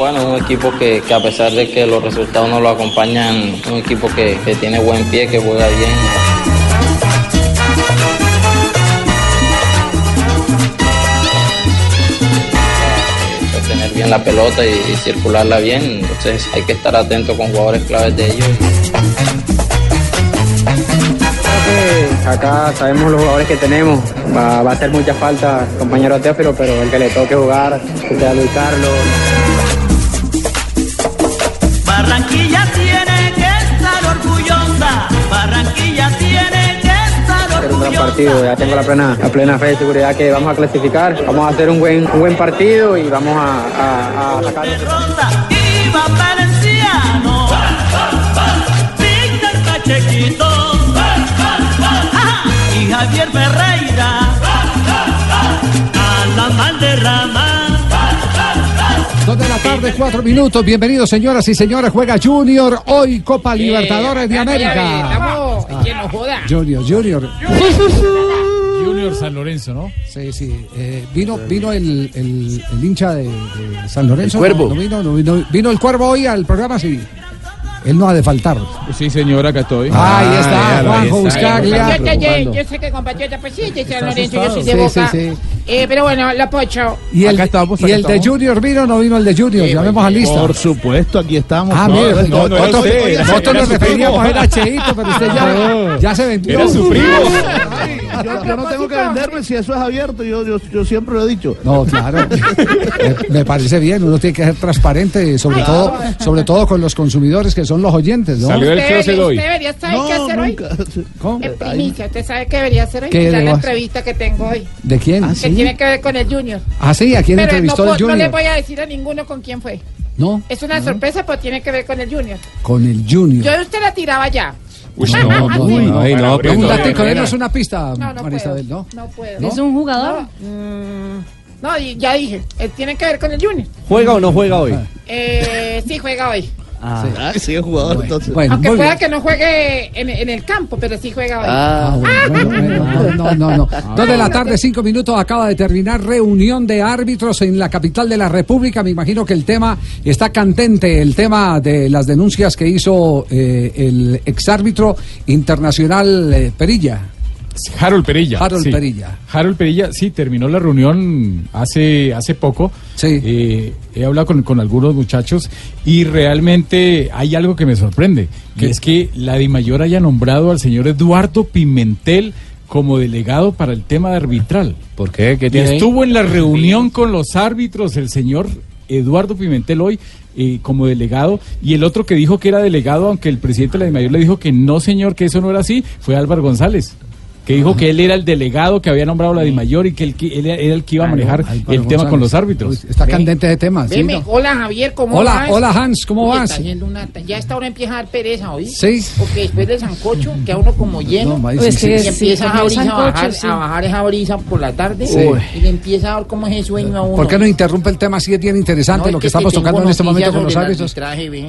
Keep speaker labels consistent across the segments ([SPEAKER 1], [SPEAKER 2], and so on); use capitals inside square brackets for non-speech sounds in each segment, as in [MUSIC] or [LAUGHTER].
[SPEAKER 1] Bueno, un equipo que, que a pesar de que los resultados no lo acompañan, un equipo que, que tiene buen pie, que juega bien. Bien la pelota y, circularla bien, entonces hay que estar atento con jugadores claves de ellos.
[SPEAKER 2] Acá sabemos los jugadores que tenemos. Va, va a hacer mucha falta compañero Teófilo, pero el que le toque jugar, que sea Luis Carlos.
[SPEAKER 3] Barranquilla tiene que estar orgullosa. Barranquilla tiene que estar
[SPEAKER 2] Hacer un gran
[SPEAKER 3] orgullosa.
[SPEAKER 2] partido, ya tengo la plena, la plena fe y seguridad que vamos a clasificar. Vamos a hacer un buen, un buen partido y vamos a, a, a sacar.
[SPEAKER 3] Valenciano. Víctor Pachequito. Ajá, Y Javier Ferreira. A la Valderrama.
[SPEAKER 4] Dos de la tarde, cuatro minutos. Bienvenidos, señoras y señores. Juega Junior hoy Copa Libertadores de América.
[SPEAKER 5] Vamos, que no joda.
[SPEAKER 4] Junior, Junior.
[SPEAKER 6] Junior San Lorenzo, ¿no?
[SPEAKER 4] Sí, sí. eh, vino vino el, el- el hincha de, de San Lorenzo.
[SPEAKER 6] El Cuervo.
[SPEAKER 4] No, no vino, no vino, vino el cuervo hoy al programa, sí. Él no ha de faltar.
[SPEAKER 6] Sí, señora, acá estoy.
[SPEAKER 4] Ahí está, Juanjo Buscaglia.
[SPEAKER 5] Compatriota, yo, yo sé que compatriota, pues sí, de San Lorenzo, yo soy de
[SPEAKER 4] Sí,
[SPEAKER 5] Boca.
[SPEAKER 4] sí, sí.
[SPEAKER 5] Eh, pero bueno, la pocho.
[SPEAKER 4] Y el,
[SPEAKER 6] Acá estamos,
[SPEAKER 4] y
[SPEAKER 6] acá
[SPEAKER 4] el de. Junior vino, no vino el de Junior. Llamemos al lista.
[SPEAKER 7] Por supuesto, aquí estamos.
[SPEAKER 4] Ah, mire,
[SPEAKER 7] no, no,
[SPEAKER 4] nosotros,
[SPEAKER 7] no, no,
[SPEAKER 4] nosotros
[SPEAKER 7] era
[SPEAKER 4] nos referíamos era Cheito, pero usted ya, ya se vendió.
[SPEAKER 6] Era su primo.
[SPEAKER 7] Yo, yo no tengo que venderme si eso es abierto, yo, yo, yo siempre lo he dicho.
[SPEAKER 4] No, claro. [LAUGHS] me, me parece bien, uno tiene que ser transparente, sobre todo, sobre todo con los consumidores que son los oyentes, ¿no?
[SPEAKER 6] Salió closet
[SPEAKER 5] debería,
[SPEAKER 6] hoy.
[SPEAKER 5] usted debería saber qué
[SPEAKER 7] No,
[SPEAKER 5] hacer hoy. [LAUGHS]
[SPEAKER 4] ¿Cómo?
[SPEAKER 5] En primicia, usted sabe qué debería hacer hoy.
[SPEAKER 4] ¿Qué
[SPEAKER 5] la entrevista que tengo hoy.
[SPEAKER 4] ¿De quién?
[SPEAKER 5] Que tiene que ver con el Junior.
[SPEAKER 4] Ah, sí, ¿a quién
[SPEAKER 5] Pero no,
[SPEAKER 4] entrevistó
[SPEAKER 5] puedo-
[SPEAKER 4] el
[SPEAKER 5] no le
[SPEAKER 4] Junior?
[SPEAKER 5] voy a decir a ninguno con quién fue.
[SPEAKER 4] No,
[SPEAKER 5] Es una sorpresa, pero tiene que ver con el Junior.
[SPEAKER 4] con el Junior.
[SPEAKER 5] Yo usted la tiraba ya.
[SPEAKER 6] Uy,
[SPEAKER 4] No, no, no,
[SPEAKER 5] Uy,
[SPEAKER 4] no.
[SPEAKER 6] Ay, no, era.
[SPEAKER 4] denos una pista,
[SPEAKER 5] No, no
[SPEAKER 4] Marisabel. ¿no?
[SPEAKER 5] No puedo.
[SPEAKER 4] ¿No?
[SPEAKER 8] ¿Es un jugador?
[SPEAKER 5] No, ya dije, él tiene que ver con el Junior.
[SPEAKER 7] ¿Juega o no juega hoy?
[SPEAKER 5] Eh, sí, juega hoy.
[SPEAKER 7] Ah, sí, es jugador entonces.
[SPEAKER 4] Bueno,
[SPEAKER 5] Aunque
[SPEAKER 4] muy
[SPEAKER 5] pueda
[SPEAKER 4] bien.
[SPEAKER 5] que no juegue en, en el campo, pero sí juega hoy.
[SPEAKER 4] Ah, bueno, bueno, bueno, no, no, no. Dos de la tarde, cinco minutos, acaba de terminar reunión de árbitros en la capital de la República. Me imagino que el tema está candente, el tema de las denuncias que hizo eh, el exárbitro internacional eh, Perilla.
[SPEAKER 6] Harold Perilla.
[SPEAKER 4] Harold
[SPEAKER 6] sí.
[SPEAKER 4] Perilla.
[SPEAKER 6] Harold Perilla, sí, terminó la reunión hace, hace poco.
[SPEAKER 4] Sí.
[SPEAKER 6] Eh, he hablado con, con algunos muchachos y realmente hay algo que me sorprende, que
[SPEAKER 4] ¿Qué?
[SPEAKER 6] es que la DIMAYOR haya nombrado al señor Eduardo Pimentel como delegado para el tema de arbitral.
[SPEAKER 7] ¿Por qué? ¿Qué
[SPEAKER 6] Y estuvo en la reunión con los árbitros el señor Eduardo Pimentel hoy eh, como delegado y el otro que dijo que era delegado, aunque el presidente de la DIMAYOR le dijo que no señor, que eso no era así, fue Álvaro González. Que dijo que él era el delegado que había nombrado la DIMAYOR y que él, que él era el que iba a manejar
[SPEAKER 4] Álvaro
[SPEAKER 6] el tema
[SPEAKER 4] González.
[SPEAKER 6] con los árbitros.
[SPEAKER 4] Está candente de tema. ¿sí?
[SPEAKER 5] Hola Javier, ¿cómo
[SPEAKER 4] Hola,
[SPEAKER 5] vas?
[SPEAKER 4] hola Hans, ¿cómo
[SPEAKER 5] Uy,
[SPEAKER 4] vas?
[SPEAKER 5] está haciendo una- ya esta hora empieza a dar pereza, ¿oí?
[SPEAKER 4] Sí.
[SPEAKER 5] Porque después del sancocho queda uno como lleno.
[SPEAKER 4] No, ma,
[SPEAKER 5] y
[SPEAKER 4] sí, sí,
[SPEAKER 8] Es que
[SPEAKER 4] sí.
[SPEAKER 5] empieza
[SPEAKER 8] sí,
[SPEAKER 5] a, brisa a,
[SPEAKER 8] sancocho,
[SPEAKER 5] bajar,
[SPEAKER 8] sí.
[SPEAKER 5] a bajar esa brisa por la tarde
[SPEAKER 4] Sí.
[SPEAKER 5] y le empieza a dar como ese sueño a uno.
[SPEAKER 4] ¿Por qué no interrumpe el tema? Sí, es bien interesante
[SPEAKER 5] No,
[SPEAKER 4] lo
[SPEAKER 5] es
[SPEAKER 4] que estamos tocando en este momento con los árbitros.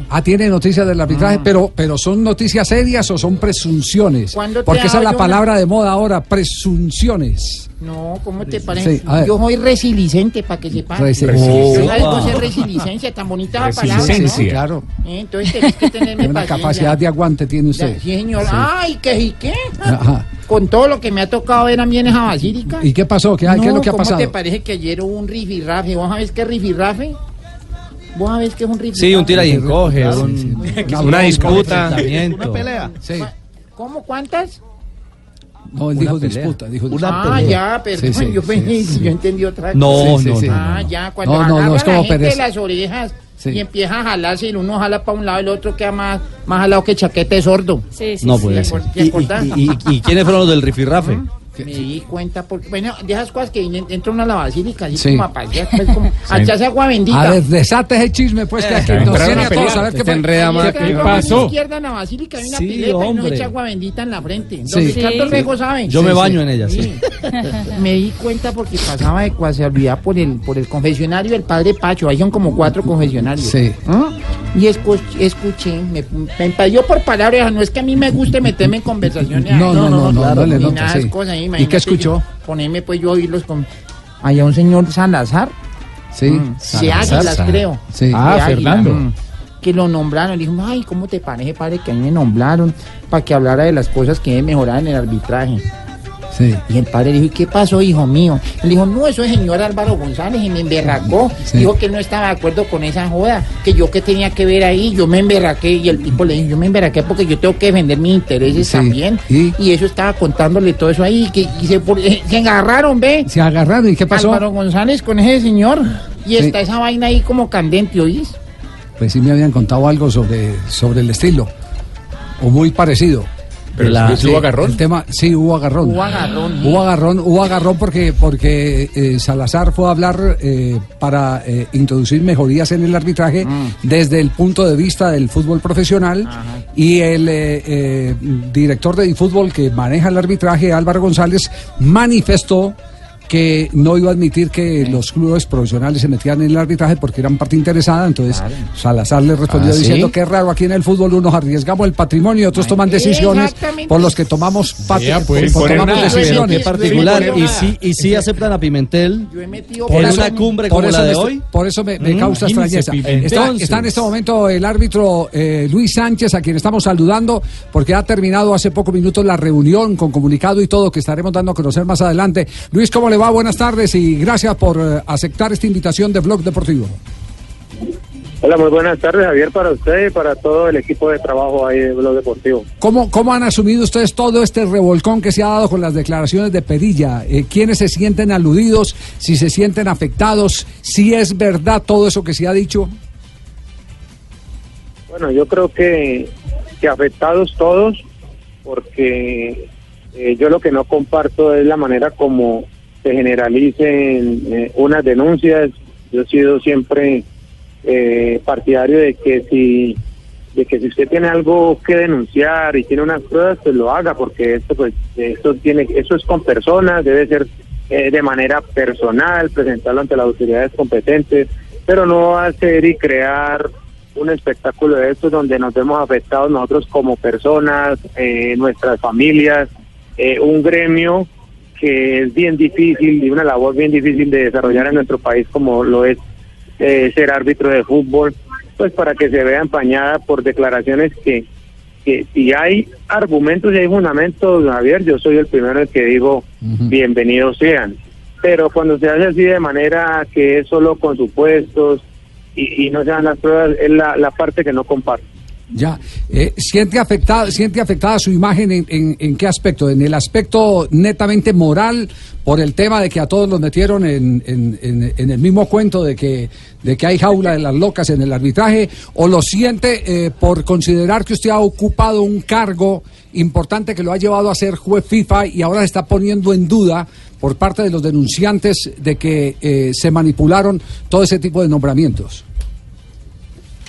[SPEAKER 4] Ah, tiene noticias del arbitraje, pero, pero son noticias serias o son presunciones.
[SPEAKER 5] ¿Cuándo te
[SPEAKER 4] Porque esa es la palabra de moda ahora, presunciones.
[SPEAKER 5] No, ¿cómo te parece?
[SPEAKER 4] Sí.
[SPEAKER 5] Yo soy resilicente, para que sepan.
[SPEAKER 4] Resi-
[SPEAKER 5] ¿Tú
[SPEAKER 4] Oh.
[SPEAKER 5] sabes vos es resiliencia? Tan bonita la palabra, ¿no?
[SPEAKER 4] sí, claro.
[SPEAKER 5] Eh, Entonces tenés que tenerme
[SPEAKER 4] una
[SPEAKER 5] paciencia.
[SPEAKER 4] capacidad de aguante tiene usted.
[SPEAKER 5] Sí, señor. Ay, ¿qué y qué?
[SPEAKER 4] Ajá.
[SPEAKER 5] Con todo lo que me ha tocado ver a mí en esa basílica.
[SPEAKER 4] ¿Y qué pasó? ¿Qué? ¿Qué es lo que ha
[SPEAKER 5] ¿cómo
[SPEAKER 4] pasado?
[SPEAKER 5] te parece que ayer hubo un rifirrafe? ¿Vos sabés qué es rifirrafe? Vos sabés que es un rifle.
[SPEAKER 9] Sí, un tira y encoge,
[SPEAKER 4] Sí,
[SPEAKER 9] un-
[SPEAKER 4] sí. [LAUGHS]
[SPEAKER 9] una,
[SPEAKER 4] Una
[SPEAKER 9] disputa.
[SPEAKER 7] Una pelea.
[SPEAKER 4] Sí.
[SPEAKER 5] ¿Cómo? ¿Cuántas?
[SPEAKER 4] No, él dijo
[SPEAKER 9] pelea.
[SPEAKER 4] disputa, dijo
[SPEAKER 7] Una
[SPEAKER 4] disputa.
[SPEAKER 5] ah,
[SPEAKER 7] pelea.
[SPEAKER 5] ya, perdón.
[SPEAKER 4] Sí, sí,
[SPEAKER 5] yo,
[SPEAKER 4] sí,
[SPEAKER 5] pensé-
[SPEAKER 4] sí.
[SPEAKER 5] yo entendí otra
[SPEAKER 9] No,
[SPEAKER 5] cosa.
[SPEAKER 4] Sí,
[SPEAKER 9] no,
[SPEAKER 4] sí,
[SPEAKER 9] no.
[SPEAKER 5] Ah, ya, cuando
[SPEAKER 4] No, no, no,
[SPEAKER 5] agarra
[SPEAKER 4] es como
[SPEAKER 5] la gente de
[SPEAKER 4] pereza.
[SPEAKER 5] las orejas
[SPEAKER 4] Sí.
[SPEAKER 5] y empieza a jalarse y uno jala para un lado y el otro queda más, más jalado que chaquete sordo.
[SPEAKER 8] Sí, sí,
[SPEAKER 9] No
[SPEAKER 8] sí.
[SPEAKER 9] puede
[SPEAKER 5] ¿Te
[SPEAKER 9] ser.
[SPEAKER 5] acor- te
[SPEAKER 9] ¿Y, y,
[SPEAKER 5] acordás?
[SPEAKER 9] y- y- y quiénes fueron los del rifirrafe?
[SPEAKER 5] Me di cuenta porque, bueno, de esas cosas que en- entra uno a la basílica así
[SPEAKER 4] Sí.
[SPEAKER 5] como a pasear, pues, como [LAUGHS] a echarse agua bendita.
[SPEAKER 4] A ver, desate ese chisme, pues, que aquí
[SPEAKER 6] Eh,
[SPEAKER 4] nos
[SPEAKER 6] entraron
[SPEAKER 4] tiene
[SPEAKER 6] a
[SPEAKER 4] todos a ver qué
[SPEAKER 9] enreda más
[SPEAKER 5] Llega
[SPEAKER 9] que-
[SPEAKER 5] a la
[SPEAKER 6] pasó?
[SPEAKER 5] izquierda en la basílica hay una
[SPEAKER 9] Sí,
[SPEAKER 5] pileta y uno
[SPEAKER 9] hombre.
[SPEAKER 5] echa agua bendita en la frente. Don
[SPEAKER 4] Sí.
[SPEAKER 5] Ricardo
[SPEAKER 8] Sí.
[SPEAKER 5] Rego sabe.
[SPEAKER 9] Yo me baño en ella, sí.
[SPEAKER 5] Me di cuenta porque pasaba de casualidad por el, por el confesionario del padre Pacho. Ahí son como cuatro confesionarios.
[SPEAKER 4] Sí.
[SPEAKER 5] ¿Ah? Y escu- escuché, me, me parió por palabras. No es que a mí me guste meterme en conversaciones.
[SPEAKER 4] No, no, no, no, no nota,
[SPEAKER 5] nada de
[SPEAKER 4] sí.
[SPEAKER 5] cosas.
[SPEAKER 4] ¿Y qué escuchó?
[SPEAKER 5] Ponerme pues yo oírlos con. Allá un señor Salazar.
[SPEAKER 4] Sí.
[SPEAKER 5] Mm, de Águilas, creo.
[SPEAKER 4] Sí.
[SPEAKER 6] Ah,
[SPEAKER 5] Águilas,
[SPEAKER 6] Fernando.
[SPEAKER 5] mm, Que lo nombraron. Le dijo, ay, ¿cómo te parece, padre, que a mí me nombraron para que hablara de las cosas que mejorar en el arbitraje?
[SPEAKER 4] Sí.
[SPEAKER 5] Y el padre dijo, ¿y qué pasó, hijo mío? Él dijo, no, eso es señor Álvaro González y me emberracó.
[SPEAKER 4] Sí.
[SPEAKER 5] Dijo que él no estaba de acuerdo con esa joda, que yo qué tenía que ver ahí, yo me emberraqué y el tipo le dijo, yo me emberraqué porque yo tengo que defender mis intereses
[SPEAKER 4] Sí.
[SPEAKER 5] también.
[SPEAKER 4] ¿Y?
[SPEAKER 5] eso estaba contándole todo eso ahí, que, y se, eh, se agarraron, ve.
[SPEAKER 4] Se agarraron, ¿y qué pasó?
[SPEAKER 5] Álvaro González con ese señor. Y está esa vaina ahí como candente, ¿oís?
[SPEAKER 4] Pues sí me habían contado algo sobre, sobre el estilo. O muy parecido.
[SPEAKER 9] Pero la-
[SPEAKER 4] Sí, El tema, sí, hubo agarrón.
[SPEAKER 5] Hubo agarrón,
[SPEAKER 4] Hubo agarrón, hubo agarrón porque, porque eh, Salazar fue a hablar eh, para eh, introducir mejorías en el arbitraje desde el punto de vista del fútbol profesional. Y el eh, eh, director de fútbol que maneja el arbitraje, Álvaro González, manifestó que no iba a admitir que los clubes profesionales se metieran en el arbitraje porque eran parte interesada, entonces Salazar le respondió
[SPEAKER 9] ¿Ah, sí?
[SPEAKER 4] diciendo que es raro aquí en el fútbol unos arriesgamos el patrimonio y otros toman decisiones por los que tomamos
[SPEAKER 6] Vea, pues,
[SPEAKER 4] por- por tomamos decisiones.
[SPEAKER 9] Particular. Y sí, y sí aceptan a Pimentel
[SPEAKER 5] Yo he metido
[SPEAKER 9] en una cumbre
[SPEAKER 4] por
[SPEAKER 9] como
[SPEAKER 4] eso
[SPEAKER 9] la de
[SPEAKER 4] me-
[SPEAKER 9] hoy.
[SPEAKER 4] Por eso me, me
[SPEAKER 9] Mm,
[SPEAKER 4] causa extrañeza.
[SPEAKER 6] Pimentel.
[SPEAKER 4] Está, está en este momento el árbitro eh, Luis Sánchez, a quien estamos saludando, porque ha terminado hace pocos minutos la reunión con comunicado y todo que estaremos dando a conocer más adelante. Luis, ¿cómo le va? Buenas tardes y gracias por eh, aceptar esta invitación de Blog Deportivo.
[SPEAKER 10] Hola, muy buenas tardes, Javier, para usted y para todo el equipo de trabajo ahí de Blog Deportivo.
[SPEAKER 4] ¿Cómo, ¿Cómo han asumido ustedes todo este revolcón que se ha dado con las declaraciones de Perilla? Eh, ¿Quiénes se sienten aludidos? ¿Si se sienten afectados? ¿Si es verdad todo eso que se ha dicho?
[SPEAKER 10] Bueno, yo creo que, que afectados todos, porque eh, yo lo que no comparto es la manera como se generalicen eh, unas denuncias. Yo he sido siempre eh, partidario de que si de que si usted tiene algo que denunciar y tiene unas pruebas, pues lo haga, porque esto pues esto tiene eso es con personas, debe ser eh, de manera personal, presentarlo ante las autoridades competentes, pero no hacer y crear un espectáculo de estos donde nos vemos afectados nosotros como personas, eh, nuestras familias, eh, un gremio que es bien difícil y una labor bien difícil de desarrollar en nuestro país como lo es eh, ser árbitro de fútbol, pues para que se vea empañada por declaraciones que, que si hay argumentos y hay fundamentos, Javier, yo soy el primero el que digo bienvenidos sean. Pero cuando se hace así de manera que es solo con supuestos y, y no se dan las pruebas, es la, la parte que no comparto.
[SPEAKER 4] Ya, eh, ¿siente, afectada, ¿siente afectada su imagen en, qué aspecto? ¿En el aspecto netamente moral por el tema de que a todos los metieron en- en el mismo cuento de que, de que hay jaula de las locas en el arbitraje? ¿O lo siente eh, por considerar que usted ha ocupado un cargo importante que lo ha llevado a ser juez FIFA y ahora se está poniendo en duda por parte de los denunciantes de que eh, se manipularon todo ese tipo de nombramientos?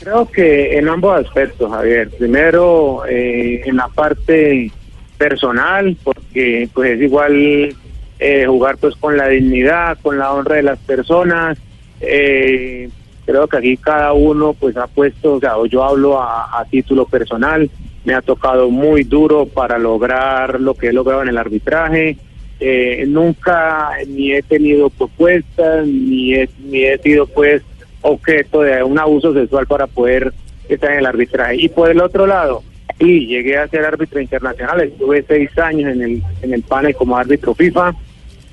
[SPEAKER 10] Creo que en ambos aspectos, Javier. Primero, eh, en la parte personal, porque pues es igual eh, jugar pues con la dignidad, con la honra de las personas. Eh, creo que aquí cada uno pues ha puesto, o sea, yo hablo a, título personal, me ha tocado muy duro para lograr lo que he logrado en el arbitraje. Eh, nunca ni he tenido propuestas, ni he, ni he sido pues objeto de un abuso sexual para poder estar en el arbitraje. Y por el otro lado, sí, llegué a ser árbitro internacional, estuve seis años en el, en el panel como árbitro FIFA,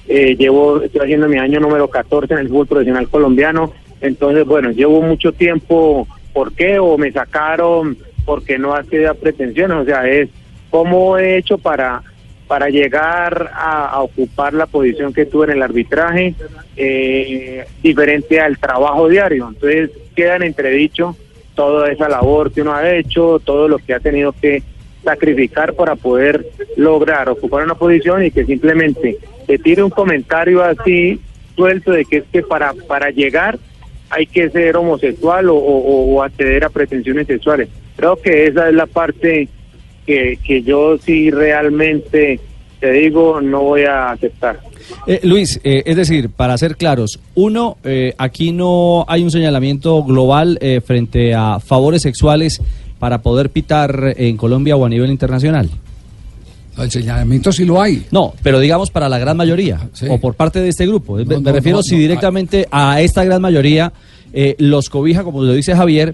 [SPEAKER 10] eh, llevo, estoy haciendo mi año número 14 en el fútbol profesional colombiano Entonces, bueno, llevo mucho tiempo, ¿por qué? O me sacaron porque no hacía pretensiones, o sea, es cómo he hecho para para llegar a, ocupar la posición que tuve en el arbitraje, eh, diferente al trabajo diario. Entonces, queda en entredicho toda esa labor que uno ha hecho, todo lo que ha tenido que sacrificar para poder lograr ocupar una posición y que simplemente te tire un comentario así suelto de que es que para, para llegar hay que ser homosexual o- o acceder a pretensiones sexuales. Creo que esa es la parte que, que yo sí realmente, te digo, no voy a aceptar.
[SPEAKER 9] Eh, Luis, eh, es decir, para ser claros, uno, eh, aquí no hay un señalamiento global eh, frente a favores sexuales para poder pitar en Colombia o a nivel internacional.
[SPEAKER 4] El señalamiento sí lo hay.
[SPEAKER 9] No, pero digamos para la gran mayoría, o por parte de este grupo. Me,
[SPEAKER 4] No,
[SPEAKER 9] me
[SPEAKER 4] no,
[SPEAKER 9] refiero
[SPEAKER 4] no,
[SPEAKER 9] si
[SPEAKER 4] no,
[SPEAKER 9] directamente a esta gran mayoría eh, los cobija, como lo dice Javier,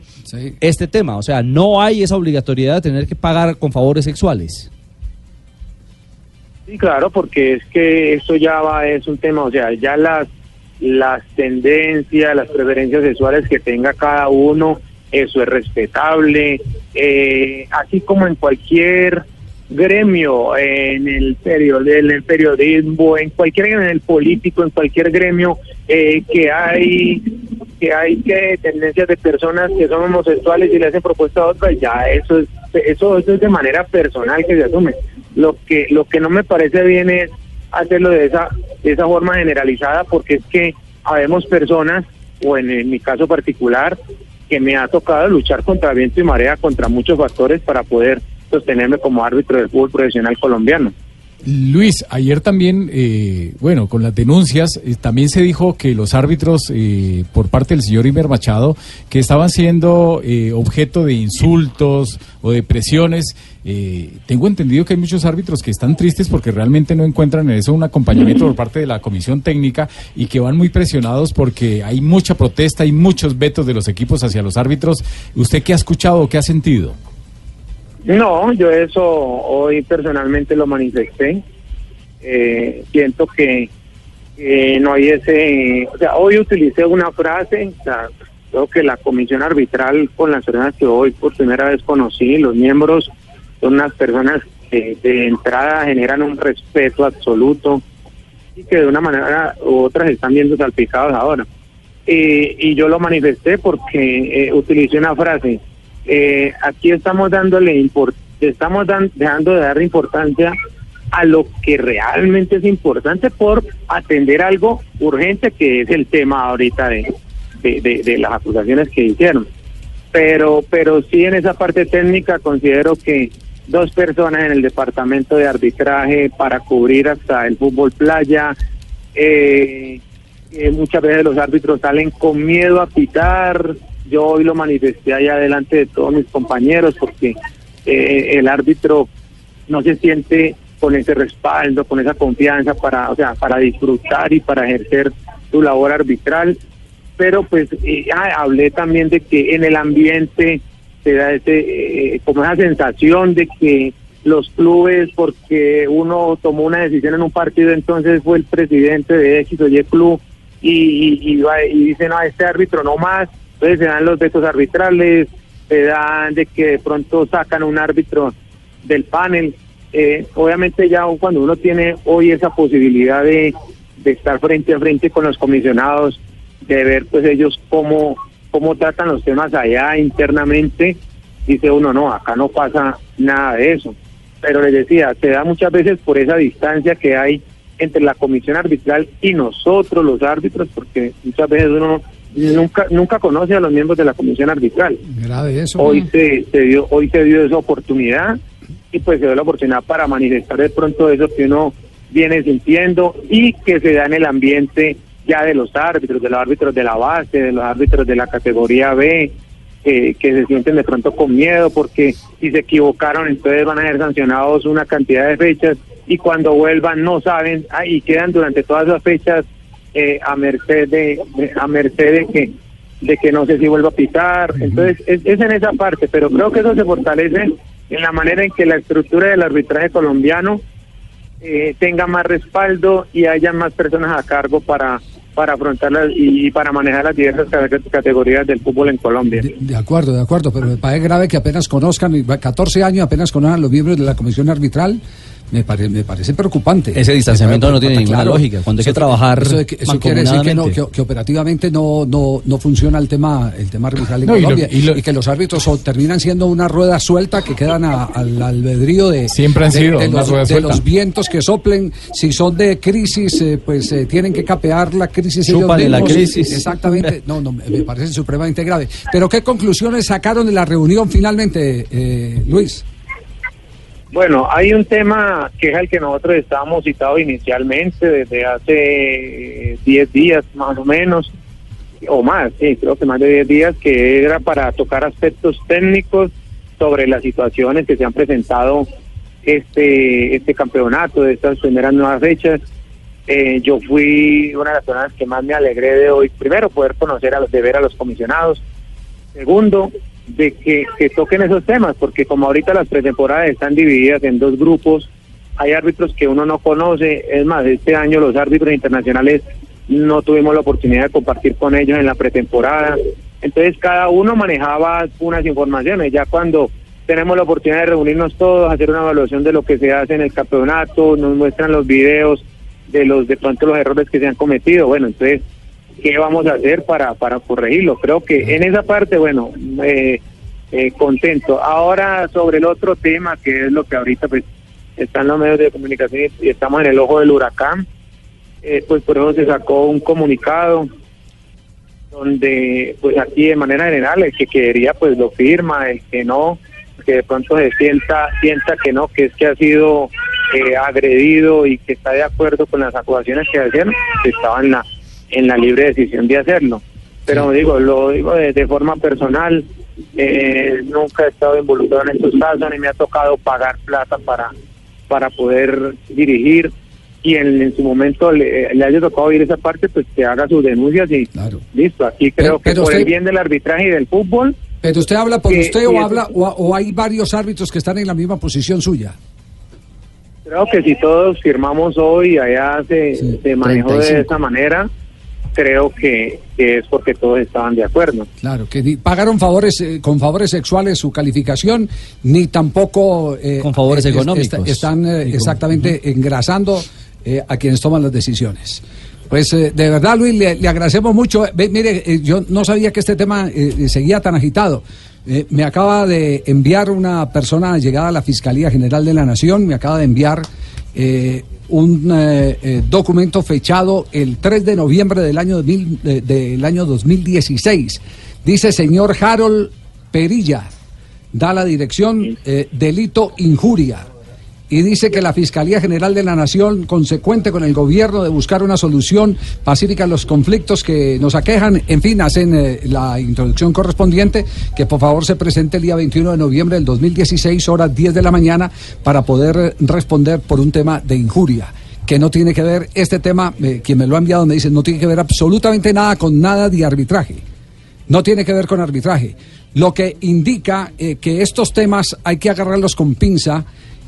[SPEAKER 9] este tema. O sea, no hay esa obligatoriedad de tener que pagar con favores sexuales.
[SPEAKER 10] Sí, claro, porque es que eso ya va, es un tema, o sea, ya las, las tendencias, las preferencias sexuales que tenga cada uno, eso es respetable, eh, así como en cualquier gremio, en el, period en el periodismo, en cualquier en el político, en cualquier gremio, eh, que hay que hay que tendencias de personas que son homosexuales y le hacen propuestas a otras, ya eso es, eso, eso es de manera personal que se asume. Lo que, lo que no me parece bien es hacerlo de esa, de esa forma generalizada, porque es que habemos personas, o en mi caso particular, que me ha tocado luchar contra viento y marea, contra muchos factores para poder sostenerme como árbitro del fútbol profesional colombiano.
[SPEAKER 6] Luis, ayer también, eh, bueno, con las denuncias, eh, también se dijo que los árbitros, eh, por parte del señor Imer Machado, que estaban siendo eh, objeto de insultos o de presiones. Eh, tengo entendido que hay muchos árbitros que están tristes porque realmente no encuentran en eso un acompañamiento por parte de la comisión técnica y que van muy presionados porque hay mucha protesta y muchos vetos de los equipos hacia los árbitros. ¿Usted qué ha escuchado qué ha sentido?
[SPEAKER 10] No, yo eso hoy personalmente lo manifesté. Eh, siento que no hay ese, o sea, hoy utilicé una frase, o sea, creo que la comisión arbitral con las personas que hoy por primera vez conocí, los miembros son unas personas que de entrada generan un respeto absoluto y que de una manera u otra se están viendo salpicados ahora. Eh, y yo lo manifesté porque eh, utilicé una frase, eh, aquí estamos dándole estamos dejando de darle importancia a lo que realmente es importante por atender algo urgente que es el tema ahorita de- de las acusaciones que hicieron. Pero, pero sí en esa parte técnica considero que dos personas en el departamento de arbitraje para cubrir hasta el fútbol playa, eh, eh, muchas veces los árbitros salen con miedo a pitar. Yo hoy lo manifesté allá delante de todos mis compañeros porque eh, el árbitro no se siente con ese respaldo, con esa confianza para, o sea, para disfrutar y para ejercer su labor arbitral. Pero pues eh, hablé también de que en el ambiente se da ese, eh, como esa sensación de que los clubes, porque uno tomó una decisión en un partido, entonces fue el presidente de X o Y club y, y, y y dice, no, este árbitro no más, entonces se dan los vetos arbitrales, se dan de que de pronto sacan un árbitro del panel. Eh, obviamente ya cuando uno tiene hoy esa posibilidad de, de estar frente a frente con los comisionados, de ver pues ellos cómo, cómo tratan los temas allá internamente, dice uno, no, acá no pasa nada de eso. Pero les decía, se da muchas veces por esa distancia que hay entre la comisión arbitral y nosotros los árbitros, porque muchas veces uno nunca nunca conoce a los miembros de la comisión arbitral.
[SPEAKER 4] Grave eso.
[SPEAKER 10] Hoy se, se dio hoy se dio esa oportunidad y pues se dio la oportunidad para manifestar de pronto eso que uno viene sintiendo y que se da en el ambiente ya de los árbitros, de los árbitros de la base, de los árbitros de la categoría B, eh, que se sienten de pronto con miedo porque si se equivocaron entonces van a ser sancionados una cantidad de fechas y cuando vuelvan no saben ah, y quedan durante todas las fechas eh, a merced de, a merced de que de que no sé si vuelva a pitar entonces es, es en esa parte pero creo que eso se fortalece en la manera en que la estructura del arbitraje colombiano eh, tenga más respaldo y haya más personas a cargo para para afrontarlas y, para manejar las diversas cate- categorías del fútbol en Colombia.
[SPEAKER 4] De acuerdo, de acuerdo, pero me parece grave que apenas conozcan, y va- 14 años apenas conozcan los miembros de la comisión arbitral. Me, pare- me parece preocupante.
[SPEAKER 9] Ese distanciamiento no tiene ninguna lógica. Cuando hay que trabajar
[SPEAKER 4] Eso, de que- eso quiere decir que, no, que, que operativamente no, no, no funciona el tema, el tema arbitral en
[SPEAKER 6] No, y lo-
[SPEAKER 4] Colombia.
[SPEAKER 6] y lo-
[SPEAKER 4] y que los árbitros son- terminan siendo una rueda suelta que quedan a- al albedrío de,
[SPEAKER 6] Siempre han
[SPEAKER 4] de-
[SPEAKER 6] sido
[SPEAKER 4] de
[SPEAKER 6] una
[SPEAKER 4] los,
[SPEAKER 6] rueda
[SPEAKER 4] de
[SPEAKER 6] suelta.
[SPEAKER 4] los vientos que soplen. Si son de crisis, eh, pues eh, tienen que capear la crisis. ellos
[SPEAKER 9] Chúpale la
[SPEAKER 4] mismos.
[SPEAKER 9] crisis.
[SPEAKER 4] Exactamente. [LAUGHS] No, no, me me parece supremamente grave. Pero ¿qué conclusiones sacaron de la reunión finalmente, eh, Luis?
[SPEAKER 10] Bueno, hay un tema que es el que nosotros estábamos citados inicialmente desde hace 10 días más o menos, o más, sí, creo que más de 10 días, que era para tocar aspectos técnicos sobre las situaciones que se han presentado este, este campeonato, de estas primeras nuevas fechas. Eh, yo fui una de las personas que más me alegré de hoy, primero poder conocer, a los, de ver a los comisionados, Segundo, de que, que toquen esos temas, porque como ahorita las pretemporadas están divididas en dos grupos, hay árbitros que uno no conoce, es más, este año los árbitros internacionales no tuvimos la oportunidad de compartir con ellos en la pretemporada, entonces cada uno manejaba unas informaciones, ya cuando tenemos la oportunidad de reunirnos todos, hacer una evaluación de lo que se hace en el campeonato, nos muestran los videos de los de pronto los errores que se han cometido, bueno, entonces qué vamos a hacer para, para corregirlo. Creo que en esa parte, bueno, eh, eh, contento. Ahora sobre el otro tema, que es lo que ahorita pues están los medios de comunicación y, estamos en el ojo del huracán, eh, pues por eso se sacó un comunicado donde pues aquí de manera general el que quería pues lo firma, el que no, que de pronto se sienta, sienta que no, que es que ha sido eh, agredido y que está de acuerdo con las acusaciones que hacían, estaba en la en la libre decisión de hacerlo. Pero digo, lo digo de, de forma personal, eh, nunca he estado involucrado en estos casos, ni me ha tocado pagar plata para, para poder dirigir y en, en su momento le, le haya tocado ir esa parte, pues que haga sus denuncias y listo. Aquí creo
[SPEAKER 4] Pero-
[SPEAKER 10] que
[SPEAKER 4] pero
[SPEAKER 10] por el bien del arbitraje y del fútbol,
[SPEAKER 4] Pero usted habla por
[SPEAKER 10] Que-
[SPEAKER 4] usted o habla o, o hay varios árbitros que están en la misma posición suya.
[SPEAKER 10] creo que si todos firmamos hoy, allá se, se manejó de
[SPEAKER 4] 35.
[SPEAKER 10] esa manera, creo que, que es porque todos estaban de acuerdo.
[SPEAKER 4] Claro, que ni pagaron favores eh, con favores sexuales su calificación, ni tampoco eh,
[SPEAKER 9] Con favores
[SPEAKER 4] eh,
[SPEAKER 9] económicos.
[SPEAKER 4] est- están eh, exactamente engrasando eh, a quienes toman las decisiones. Pues eh, de verdad, Luis, le, le agradecemos mucho. Ve, mire, eh, yo no sabía que este tema eh, seguía tan agitado. Eh, me acaba de enviar una persona llegada a la Fiscalía General de la Nación, me acaba de enviar eh, un eh, eh, documento fechado el 3 de noviembre del año, 2000, de- del año 2016. Dice señor Harold Perilla, da la dirección eh, delito injuria. Y dice que la Fiscalía General de la Nación, consecuente con el gobierno de buscar una solución pacífica a los conflictos que nos aquejan, en fin, hacen eh, la introducción correspondiente, que por favor se presente el día 21 de noviembre del 2016, horas 10 de la mañana, para poder responder por un tema de injuria que no tiene que ver, este tema, eh, quien me lo ha enviado me dice, no tiene que ver absolutamente nada con nada de arbitraje. No tiene que ver con arbitraje. Lo que indica eh, que estos temas hay que agarrarlos con pinza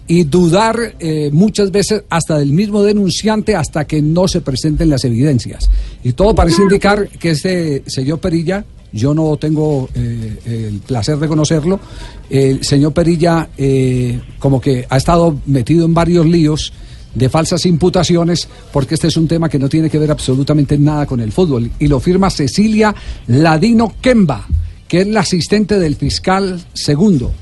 [SPEAKER 4] y dudar eh, muchas veces hasta del mismo denunciante hasta que no se presenten las evidencias. Y todo parece indicar que este señor Perilla, yo no tengo eh, el placer de conocerlo, el señor Perilla eh, como que ha estado metido en varios líos de falsas imputaciones, porque este es un tema que no tiene que ver absolutamente nada con el fútbol. Y lo firma Cecilia Ladino Kemba, que es la asistente del fiscal segundo.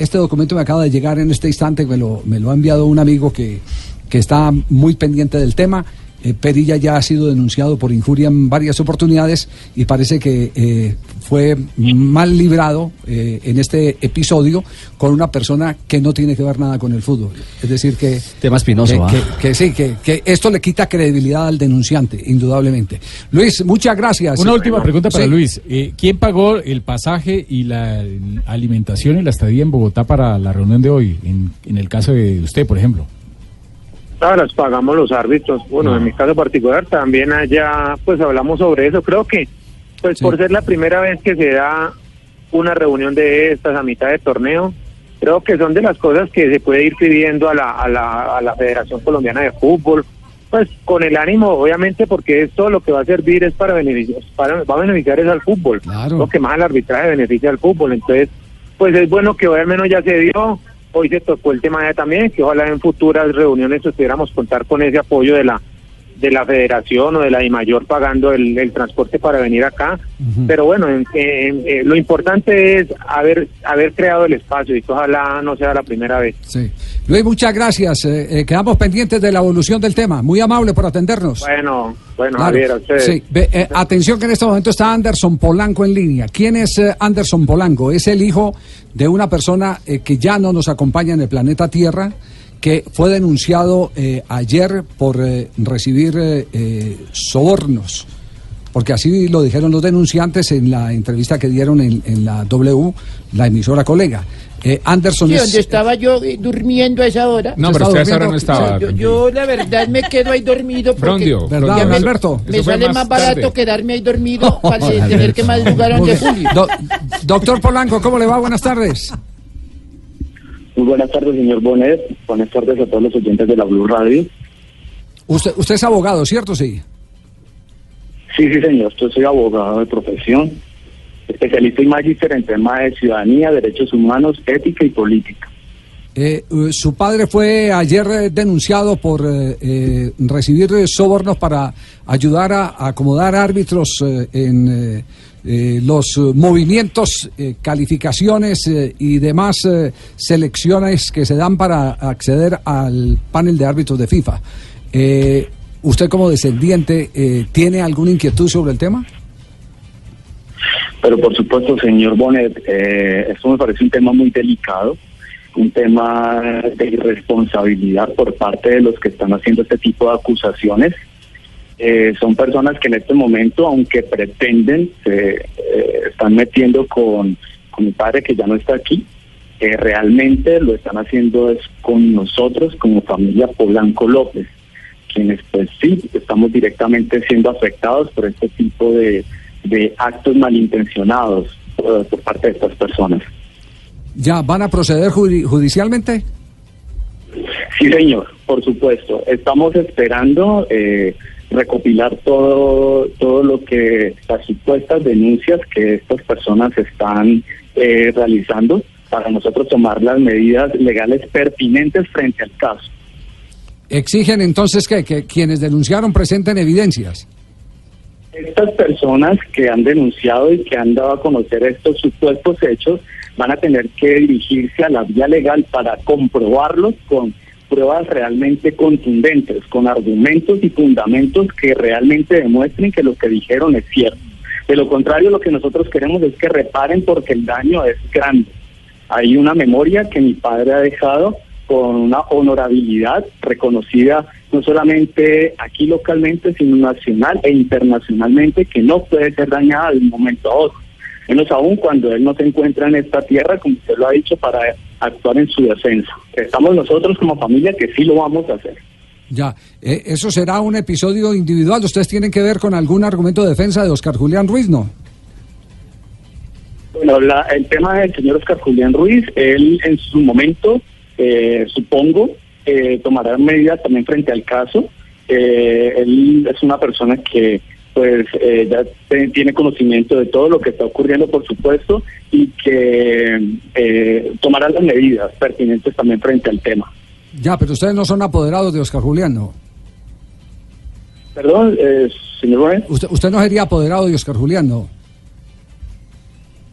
[SPEAKER 4] Este documento me acaba de llegar en este instante, me lo, me lo ha enviado un amigo que, que está muy pendiente del tema. Eh, Perilla ya ha sido denunciado por injuria en varias oportunidades y parece que eh, fue mal librado eh, en este episodio con una persona que no tiene que ver nada con el fútbol. Es decir, que...
[SPEAKER 9] Tema espinoso,
[SPEAKER 4] que,
[SPEAKER 9] ¿ah?
[SPEAKER 4] que- que sí, que, que esto le quita credibilidad al denunciante, indudablemente. Luis, muchas gracias.
[SPEAKER 6] Una última pregunta para
[SPEAKER 4] Sí.
[SPEAKER 6] Luis. Eh, ¿Quién pagó el pasaje y la alimentación y la estadía en Bogotá para la reunión de hoy? En, en el caso de usted, por ejemplo.
[SPEAKER 10] Todas las pagamos los árbitros. Bueno, en mi caso particular también allá, pues hablamos sobre eso. Creo que, pues por ser la primera vez que se da una reunión de estas a mitad de torneo, creo que son de las cosas que se puede ir pidiendo a la, a la, a la Federación Colombiana de Fútbol. Pues con el ánimo, obviamente, porque esto lo que va a servir es para beneficiar, para, va a beneficiar es al fútbol, lo que más al arbitraje beneficia al fútbol, entonces, pues es bueno que hoy al menos ya se dio, hoy se tocó el tema ya también, que ojalá en futuras reuniones pudiéramos contar con ese apoyo de la de la federación o de la mayor pagando el, el transporte para venir acá. Pero bueno, en- en- eh, lo importante es haber, haber creado el espacio y que ojalá no sea la primera vez.
[SPEAKER 4] Sí. Luis, muchas gracias. Eh, eh, quedamos pendientes de la evolución del tema. Muy amable por atendernos.
[SPEAKER 10] Bueno, bueno,
[SPEAKER 4] Claro.
[SPEAKER 10] Javier, a ustedes.
[SPEAKER 4] Sí, ve, eh, atención que en este momento está Anderson Polanco en línea. ¿Quién es eh, Anderson Polanco? Es el hijo de una persona eh, que ya no nos acompaña en el planeta Tierra, que fue denunciado eh, ayer por eh, recibir eh, eh, sobornos. Porque así lo dijeron los denunciantes en la entrevista que dieron en, en la W, la emisora colega. Eh, Anderson
[SPEAKER 11] Sí,
[SPEAKER 4] es-
[SPEAKER 11] donde estaba yo durmiendo a esa hora.
[SPEAKER 4] No, pero usted a esa hora no estaba,
[SPEAKER 11] Yo, yo, la verdad me quedo ahí dormido porque
[SPEAKER 4] Brondio,
[SPEAKER 11] ya
[SPEAKER 4] ¿verdad,
[SPEAKER 11] me,
[SPEAKER 4] Alberto?
[SPEAKER 11] me sale
[SPEAKER 4] más
[SPEAKER 11] más barato
[SPEAKER 4] tarde.
[SPEAKER 11] quedarme ahí dormido [LAUGHS] para tener que madrugar donde. Julio.
[SPEAKER 4] Do- doctor Polanco, ¿cómo le va? Buenas tardes.
[SPEAKER 12] Muy buenas tardes, señor Bonet. Buenas tardes a todos los oyentes de la Blue Radio.
[SPEAKER 4] Usted, usted es abogado, ¿cierto? Sí.
[SPEAKER 12] Sí, sí, señor. Yo soy abogado de profesión, especialista y magíster en temas de ciudadanía, derechos humanos, ética y política.
[SPEAKER 4] Eh, eh, su padre fue ayer eh, denunciado por eh, eh, recibir sobornos para ayudar a, acomodar árbitros en los movimientos, calificaciones y demás selecciones que se dan para acceder al panel de árbitros de FIFA. ¿Usted como descendiente tiene alguna inquietud sobre el tema?
[SPEAKER 12] Pero por supuesto, señor Bonet, esto me parece un tema muy delicado, un tema de irresponsabilidad por parte de los que están haciendo este tipo de acusaciones. Eh, son personas que en este momento, aunque pretenden, se eh, están metiendo con, con mi padre que ya no está aquí. Eh, realmente lo están haciendo es con nosotros como familia Polanco López, quienes pues sí estamos directamente siendo afectados por este tipo de, de actos malintencionados eh, por parte de estas personas.
[SPEAKER 4] ¿Ya van a proceder judi- judicialmente?
[SPEAKER 12] Sí, señor, por supuesto. Estamos esperando eh, recopilar todo, todo lo que las supuestas denuncias que estas personas están eh, realizando para nosotros tomar las medidas legales pertinentes frente al caso.
[SPEAKER 4] Exigen entonces que, que quienes denunciaron presenten evidencias.
[SPEAKER 12] Estas personas que han denunciado y que han dado a conocer estos supuestos hechos van a tener que dirigirse a la vía legal para comprobarlos con pruebas realmente contundentes, con argumentos y fundamentos que realmente demuestren que lo que dijeron es cierto. De lo contrario, lo que nosotros queremos es que reparen porque el daño es grande. Hay una memoria que mi padre ha dejado con una honorabilidad reconocida no solamente aquí localmente, sino nacional e internacionalmente, que no puede ser dañada de un momento a otro. Menos aún cuando él no se encuentra en esta tierra, como usted lo ha dicho, para actuar en su defensa. Estamos nosotros como familia que sí lo vamos a hacer.
[SPEAKER 4] Ya, eh, eso será un episodio individual. Ustedes tienen que ver con algún argumento de defensa de Oscar Julián Ruiz, ¿no?
[SPEAKER 12] Bueno, la- el tema del señor Oscar Julián Ruiz, él en su momento, eh, supongo, eh, tomará medidas también frente al caso. Eh, él es una persona que pues eh, ya tiene conocimiento de todo lo que está ocurriendo, por supuesto, y que eh, tomará las medidas pertinentes también frente al tema.
[SPEAKER 4] Ya, pero ustedes no son apoderados de Oscar Julián, ¿no?
[SPEAKER 12] Perdón, eh, señor Gómez.
[SPEAKER 4] Usted, usted no sería apoderado de Oscar Julián, ¿no?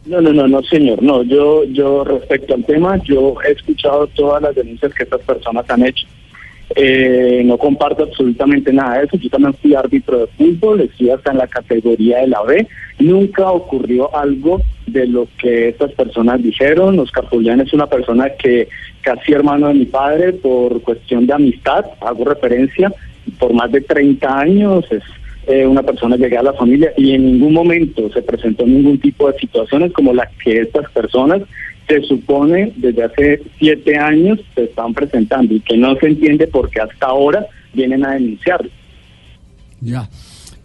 [SPEAKER 12] No, no, no, no, señor. No, yo, yo respecto al tema, yo he escuchado todas las denuncias que estas personas han hecho. Eh, no comparto absolutamente nada de eso. Yo también fui árbitro de fútbol, estoy hasta en la categoría de la B. Nunca ocurrió algo de lo que estas personas dijeron. Oscar Julián es una persona que casi hermano de mi padre por cuestión de amistad, hago referencia, por más de 30 años, es eh, una persona llegada a la familia y en ningún momento se presentó ningún tipo de situaciones como las que estas personas se supone desde hace siete años se están presentando y que no se entiende por qué hasta ahora vienen a denunciarlo.
[SPEAKER 4] Ya.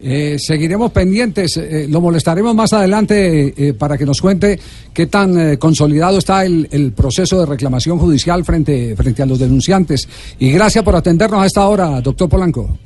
[SPEAKER 4] Eh, seguiremos pendientes, eh, lo molestaremos más adelante eh, para que nos cuente qué tan eh, consolidado está el, el proceso de reclamación judicial frente, frente a los denunciantes. Y gracias por atendernos a esta hora, doctor Polanco.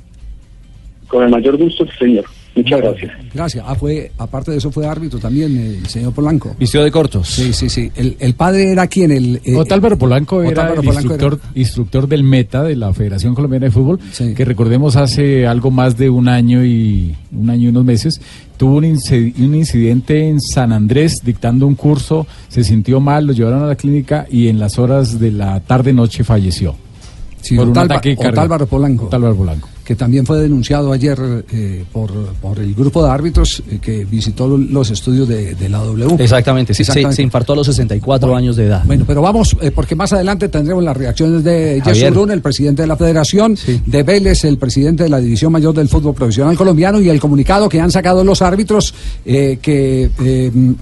[SPEAKER 12] Con el mayor gusto, señor. Muchas gracias.
[SPEAKER 4] Gracias. Ah, fue, aparte de eso fue árbitro también, eh, el señor Polanco.
[SPEAKER 9] Vistió de cortos.
[SPEAKER 4] Sí, sí, sí. El, el padre era quien, el... eh,
[SPEAKER 6] Otálvaro Polanco era
[SPEAKER 4] Otálvaro
[SPEAKER 6] el
[SPEAKER 4] Polanco era-
[SPEAKER 6] instructor, instructor del Meta de la Federación Colombiana de Fútbol, que recordemos hace algo más de un año y un año y unos meses tuvo un, inci- un incidente en San Andrés dictando un curso, se sintió mal, lo llevaron a la clínica y en las horas de la tarde noche falleció.
[SPEAKER 4] Sí,
[SPEAKER 6] por un
[SPEAKER 4] Otálva-
[SPEAKER 6] ataque.
[SPEAKER 4] Otálvaro Polanco.
[SPEAKER 6] Otálvaro Polanco.
[SPEAKER 4] Que también fue denunciado ayer eh, por, por el grupo de árbitros eh, que visitó lo- los estudios de, de la W.
[SPEAKER 9] Exactamente, sí, se- Se, infartó a los 64 años de edad.
[SPEAKER 4] Bueno, pero vamos, eh, porque más adelante tendremos las reacciones de Jesús. Brun, el presidente de la Federación, de Vélez, el presidente de la División Mayor del Fútbol Profesional Colombiano, y el comunicado que han sacado los árbitros eh, que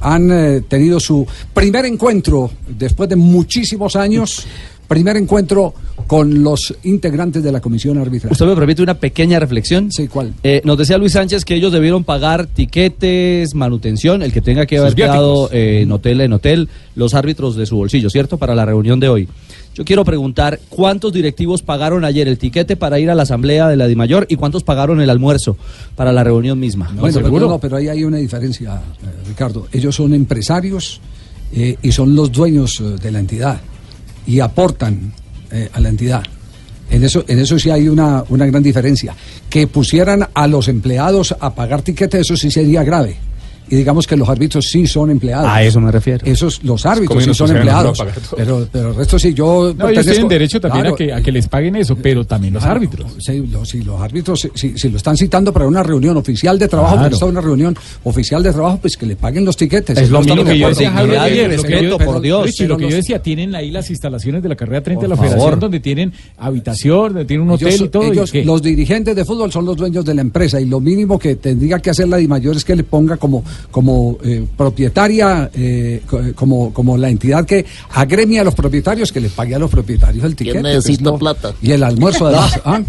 [SPEAKER 4] han tenido su primer encuentro después de muchísimos años, primer encuentro con los integrantes de la Comisión Arbitral.
[SPEAKER 9] ¿Usted me permite una pequeña reflexión?
[SPEAKER 4] Sí, ¿cuál?
[SPEAKER 9] Eh, nos decía Luis Sánchez que ellos debieron pagar tiquetes, manutención, el que tenga que haber quedado eh, en hotel en hotel, los árbitros de su bolsillo, ¿cierto? Para la reunión de hoy. Yo quiero preguntar, ¿cuántos directivos pagaron ayer el tiquete para ir a la asamblea de la DIMAYOR y cuántos pagaron el almuerzo para la reunión misma?
[SPEAKER 4] Bueno, pero, no, pero ahí hay una diferencia, eh, Ricardo. Ellos son empresarios eh, y son los dueños eh, de la entidad y aportan eh, a la entidad. En eso, en eso sí hay una, una gran diferencia. Que pusieran a los empleados a pagar tiquetes, eso sí sería grave. Y digamos que los árbitros sí son empleados.
[SPEAKER 9] A eso me refiero.
[SPEAKER 4] Esos, los árbitros sí son empleados. Pero, pero el resto sí, yo.
[SPEAKER 6] No, ellos tienen derecho también
[SPEAKER 4] Claro,
[SPEAKER 6] a, que, a que les paguen eso, pero también los
[SPEAKER 4] Claro,
[SPEAKER 6] árbitros.
[SPEAKER 4] Sí, los, árbitros, si, si- si lo están citando para una reunión oficial de trabajo,
[SPEAKER 6] Claro.
[SPEAKER 4] está una reunión oficial de trabajo, pues que le paguen los tiquetes.
[SPEAKER 6] Es
[SPEAKER 4] Si
[SPEAKER 6] lo
[SPEAKER 4] no
[SPEAKER 6] mismo
[SPEAKER 4] estamos
[SPEAKER 6] que yo decía, que
[SPEAKER 4] respeto, por Dios.
[SPEAKER 6] Richie, lo que yo decía, tienen ahí las instalaciones de la carrera 30 de la federación,
[SPEAKER 4] favor.
[SPEAKER 6] donde tienen habitación, donde tienen un hotel
[SPEAKER 4] Ellos-
[SPEAKER 6] y todo. ¿y
[SPEAKER 4] ellos, los dirigentes de fútbol son los dueños de la empresa y lo mínimo que tendría que hacer la DIMAYOR es que le ponga como, como eh, propietaria, eh, co- como, como la entidad que agremia a los propietarios, que le pague a los propietarios el ticket.
[SPEAKER 13] necesita plata?
[SPEAKER 4] Y el almuerzo [LAUGHS] además. ¿ah?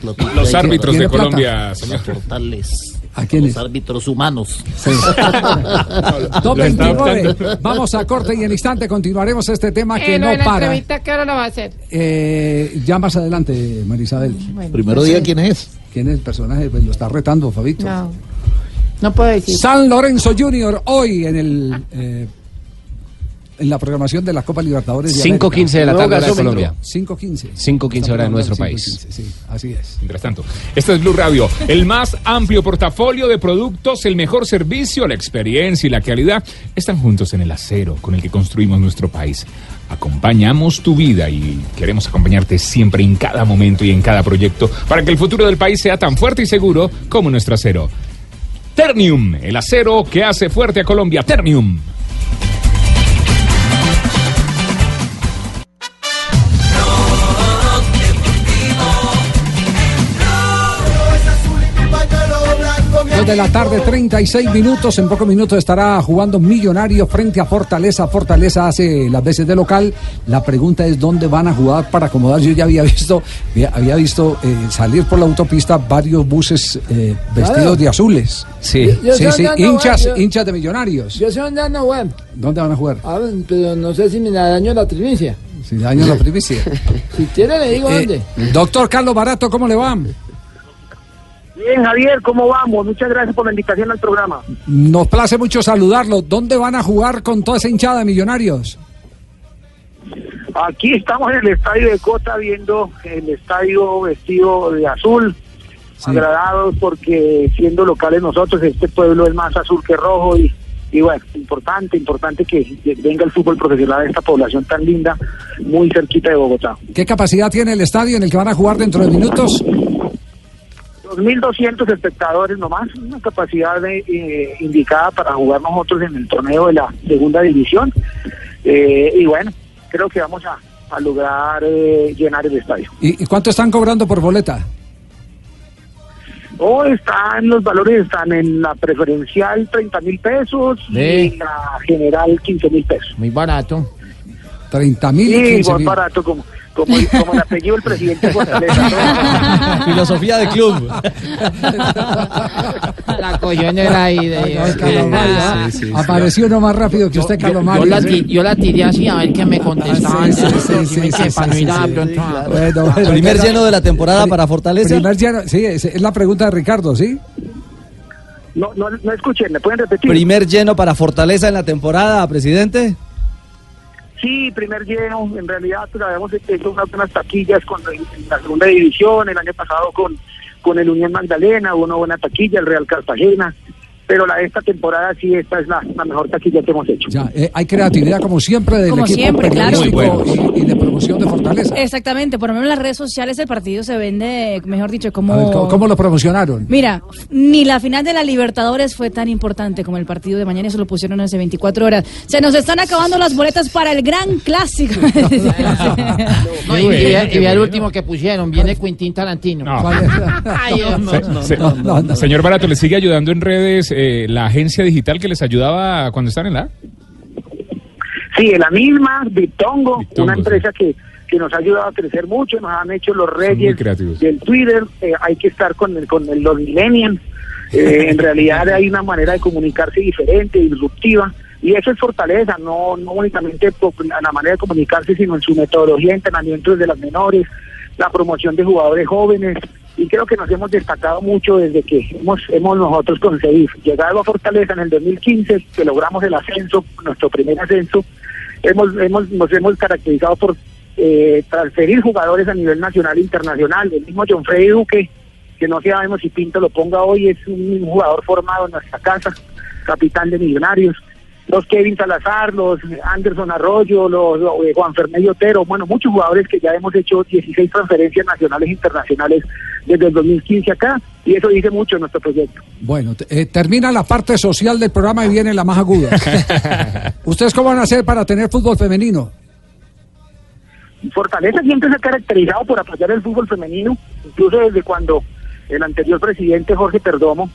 [SPEAKER 13] Platica
[SPEAKER 14] Los
[SPEAKER 13] que-
[SPEAKER 14] árbitros de. Colombia, señor.
[SPEAKER 13] aportarles
[SPEAKER 4] ¿A quiénes?
[SPEAKER 13] los árbitros humanos. [LAUGHS] [LAUGHS]
[SPEAKER 14] Lo está
[SPEAKER 4] 29.
[SPEAKER 14] optando.
[SPEAKER 4] Vamos a corte y en instante continuaremos este tema que
[SPEAKER 5] Eh,
[SPEAKER 4] no
[SPEAKER 5] de la
[SPEAKER 4] para.
[SPEAKER 5] entrevista, ¿qué hora lo va a hacer?
[SPEAKER 4] Eh, ya más adelante, Marisabel.
[SPEAKER 13] Primero diga quién es.
[SPEAKER 4] ¿Quién es el personaje? Pues lo está retando, Fabito.
[SPEAKER 5] No. No puedo decir.
[SPEAKER 4] San Lorenzo Junior hoy en el eh, en la programación de la Copa Libertadores. de
[SPEAKER 15] 5:15 de la
[SPEAKER 4] América.
[SPEAKER 15] tarde hora de Colombia.
[SPEAKER 4] 5.15.
[SPEAKER 15] 5:15 hora de nuestro país.
[SPEAKER 4] 5:15, Sí, así es.
[SPEAKER 14] Mientras tanto, esto es Blue Radio, el más amplio portafolio de productos, el mejor servicio, la experiencia y la calidad están juntos en el acero con el que construimos nuestro país. Acompañamos tu vida y queremos acompañarte siempre en cada momento y en cada proyecto para que el futuro del país sea tan fuerte y seguro como nuestro acero. Ternium, el acero que hace fuerte a Colombia. Ternium.
[SPEAKER 4] De la tarde, 36 minutos. En pocos minutos estará jugando Millonario frente a Fortaleza. Fortaleza hace las veces de local. La pregunta es dónde van a jugar para acomodar. Yo ya había visto, había- visto eh, salir por la autopista varios buses eh, vestidos de azules.
[SPEAKER 9] Sí,
[SPEAKER 16] Yo-
[SPEAKER 4] sí, sí, hinchas,
[SPEAKER 16] yo-
[SPEAKER 4] hinchas de Millonarios.
[SPEAKER 16] Yo sé dónde ando, weón.
[SPEAKER 4] ¿Dónde van a jugar?
[SPEAKER 16] Ah, pero no sé si me la daño la primicia.
[SPEAKER 4] Si daño la [LAUGHS] primicia.
[SPEAKER 16] Si quiere le digo
[SPEAKER 4] Eh,
[SPEAKER 16] dónde.
[SPEAKER 4] doctor Carlos Barato, ¿cómo le va?
[SPEAKER 17] Bien, Javier, ¿cómo vamos? Muchas gracias por la invitación al programa.
[SPEAKER 4] Nos place mucho saludarlo. ¿Dónde van a jugar con toda esa hinchada de Millonarios?
[SPEAKER 17] Aquí estamos en el estadio de Cota viendo el estadio vestido de azul, agradados porque siendo locales nosotros, este pueblo es más azul que rojo y, y bueno, importante, importante que venga el fútbol profesional de esta población tan linda, muy cerquita de Bogotá.
[SPEAKER 4] ¿Qué capacidad tiene el estadio en el que van a jugar dentro de minutos?
[SPEAKER 17] 2.200 espectadores nomás, una capacidad de, eh, indicada para jugar nosotros en el torneo de la segunda división. Eh, y bueno, creo que vamos a, a lograr eh, llenar el estadio.
[SPEAKER 4] ¿Y, cuánto están cobrando por boleta?
[SPEAKER 17] Hoy están los valores, están en la preferencial 30 mil pesos y en la general 15 mil pesos.
[SPEAKER 15] Muy barato.
[SPEAKER 4] 30 mil
[SPEAKER 17] Sí,
[SPEAKER 4] 15
[SPEAKER 17] igual
[SPEAKER 4] mil.
[SPEAKER 17] barato, como, como, como el apellido del presidente de Fortaleza. [LAUGHS]
[SPEAKER 9] Filosofía de club.
[SPEAKER 11] La cogió en el aire.
[SPEAKER 4] Carlos Mario, ¿ah? Apareció uno más rápido que usted, Carlos Mario.
[SPEAKER 11] Yo la, ti- yo la tiré así a ver qué me contestaban.
[SPEAKER 4] sí, sí, sí, sí,
[SPEAKER 11] para no
[SPEAKER 4] sí,
[SPEAKER 11] ir a
[SPEAKER 4] sí.
[SPEAKER 11] pronto a-
[SPEAKER 4] Bueno, bueno, [LAUGHS]
[SPEAKER 9] Primer lleno de la temporada para Fortaleza.
[SPEAKER 4] Primer lleno, sí, es, es la pregunta de Ricardo, ¿sí?
[SPEAKER 17] No, no, no escuché, ¿me pueden repetir?
[SPEAKER 9] Primer lleno para Fortaleza en la temporada, presidente.
[SPEAKER 17] Sí, primer lleno. En realidad, pues, habíamos hecho unas buenas taquillas con en la segunda división, el año pasado con, con el Unión Magdalena, hubo una buena taquilla, el Real Cartagena. Pero la de esta temporada sí, esta es la, la mejor taquilla que hemos hecho.
[SPEAKER 4] Ya, eh, hay creatividad como siempre del
[SPEAKER 8] Como
[SPEAKER 4] equipo
[SPEAKER 8] siempre, claro.
[SPEAKER 4] y, y de promoción de Fortaleza.
[SPEAKER 8] Exactamente, por lo menos en las redes sociales el partido se vende, mejor dicho,
[SPEAKER 4] ver,
[SPEAKER 8] como...
[SPEAKER 4] ¿cómo, cómo lo promocionaron?
[SPEAKER 8] Mira, ni la final de la Libertadores fue tan importante como el partido de mañana, eso lo pusieron hace 24 horas. Se nos están acabando las boletas para el gran clásico. [LAUGHS] [LAUGHS]
[SPEAKER 11] No, y, y el último que pusieron, viene Quintín Tarantino. [LAUGHS] Ay, Dios mío.
[SPEAKER 14] Se- se- Señor Barato, ¿le sigue ayudando en redes eh, la agencia digital que les ayudaba cuando están en la?
[SPEAKER 17] Sí, en la misma, Bitongo, una empresa que, que nos ha ayudado a crecer mucho, nos han hecho los reyes del Twitter, eh, hay que estar con, el, con el- los millennials, Eh, [LAUGHS] en realidad hay una manera de comunicarse diferente, disruptiva, y eso es fortaleza, no, no únicamente por la manera de comunicarse, sino en su metodología de entrenamiento desde las menores, la promoción de jugadores jóvenes, y creo que nos hemos destacado mucho desde que hemos, hemos nosotros conseguido llegado a Fortaleza en el 2015, que logramos el ascenso, nuestro primer ascenso, hemos, hemos, nos hemos caracterizado por eh, transferir jugadores a nivel nacional e internacional. El mismo John Freddy Duque, que no sabemos si Pinto lo ponga hoy, es un jugador formado en nuestra casa, capitán de Millonarios. Los Kevin Salazar, los Anderson Arroyo, los, los, eh, Juan Fernández Otero, bueno, muchos jugadores que ya hemos hecho 16 transferencias nacionales e internacionales desde el 2015 acá, y eso dice mucho de nuestro proyecto.
[SPEAKER 4] Bueno, eh, termina la parte social del programa y viene la más aguda. [LAUGHS] ¿Ustedes cómo van a hacer para tener fútbol femenino?
[SPEAKER 17] Fortaleza siempre se ha caracterizado por apoyar el fútbol femenino, incluso desde cuando el anterior presidente Jorge Perdomo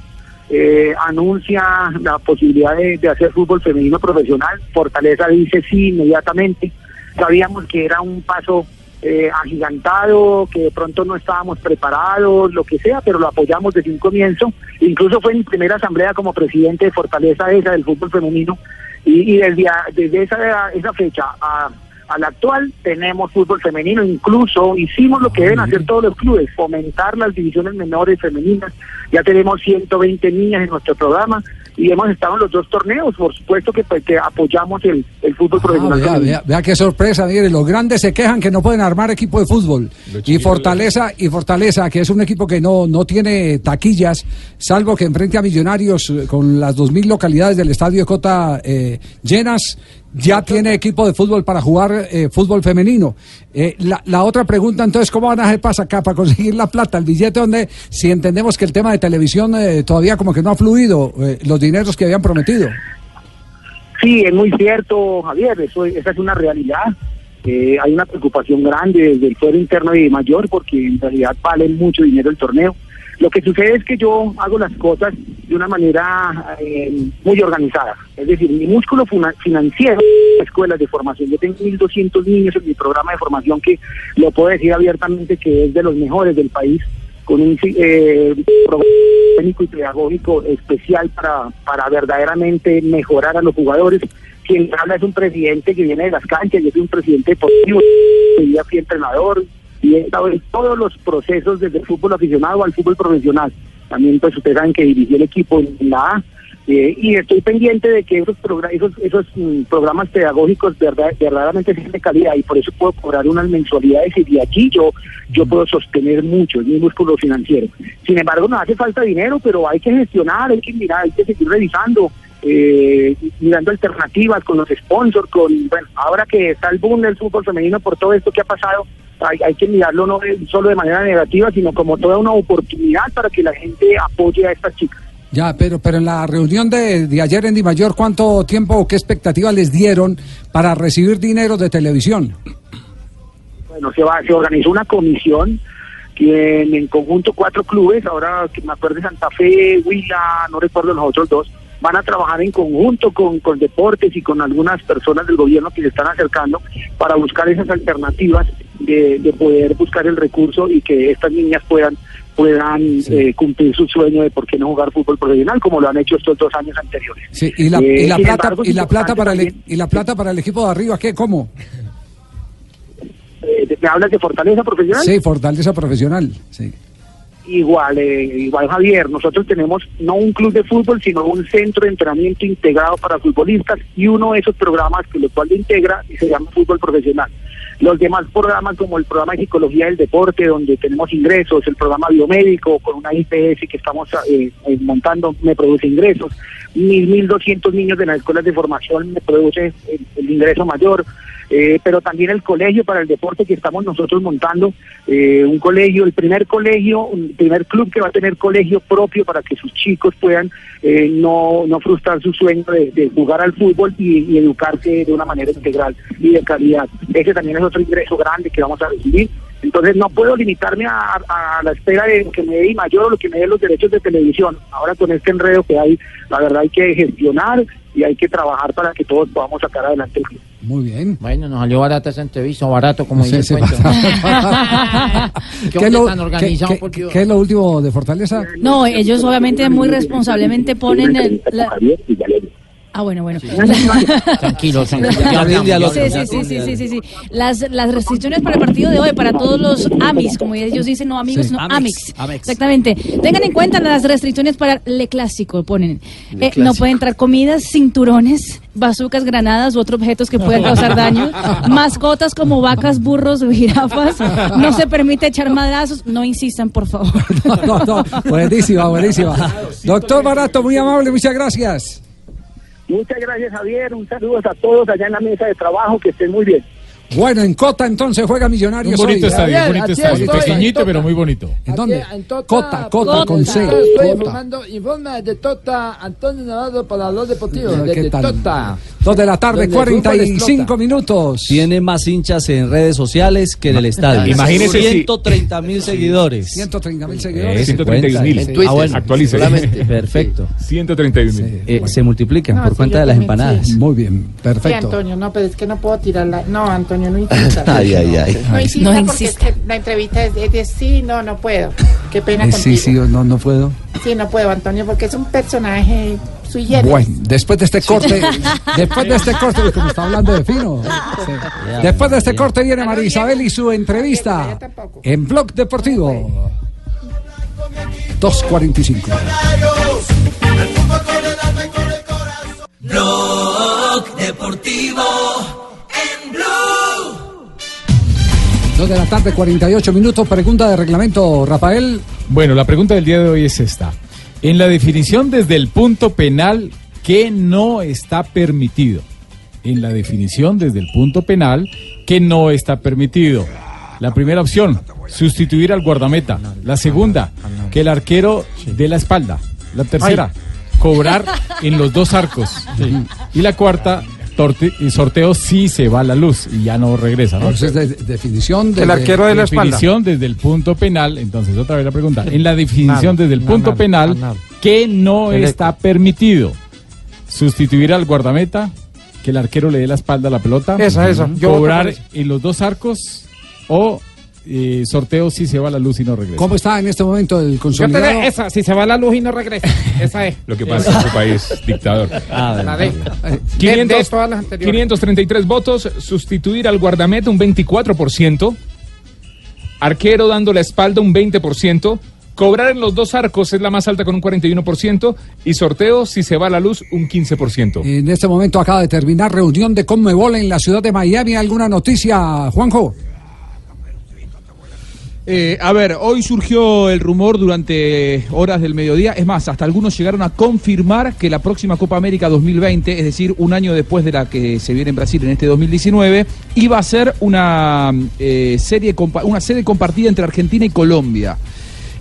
[SPEAKER 17] eh, anuncia la posibilidad de, hacer fútbol femenino profesional. Fortaleza dice sí inmediatamente. Sabíamos que era un paso eh, agigantado, que de pronto no estábamos preparados, lo que sea, pero lo apoyamos desde un comienzo. Incluso fue mi primera asamblea como presidente de Fortaleza esa del fútbol femenino y, y desde, a- desde esa, esa fecha a, a la actual tenemos fútbol femenino, incluso hicimos lo que deben hacer todos los clubes, fomentar las divisiones menores femeninas, ya tenemos 120 niñas en nuestro programa y hemos estado en los dos torneos, por supuesto que, pues, que apoyamos el, el fútbol
[SPEAKER 4] Ah,
[SPEAKER 17] profesional.
[SPEAKER 4] vea,
[SPEAKER 17] femenino.
[SPEAKER 4] vea, vea qué sorpresa, mire, los grandes se quejan que no pueden armar equipo de fútbol. Y Fortaleza, y Fortaleza, que es un equipo que no, no tiene taquillas, salvo que enfrente a Millonarios eh, con las 2.000 localidades del Estadio de Cota eh, llenas, ya tiene equipo de fútbol para jugar eh, fútbol femenino. Eh, la, la otra pregunta, entonces, ¿cómo van a hacer para sacar, para conseguir la plata, el billete donde, si entendemos que el tema de televisión eh, todavía como que no ha fluido, eh, los dineros que habían prometido?
[SPEAKER 17] Sí, es muy cierto, Javier, eso, esa es una realidad. Eh, hay una preocupación grande desde el fuero interno y mayor porque en realidad vale mucho dinero el torneo. Lo que sucede es que yo hago las cosas de una manera eh, muy organizada. Es decir, mi músculo financiero, escuelas de formación. Yo tengo 1.200 niños en mi programa de formación que lo puedo decir abiertamente que es de los mejores del país, con un eh, programa técnico y pedagógico especial para, para verdaderamente mejorar a los jugadores. Quien habla es un presidente que viene de las canchas, yo soy un presidente deportivo, fui entrenador y he estado en todos los procesos desde el fútbol aficionado al fútbol profesional. También pues ustedes saben que dirigí el equipo en la A eh, y estoy pendiente de que esos, progra- esos, esos mm, programas pedagógicos verdad- verdaderamente sean de calidad y por eso puedo cobrar unas mensualidades y de allí yo, yo puedo sostener mucho, es mi músculo financiero. Sin embargo, nos hace falta dinero, pero hay que gestionar, hay que mirar, hay que seguir revisando, eh, mirando alternativas con los sponsors, con, bueno, ahora que está el boom del fútbol femenino por todo esto que ha pasado, hay, hay que mirarlo no solo de manera negativa, sino como toda una oportunidad para que la gente apoye a estas chicas.
[SPEAKER 4] Ya, pero, pero en la reunión de, de ayer en Di Mayor, ¿cuánto tiempo o qué expectativa les dieron para recibir dinero de televisión?
[SPEAKER 17] Bueno, se, va, se organizó una comisión que en, en conjunto cuatro clubes, ahora que me acuerdo de Santa Fe, Huila, no recuerdo los otros dos, van a trabajar en conjunto con, con deportes y con algunas personas del gobierno que se están acercando para buscar esas alternativas de, de poder buscar el recurso y que estas niñas puedan puedan eh, cumplir su sueño de por qué no jugar fútbol profesional como lo han hecho estos dos años anteriores.
[SPEAKER 4] Sí, y la,
[SPEAKER 17] Eh,
[SPEAKER 4] y la
[SPEAKER 17] sin
[SPEAKER 4] plata
[SPEAKER 17] embargo,
[SPEAKER 4] y la plata para el y la plata para el equipo de arriba, ¿qué? ¿Cómo?
[SPEAKER 17] Eh, ¿Me hablas de fortaleza profesional?
[SPEAKER 4] Sí, fortaleza profesional. Sí.
[SPEAKER 17] Igual, eh, igual Javier, nosotros tenemos no un club de fútbol, sino un centro de entrenamiento integrado para futbolistas y uno de esos programas que lo cual lo integra y se llama fútbol profesional. Los demás programas como el programa de psicología del deporte, donde tenemos ingresos, el programa biomédico con una IPS que estamos eh, eh, montando, me produce ingresos, mil, mil doscientos niños de las escuelas de formación me produce el, el ingreso mayor. Eh, pero también el colegio para el deporte que estamos nosotros montando, eh, un colegio, el primer colegio, un primer club que va a tener colegio propio para que sus chicos puedan eh, no, no frustrar su sueño de, jugar al fútbol y, educarse de una manera integral y de calidad. Ese también es otro ingreso grande que vamos a recibir. Entonces no puedo limitarme a, a la espera de que me dé mayor o lo que me dé los derechos de televisión. Ahora con este enredo que hay, la verdad hay que gestionar y hay que trabajar para que todos podamos sacar adelante el club.
[SPEAKER 4] Muy bien.
[SPEAKER 11] Bueno, nos salió barata esa entrevista, barato, como [LAUGHS]
[SPEAKER 4] Sí,
[SPEAKER 11] dice
[SPEAKER 4] sí,
[SPEAKER 11] el cuento. [LAUGHS] [LAUGHS]
[SPEAKER 4] ¿Qué,
[SPEAKER 11] ¿Qué
[SPEAKER 4] es lo,
[SPEAKER 11] organizado,
[SPEAKER 4] qué- qué- qué es lo último de Fortaleza?
[SPEAKER 8] No, ellos obviamente muy responsablemente ponen el... la- Ah, bueno, bueno.
[SPEAKER 11] Tranquilo.
[SPEAKER 8] Sí, sí, sí, sí, sí, sí, sí. Las, las restricciones para el partido de hoy, para todos los AMIS, como ellos dicen, no amigos,
[SPEAKER 9] Sí.
[SPEAKER 8] sino
[SPEAKER 9] Amex,
[SPEAKER 8] AMIX.
[SPEAKER 9] Amex.
[SPEAKER 8] Exactamente. Tengan en cuenta las restricciones para Le Clásico, ponen.
[SPEAKER 9] Le
[SPEAKER 8] Eh, no pueden entrar comidas, cinturones, bazucas, granadas u otros objetos que puedan causar daño. Mascotas como vacas, burros o jirafas. [LAUGHS] No se permite echar madrazos. No insistan, por favor. [LAUGHS]
[SPEAKER 4] No, no, buenísima, buenísima. Doctor Barato, muy amable, muchas gracias.
[SPEAKER 17] Muchas gracias Javier, un saludo a todos allá en la mesa de trabajo, que estén muy bien.
[SPEAKER 4] Bueno, en Cota entonces juega
[SPEAKER 6] Un
[SPEAKER 4] Millonarios
[SPEAKER 6] bonito
[SPEAKER 4] hoy.
[SPEAKER 6] estadio, un bonito estadio.
[SPEAKER 16] estoy,
[SPEAKER 6] Pequeñito, pero muy bonito.
[SPEAKER 4] ¿En dónde?
[SPEAKER 16] Aquí, en Tota,
[SPEAKER 4] Cota, Cota, con C.
[SPEAKER 16] Estoy
[SPEAKER 4] Cota.
[SPEAKER 16] informando, informa de Tota, Antonio Navarro para los deportivos,
[SPEAKER 4] ¿Qué
[SPEAKER 16] desde
[SPEAKER 4] tal?
[SPEAKER 16] Tota.
[SPEAKER 4] Dos de la tarde,
[SPEAKER 16] Donde el fútbol
[SPEAKER 4] 45
[SPEAKER 16] explota.
[SPEAKER 4] minutos.
[SPEAKER 9] Tiene más hinchas en redes sociales que en el estadio.
[SPEAKER 14] Imagínese si-
[SPEAKER 9] 130 mil seguidores.
[SPEAKER 4] 130 mil
[SPEAKER 9] Eh,
[SPEAKER 4] seguidores.
[SPEAKER 14] 131 mil.
[SPEAKER 9] En Twitter.
[SPEAKER 14] Ah, bueno. Actualice.
[SPEAKER 9] Solamente. [LAUGHS] Perfecto.
[SPEAKER 14] 131 mil.
[SPEAKER 9] Eh, Se multiplican
[SPEAKER 5] No,
[SPEAKER 9] por
[SPEAKER 5] sí,
[SPEAKER 9] cuenta de las empanadas.
[SPEAKER 5] sí.
[SPEAKER 4] Muy bien,
[SPEAKER 5] Sí,
[SPEAKER 4] perfecto.
[SPEAKER 5] Antonio, no, pero es que no puedo tirarla. No, Antonio, no [LAUGHS] insista.
[SPEAKER 13] Ay, ay, ay.
[SPEAKER 5] No insista
[SPEAKER 8] No
[SPEAKER 5] porque
[SPEAKER 8] insista.
[SPEAKER 5] es que la entrevista es de, es de sí, no, no puedo. Qué pena
[SPEAKER 4] Eh,
[SPEAKER 5] contigo.
[SPEAKER 4] sí, sí, no, no puedo.
[SPEAKER 5] Sí, no puedo, Antonio, porque es un personaje sui.
[SPEAKER 4] Bueno, después de este corte, [LAUGHS] después de este corte, como está hablando de fino. sí. Después de este corte viene María Isabel y su entrevista en Blog Deportivo. 2.45.
[SPEAKER 3] Blog Deportivo
[SPEAKER 4] 2 de la tarde, 48 minutos. Pregunta de reglamento, Rafael.
[SPEAKER 6] Bueno, la pregunta del día de hoy es esta. En la definición desde el punto penal, ¿qué no está permitido? En la definición desde el punto penal, ¿qué no está permitido? La primera opción, sustituir al guardameta. La segunda, que el arquero dé la espalda. La tercera, cobrar en los dos arcos. Y la cuarta, torte- sorteo si se va la luz y ya no regresa. ¿no?
[SPEAKER 4] Entonces, de- de- definición de.
[SPEAKER 6] definición desde el punto penal. Entonces, otra vez la pregunta. En la definición
[SPEAKER 4] Nada,
[SPEAKER 6] desde el
[SPEAKER 4] nada,
[SPEAKER 6] punto
[SPEAKER 4] nada,
[SPEAKER 6] penal,
[SPEAKER 4] nada.
[SPEAKER 6] ¿qué no
[SPEAKER 4] El-
[SPEAKER 6] está permitido? Sustituir al guardameta, que el arquero le dé la espalda a la pelota.
[SPEAKER 18] Esa, esa. Yo
[SPEAKER 6] Cobrar en los dos arcos o eh, sorteo si se va la luz y no regresa.
[SPEAKER 4] ¿Cómo está en este momento el
[SPEAKER 18] Yo te
[SPEAKER 4] consolidado?
[SPEAKER 18] esa, si se va la luz y no regresa. Esa es.
[SPEAKER 14] Lo que pasa en su país, dictador. [LAUGHS]
[SPEAKER 18] La [LAUGHS] de- de- de
[SPEAKER 14] 500,
[SPEAKER 18] todas las anteriores.
[SPEAKER 14] 533 votos, sustituir al guardameta un 24%, arquero dando la espalda un 20%, cobrar en los dos arcos es la más alta con un 41% y sorteo si se va la luz un 15%.
[SPEAKER 4] En este momento acaba de terminar reunión de Conmebol en la ciudad de Miami. ¿Alguna noticia, Juanjo?
[SPEAKER 19] Eh, a ver, hoy surgió el rumor durante horas del mediodía. Es más, hasta algunos llegaron a confirmar que la próxima Copa América 2020, es decir, un año después de la que se viene en Brasil en este 2019, iba a ser una, eh, serie, una sede compartida entre Argentina y Colombia.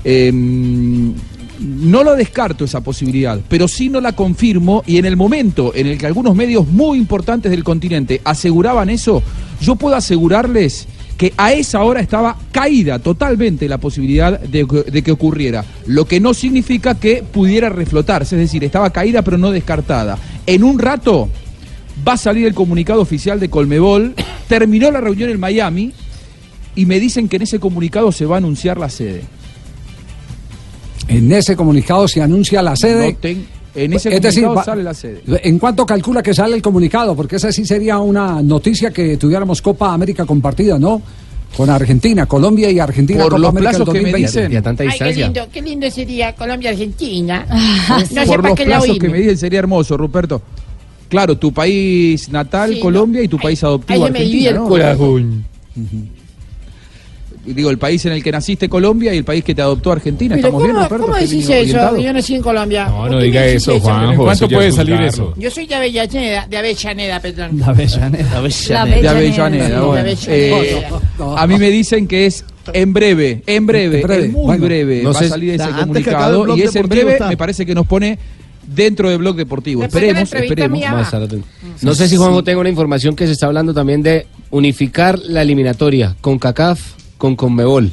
[SPEAKER 19] Eh, no lo descarto esa posibilidad, pero sí no la confirmo y en el momento en el que algunos medios muy importantes del continente aseguraban eso, yo puedo asegurarles
[SPEAKER 20] que a esa hora estaba caída totalmente la posibilidad de, que- de que ocurriera, lo que no significa que pudiera reflotarse, es decir, estaba caída pero no descartada. En un rato va a salir el comunicado oficial de Colmebol, [COUGHS] terminó la reunión en Miami y me dicen que en ese comunicado se va a anunciar la sede.
[SPEAKER 4] En ese comunicado se anuncia la sede.
[SPEAKER 20] No ten- en ese
[SPEAKER 4] Es decir,
[SPEAKER 20] comunicado sale la sede.
[SPEAKER 4] ¿En cuánto calcula que sale el comunicado? Porque esa sí sería una noticia que tuviéramos Copa América compartida, ¿no? Con Argentina, Colombia y Argentina.
[SPEAKER 20] Por
[SPEAKER 4] Copa
[SPEAKER 20] los
[SPEAKER 4] América del
[SPEAKER 20] plazos que me
[SPEAKER 4] 2020.
[SPEAKER 20] dicen. Y a tanta
[SPEAKER 5] Ay, qué lindo, qué lindo sería Colombia-Argentina.
[SPEAKER 20] Ah,
[SPEAKER 5] No sé
[SPEAKER 20] Por los plazos que me dicen sería hermoso, Ruperto. Claro, tu país natal,
[SPEAKER 5] Sí,
[SPEAKER 20] Colombia, y tu país adoptivo,
[SPEAKER 5] ahí
[SPEAKER 20] Argentina.
[SPEAKER 5] el
[SPEAKER 20] ¿no?
[SPEAKER 5] corazón.
[SPEAKER 20] Digo, el país en el que naciste, Colombia, y el país que te adoptó, Argentina. ¿Estamos bien,
[SPEAKER 5] ¿cómo,
[SPEAKER 20] Ruperto?
[SPEAKER 5] ¿cómo
[SPEAKER 20] Qué
[SPEAKER 5] decís
[SPEAKER 20] bien
[SPEAKER 5] eso?
[SPEAKER 20] orientado.
[SPEAKER 5] Yo nací en Colombia.
[SPEAKER 14] No,
[SPEAKER 5] ¿Por
[SPEAKER 14] no diga eso, Juanjo.
[SPEAKER 20] ¿En cuánto
[SPEAKER 14] eso
[SPEAKER 20] puede
[SPEAKER 14] es
[SPEAKER 20] salir
[SPEAKER 14] juzgarlo.
[SPEAKER 5] Yo soy de Avellaneda, de Avellaneda, perdón.
[SPEAKER 9] De Avellaneda.
[SPEAKER 20] De Avellaneda, bueno.
[SPEAKER 5] De
[SPEAKER 20] Eh, a mí me dicen que es en breve, en breve,
[SPEAKER 4] En breve.
[SPEAKER 20] en muy
[SPEAKER 4] Bueno,
[SPEAKER 20] breve
[SPEAKER 21] no
[SPEAKER 20] va a salir ese comunicado y ese en breve
[SPEAKER 21] está.
[SPEAKER 20] me parece que nos pone dentro del blog deportivo.
[SPEAKER 5] De
[SPEAKER 20] Esperemos, esperemos.
[SPEAKER 15] No sé si Juanjo tenga una información que se está hablando también de unificar la eliminatoria con CACAF con Conmebol.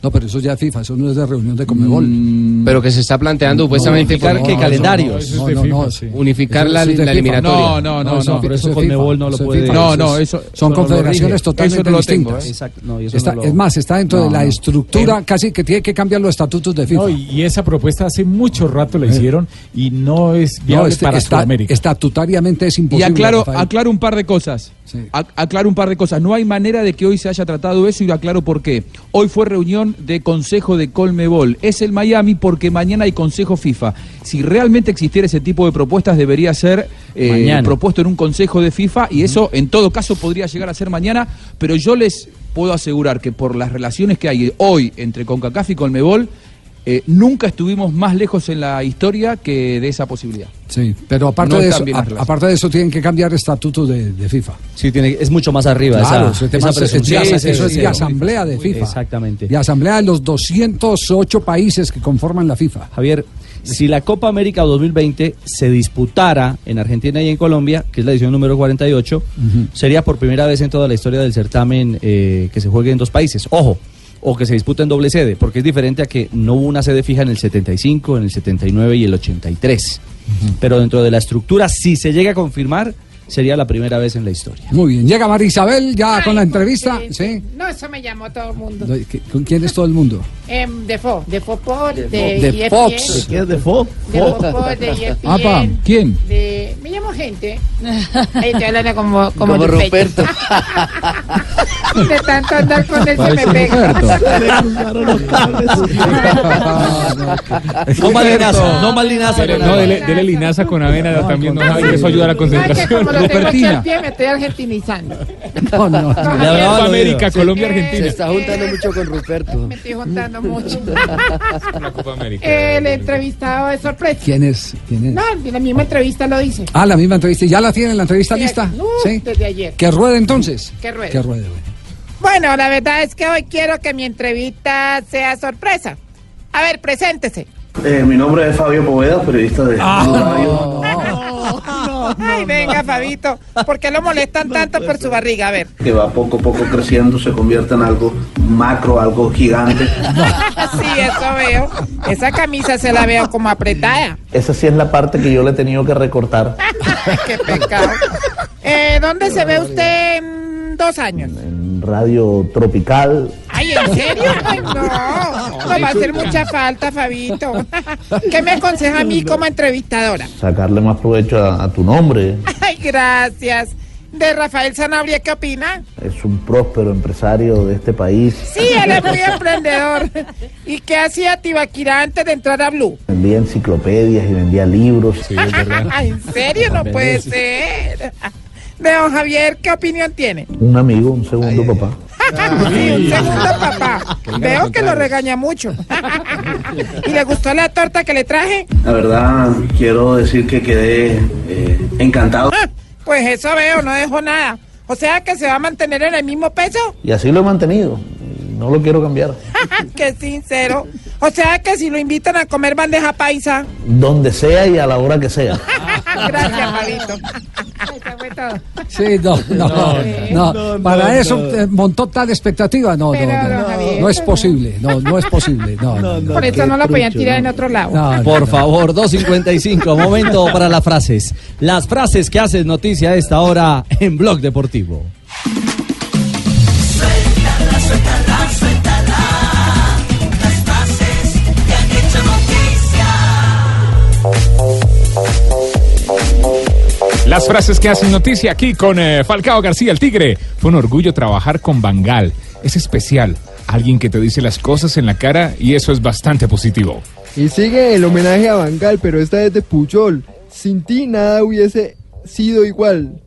[SPEAKER 4] No, pero eso ya es FIFA, eso no es de reunión de Conmebol.
[SPEAKER 20] Mm,
[SPEAKER 15] Pero que se está planteando supuestamente
[SPEAKER 9] unificar qué
[SPEAKER 4] no,
[SPEAKER 9] calendarios.
[SPEAKER 4] eso no, no, no, eso-
[SPEAKER 15] unificar
[SPEAKER 4] eso-
[SPEAKER 15] la,
[SPEAKER 4] eso es de
[SPEAKER 15] la
[SPEAKER 4] FIFA.
[SPEAKER 15] eliminatoria.
[SPEAKER 20] No, no, no,
[SPEAKER 4] eso-
[SPEAKER 20] no.
[SPEAKER 9] pero
[SPEAKER 4] eso FIFA,
[SPEAKER 9] no lo puede-
[SPEAKER 4] FIFA.
[SPEAKER 20] No,
[SPEAKER 4] Eso
[SPEAKER 20] no,
[SPEAKER 4] es-
[SPEAKER 20] eso-
[SPEAKER 4] son confederaciones totalmente distintas.
[SPEAKER 20] ¿eh?
[SPEAKER 9] Exacto, no, y eso
[SPEAKER 4] Está-
[SPEAKER 9] no lo-
[SPEAKER 4] Es más, está dentro
[SPEAKER 20] No,
[SPEAKER 4] de la
[SPEAKER 20] no.
[SPEAKER 4] estructura casi que tiene que cambiar los estatutos de FIFA.
[SPEAKER 6] No, y, y esa propuesta hace mucho rato la hicieron y no es
[SPEAKER 4] No,
[SPEAKER 6] viable
[SPEAKER 4] este-
[SPEAKER 6] para
[SPEAKER 4] está-
[SPEAKER 6] Sudamérica.
[SPEAKER 4] estatutariamente es
[SPEAKER 20] Y
[SPEAKER 4] imposible.
[SPEAKER 20] aclaro,
[SPEAKER 4] Rafael.
[SPEAKER 20] aclaro un par de cosas. Aclaro un par de cosas. No hay manera de que hoy se haya tratado eso y lo aclaro por qué. Hoy fue reunión de Consejo de Colmebol. Es el Miami porque mañana hay Consejo FIFA. Si realmente existiera ese tipo de propuestas, debería ser eh, propuesto en un Consejo de FIFA y eso en todo caso podría llegar a ser mañana. Pero yo les puedo asegurar que por las relaciones que hay hoy entre CONCACAF y Colmebol, eh, nunca estuvimos más lejos en la historia que de esa posibilidad.
[SPEAKER 4] Sí, pero aparte,
[SPEAKER 20] No
[SPEAKER 4] de eso, a- aparte de eso tienen que cambiar estatutos de, de FIFA.
[SPEAKER 9] Sí, tiene, es mucho más arriba
[SPEAKER 4] Claro,
[SPEAKER 9] esa, esa presunción. Sí,
[SPEAKER 4] eso es de asamblea de FIFA.
[SPEAKER 9] Exactamente.
[SPEAKER 4] De asamblea de los 208 países que conforman la FIFA.
[SPEAKER 9] Javier, si la Copa América 2020 se disputara en Argentina y en Colombia, que es la edición número 48, sería por primera vez en toda la historia del certamen eh, que se juegue en dos países. Ojo, o que se dispute en doble sede, porque es diferente a que no hubo una sede fija en el 75, en el 79 y el 83. Pero dentro de la estructura, si se llega a confirmar, sería la primera vez en la historia.
[SPEAKER 4] Muy bien, llega María Isabel ya con la entrevista. ¿Sí?
[SPEAKER 5] No, eso me llamó todo el mundo.
[SPEAKER 4] ¿Qué- ¿Con quién es todo el mundo?
[SPEAKER 5] Em, de Fo, de Fopol, de,
[SPEAKER 4] De
[SPEAKER 5] ESPN,
[SPEAKER 4] Fox.
[SPEAKER 20] ¿Qué es de Fo?
[SPEAKER 5] De Fopol, de ESPN.
[SPEAKER 20] Apa, ¿quién?
[SPEAKER 5] De, me llamo gente. [LAUGHS] Ahí estoy hablando como, como,
[SPEAKER 21] Como
[SPEAKER 5] Ruperto. de tanto andar con él se me pega. [LAUGHS]
[SPEAKER 9] No más linaza, no más linaza.
[SPEAKER 14] No, dele, dele linaza con avena también, no que eso ayuda a la concentración.
[SPEAKER 5] como lo tengo aquí al pie, me estoy argentinizando.
[SPEAKER 4] No, no.
[SPEAKER 14] América, Colombia,
[SPEAKER 5] Eh,
[SPEAKER 21] Se
[SPEAKER 14] Argentina.
[SPEAKER 21] está juntando mucho con Ruperto.
[SPEAKER 5] Me estoy juntando mucho. [LAUGHS]
[SPEAKER 14] La Copa América.
[SPEAKER 5] El entrevistado es sorpresa.
[SPEAKER 4] ¿Quién es? ¿Quién es?
[SPEAKER 5] No, en la misma entrevista lo dice.
[SPEAKER 4] Ah, la misma entrevista. ¿Ya la tienen la entrevista
[SPEAKER 5] Sí,
[SPEAKER 4] lista?
[SPEAKER 5] no,
[SPEAKER 4] Sí.
[SPEAKER 5] desde ayer.
[SPEAKER 4] Que ruede entonces.
[SPEAKER 5] Que ruede.
[SPEAKER 4] Que ruede. bueno.
[SPEAKER 5] Bueno, la verdad es que hoy quiero que mi entrevista sea sorpresa. A ver, preséntese.
[SPEAKER 7] Eh, mi nombre es Fabio Poveda, periodista de Radio. [LAUGHS] [LAUGHS]
[SPEAKER 5] Ay, venga, Fabito. ¿Por qué lo molestan tanto por su barriga? A ver.
[SPEAKER 7] que va poco a poco creciendo, se convierte en algo macro, algo gigante. [LAUGHS]
[SPEAKER 5] Sí, eso veo. Esa camisa se la veo como apretada.
[SPEAKER 7] Esa sí es la parte que yo le he tenido que recortar. [LAUGHS]
[SPEAKER 5] Qué pecado. Eh, ¿Dónde se ve usted en dos años?
[SPEAKER 7] En Radio Tropical,
[SPEAKER 5] Ay, ¿en serio? [LAUGHS] Ay, no. No va a hacer mucha falta, Fabito. [LAUGHS] ¿Qué me aconseja a mí como entrevistadora?
[SPEAKER 7] sacarle más provecho a, a tu nombre.
[SPEAKER 5] Ay, gracias. De Rafael Sanabria, ¿qué opina?
[SPEAKER 7] Es un próspero empresario de este país.
[SPEAKER 5] Sí, él es muy emprendedor. ¿Y qué hacía Tibaquirá antes de entrar a Blue?
[SPEAKER 7] Vendía enciclopedias y vendía libros. [LAUGHS]
[SPEAKER 5] ¿En serio? No puede ser. De don Javier, ¿qué opinión tiene?
[SPEAKER 7] Un amigo, un segundo papá. [LAUGHS]
[SPEAKER 5] Sí, un segundo papá. Veo que lo regaña mucho. [LAUGHS] ¿Y le gustó la torta que le traje?
[SPEAKER 7] La verdad, quiero decir que quedé eh, encantado.
[SPEAKER 5] Ah, Pues eso veo, no dejo nada. O sea que se va a mantener en el mismo peso.
[SPEAKER 7] Y así lo he mantenido. No lo quiero cambiar. [LAUGHS]
[SPEAKER 5] Qué sincero. O sea que si lo invitan a comer bandeja paisa.
[SPEAKER 7] Donde sea y a la hora que sea.
[SPEAKER 5] Gracias, Fabito. Eso fue todo.
[SPEAKER 4] Sí, no, no, no,
[SPEAKER 5] No, no,
[SPEAKER 4] para
[SPEAKER 5] no.
[SPEAKER 4] eso montó tal expectativa, no, no,
[SPEAKER 5] Pero,
[SPEAKER 4] no, no es posible, no, no es posible, no, no, no.
[SPEAKER 5] Por eso no lo podían tirar en otro lado.
[SPEAKER 4] No,
[SPEAKER 9] Por favor, 2.55, momento para las frases. Las frases que hacen noticia a esta hora en Blog Deportivo.
[SPEAKER 3] Las frases que
[SPEAKER 14] hacen noticia aquí con eh, Falcao García, el Tigre. Fue un orgullo trabajar con Bangal. Es especial. Alguien que te dice las cosas en la cara y eso es bastante positivo.
[SPEAKER 13] Y sigue el homenaje a Bangal, pero esta es de Puyol. Sin ti nada hubiese sido igual.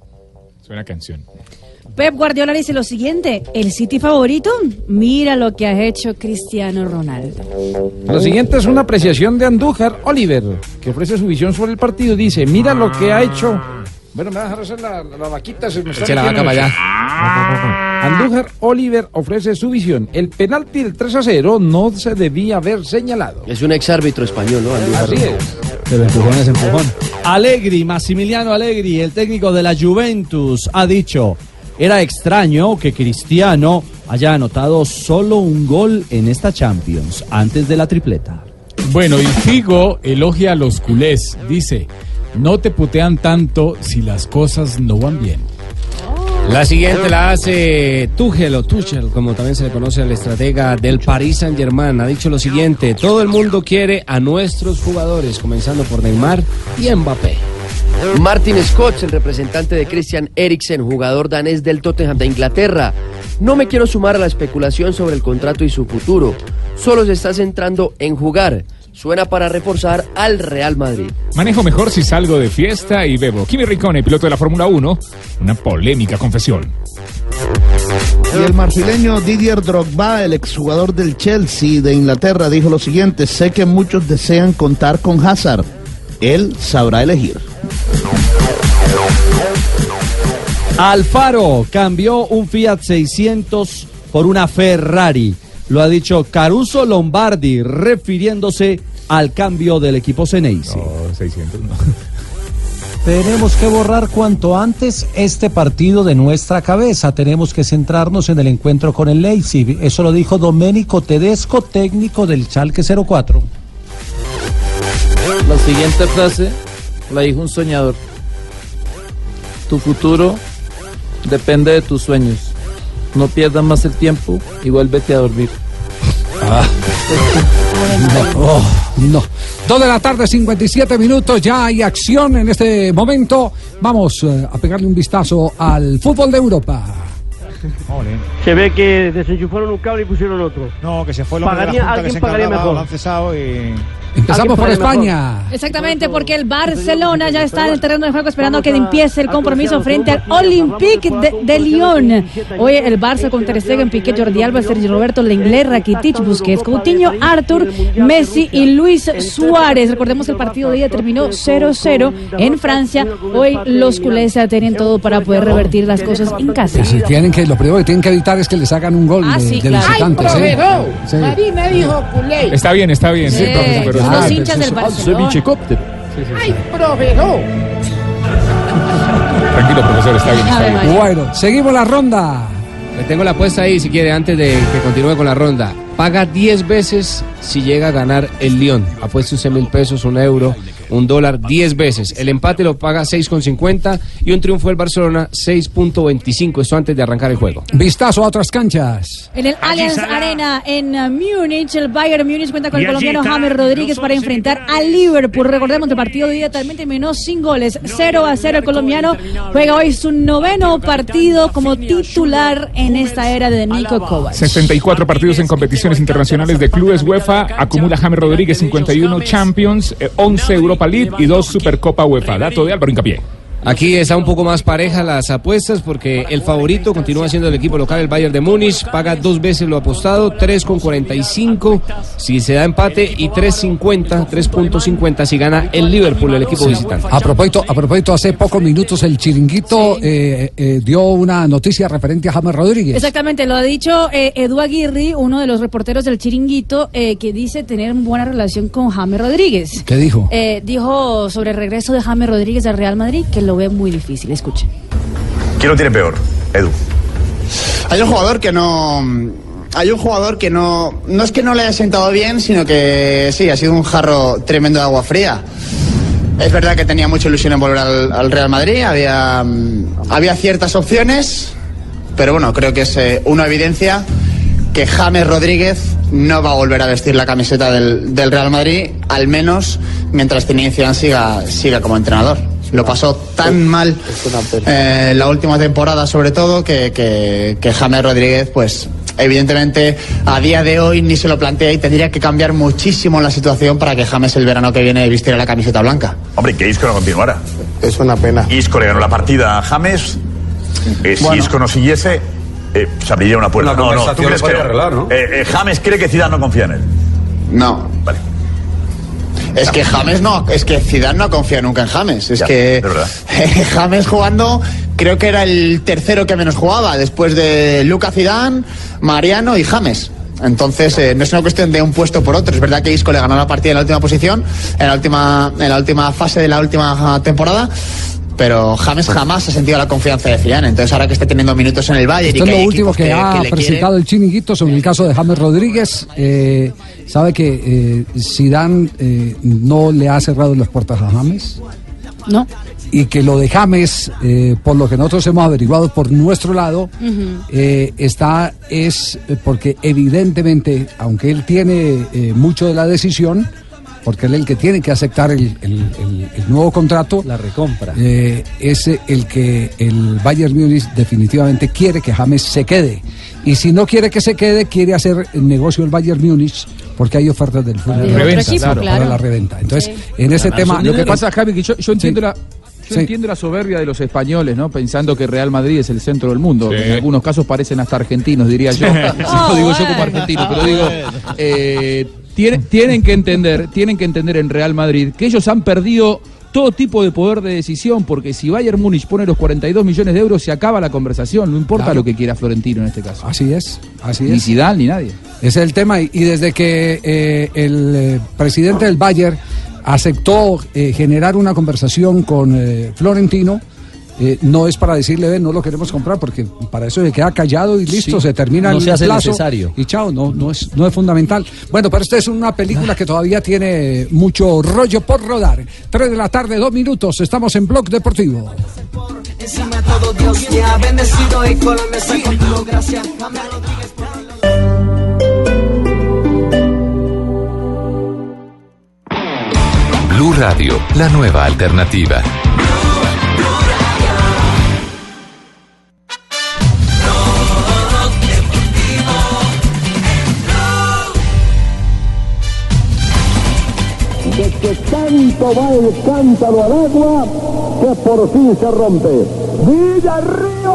[SPEAKER 14] Suena canción.
[SPEAKER 8] Pep Guardiola dice lo siguiente, el City favorito, mira lo que ha hecho Cristiano Ronaldo.
[SPEAKER 18] Lo siguiente es una apreciación de Andújar Oliver, que ofrece su visión sobre el partido. Dice, mira lo que ha hecho... Bueno, me va a dejar hacer la, la vaquita. Se me está
[SPEAKER 15] Eche la vaca para
[SPEAKER 18] el- Andújar Oliver ofrece su visión. El penalti del 3 a 0 no se debía haber señalado.
[SPEAKER 13] Es un exárbitro español, ¿no?
[SPEAKER 18] Así es.
[SPEAKER 9] Pero empujón es empujón. Allegri, Massimiliano Allegri, el técnico de la Juventus, ha dicho, era extraño que Cristiano haya anotado solo un gol en esta Champions, antes de la tripleta.
[SPEAKER 6] Bueno, y Figo elogia a los culés. Dice, no te putean tanto si las cosas no van bien.
[SPEAKER 15] La siguiente la hace Tuchel o Tuchel, como también se le conoce al estratega del Paris Saint Germain. Ha dicho lo siguiente: todo el mundo quiere a nuestros jugadores, comenzando por Neymar y Mbappé.
[SPEAKER 13] Martin Scott, el representante de Christian Eriksen, jugador danés del Tottenham de Inglaterra. No me quiero sumar a la especulación sobre el contrato y su futuro. Solo se está centrando en jugar. Suena para reforzar al Real Madrid.
[SPEAKER 14] Manejo mejor si salgo de fiesta y bebo. Kimi Riccone, piloto de la Fórmula 1, una polémica confesión.
[SPEAKER 7] Y el marfileño Didier Drogba, el exjugador del Chelsea de Inglaterra, dijo lo siguiente, sé que muchos desean contar con Hazard. Él sabrá elegir.
[SPEAKER 9] Alfaro cambió un Fiat 600 por una Ferrari. Lo ha dicho Caruso Lombardi, refiriéndose al cambio del equipo Ceneice.
[SPEAKER 14] No, 600 no. [LAUGHS]
[SPEAKER 22] Tenemos que borrar cuanto antes este partido de nuestra cabeza. Tenemos que centrarnos en el encuentro con el Leipzig. Eso lo dijo Domenico Tedesco, técnico del Schalke 04.
[SPEAKER 23] La siguiente frase la dijo un soñador. Tu futuro depende de tus sueños. No pierdas más el tiempo y vuélvete a dormir. [LAUGHS]
[SPEAKER 4] No, oh, no. Dos de la tarde, 57 minutos. Ya hay acción en este momento. Vamos eh, a pegarle un vistazo al fútbol de Europa.
[SPEAKER 24] Se ve que desenchufaron un cable y pusieron otro.
[SPEAKER 25] No, que se fue el hombre de
[SPEAKER 24] Pagaría-
[SPEAKER 25] la Junta que
[SPEAKER 24] alguien
[SPEAKER 25] se
[SPEAKER 24] pagaría
[SPEAKER 25] encargaba,
[SPEAKER 24] mejor.
[SPEAKER 25] lo han cesado y...
[SPEAKER 4] Empezamos por España.
[SPEAKER 8] Exactamente, porque el Barcelona ya está en el terreno de juego esperando que empiece el compromiso frente al Olympique de, de Lyon. Hoy el Barça con Ter Stegen, Piqué, Jordi Alba, Sergio Roberto, Lenglet, Rakitic, Busquets, Coutinho, Arthur, Messi y Luis Suárez. Recordemos que el partido de día terminó 0-0 en Francia. Hoy los culés ya tienen todo para poder revertir las cosas en casa.
[SPEAKER 4] Si tienen que, lo primero que tienen que evitar es que les hagan un gol
[SPEAKER 8] Ah,
[SPEAKER 4] de,
[SPEAKER 8] sí,
[SPEAKER 4] de
[SPEAKER 8] claro.
[SPEAKER 5] ¡Ay,
[SPEAKER 4] visitantes. ¿eh?
[SPEAKER 5] proveedor!
[SPEAKER 4] Sí.
[SPEAKER 5] Marina dijo culé.
[SPEAKER 14] Está bien, está bien. Sí,
[SPEAKER 5] Sí,
[SPEAKER 14] profesor, pero-
[SPEAKER 5] los
[SPEAKER 14] Ah,
[SPEAKER 5] hinchas del Barcelona. ¡Ay, proveedor!
[SPEAKER 14] Tranquilo, profesor, está bien, está bien.
[SPEAKER 4] Bueno, seguimos la ronda.
[SPEAKER 15] Le tengo la apuesta ahí si quiere antes de que continúe con la ronda. Paga 10 veces si llega a ganar el León. Apuesta 11 mil pesos, un euro, un dólar, 10 veces. El empate lo paga 6,50 y un triunfo del Barcelona 6,25. Esto antes de arrancar el juego.
[SPEAKER 4] Vistazo a otras canchas.
[SPEAKER 8] En el Allianz Arena en uh, Múnich, el Bayern Múnich cuenta con el colombiano James Rodríguez para enfrentar a Liverpool. Recordemos que el partido de día también terminó sin goles, 0 a 0. El colombiano juega hoy su noveno partido como titular en esta era de Nico Kovac.
[SPEAKER 14] 64 partidos en competiciones internacionales de clubes UEFA. Acumula James Rodríguez 51 Champions, eh, 11 Europa League y 2 Supercopa UEFA. Dato de Álvaro Incapié.
[SPEAKER 15] Aquí está un poco más pareja las apuestas porque el favorito continúa siendo el equipo local, el Bayern de Múnich, paga dos veces lo apostado, 3,45 si se da empate y 3,50, 3.50 si gana el Liverpool, el equipo visitante.
[SPEAKER 4] A propósito, a propósito, hace pocos minutos el chiringuito eh, eh, dio una noticia referente a James Rodríguez.
[SPEAKER 8] Exactamente, lo ha dicho eh, Edu Aguirre, uno de los reporteros del Chiringuito, eh, que dice tener buena relación con James Rodríguez.
[SPEAKER 4] ¿Qué dijo?
[SPEAKER 8] Eh, dijo sobre el regreso de James Rodríguez al Real Madrid que lo ve muy difícil. Escuchen.
[SPEAKER 26] ¿Quién lo tiene peor? Edu.
[SPEAKER 27] Hay un jugador que no. Hay un jugador que no. No es que no le haya sentado bien, sino que sí, ha sido un jarro tremendo de agua fría. Es verdad que tenía mucha ilusión en volver al, al Real Madrid, había, mm, había ciertas opciones, pero bueno, creo que es eh, una evidencia que James Rodríguez no va a volver a vestir la camiseta del, del Real Madrid, al menos mientras Zidane siga, siga como entrenador. Lo pasó tan mal eh, la última temporada, sobre todo, que, que, que James Rodríguez, pues evidentemente a día de hoy ni se lo plantea y tendría que cambiar muchísimo la situación para que James el verano que viene vistiera la camiseta blanca.
[SPEAKER 26] Hombre, que Isco no continuara.
[SPEAKER 27] Es una pena.
[SPEAKER 26] Isco le ganó la partida a James. Eh, si. Isco no siguiese, eh, se abriría una puerta.
[SPEAKER 27] Una
[SPEAKER 26] no, no, ¿tú crees que
[SPEAKER 27] arreglar, ¿no?
[SPEAKER 26] Eh, eh, James cree que Zidane no confía en él.
[SPEAKER 27] No.
[SPEAKER 26] Vale.
[SPEAKER 27] Es que James no, es que Zidane no confía nunca en James. Es
[SPEAKER 26] Ya,
[SPEAKER 27] que. [LAUGHS] James jugando, creo que era el tercero que menos jugaba, después de Luca Zidane, Mariano y James. Entonces, eh, no es una cuestión de un puesto por otro. Es verdad que Isco le ganó la partida en la última posición, en la última, en la última fase de la última temporada. Pero James jamás ha sentido la confianza de Zidane. Entonces, ahora que está teniendo minutos en el Bayern
[SPEAKER 4] Esto
[SPEAKER 27] y
[SPEAKER 4] es
[SPEAKER 27] que hay
[SPEAKER 4] lo último que,
[SPEAKER 27] que,
[SPEAKER 4] ha
[SPEAKER 27] que quieren,
[SPEAKER 4] presentado el chiringuito sobre el caso de James Rodríguez. Eh, ¿Sabe que eh, Zidane eh, no le ha cerrado las puertas a James?
[SPEAKER 8] No.
[SPEAKER 4] Y que lo de James, eh, por lo que nosotros hemos averiguado por nuestro lado, eh, está es porque evidentemente, aunque él tiene eh, mucho de la decisión, porque él es el que tiene que aceptar el, el- el- el nuevo contrato.
[SPEAKER 9] La recompra.
[SPEAKER 4] Eh, es el que el Bayern Múnich definitivamente quiere que James se quede. Y si no quiere que se quede, quiere hacer el negocio el Bayern Múnich porque hay ofertas del fútbol.
[SPEAKER 19] De reventa, claro.
[SPEAKER 4] Para la reventa. Entonces, en ese tema...
[SPEAKER 19] Lo que pasa, Javi, que yo, yo entiendo la. Yo
[SPEAKER 4] Sí.
[SPEAKER 19] entiendo la soberbia de los españoles, ¿no? Pensando que Real Madrid es el centro del mundo. En algunos casos parecen hasta argentinos, diría yo. [LAUGHS]
[SPEAKER 8] Ah,
[SPEAKER 19] No digo yo como argentino, pero digo, eh, tienen, tienen que entender, tienen que entender en Real Madrid que ellos han perdido todo tipo de poder de decisión, porque si Bayern Múnich pone los 42 millones de euros, se acaba la conversación, no importa
[SPEAKER 4] Claro.
[SPEAKER 19] lo que quiera Florentino en este caso.
[SPEAKER 4] Así es, así
[SPEAKER 19] Ni
[SPEAKER 4] es.
[SPEAKER 19] Zidane ni nadie.
[SPEAKER 4] Ese es el tema. Y, y desde que eh, el eh, presidente del Bayern aceptó eh, generar una conversación con eh, Florentino, eh, no es para decirle, ven, no lo queremos comprar, porque para eso se queda callado y listo,
[SPEAKER 9] Sí.
[SPEAKER 4] se termina
[SPEAKER 9] No
[SPEAKER 4] el
[SPEAKER 9] se hace
[SPEAKER 4] plazo.
[SPEAKER 9] necesario.
[SPEAKER 4] Y chao, no, no, es, no es fundamental. Bueno, pero esta es una película que todavía tiene mucho rollo por rodar. Tres de la tarde, dos minutos, estamos en Blog Deportivo.
[SPEAKER 3] Encima de todo Dios te ha bendecido y Colombia está contigo, gracias. James Rodríguez por
[SPEAKER 28] Blue Radio, la nueva alternativa.
[SPEAKER 29] Tanto va el cántaro al agua que por fin se rompe. Villarrío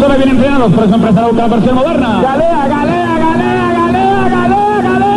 [SPEAKER 3] Solo bien entrenados, por eso empiezan a buscar la versión moderna. Galea, galea, galea, galea, galea, galea.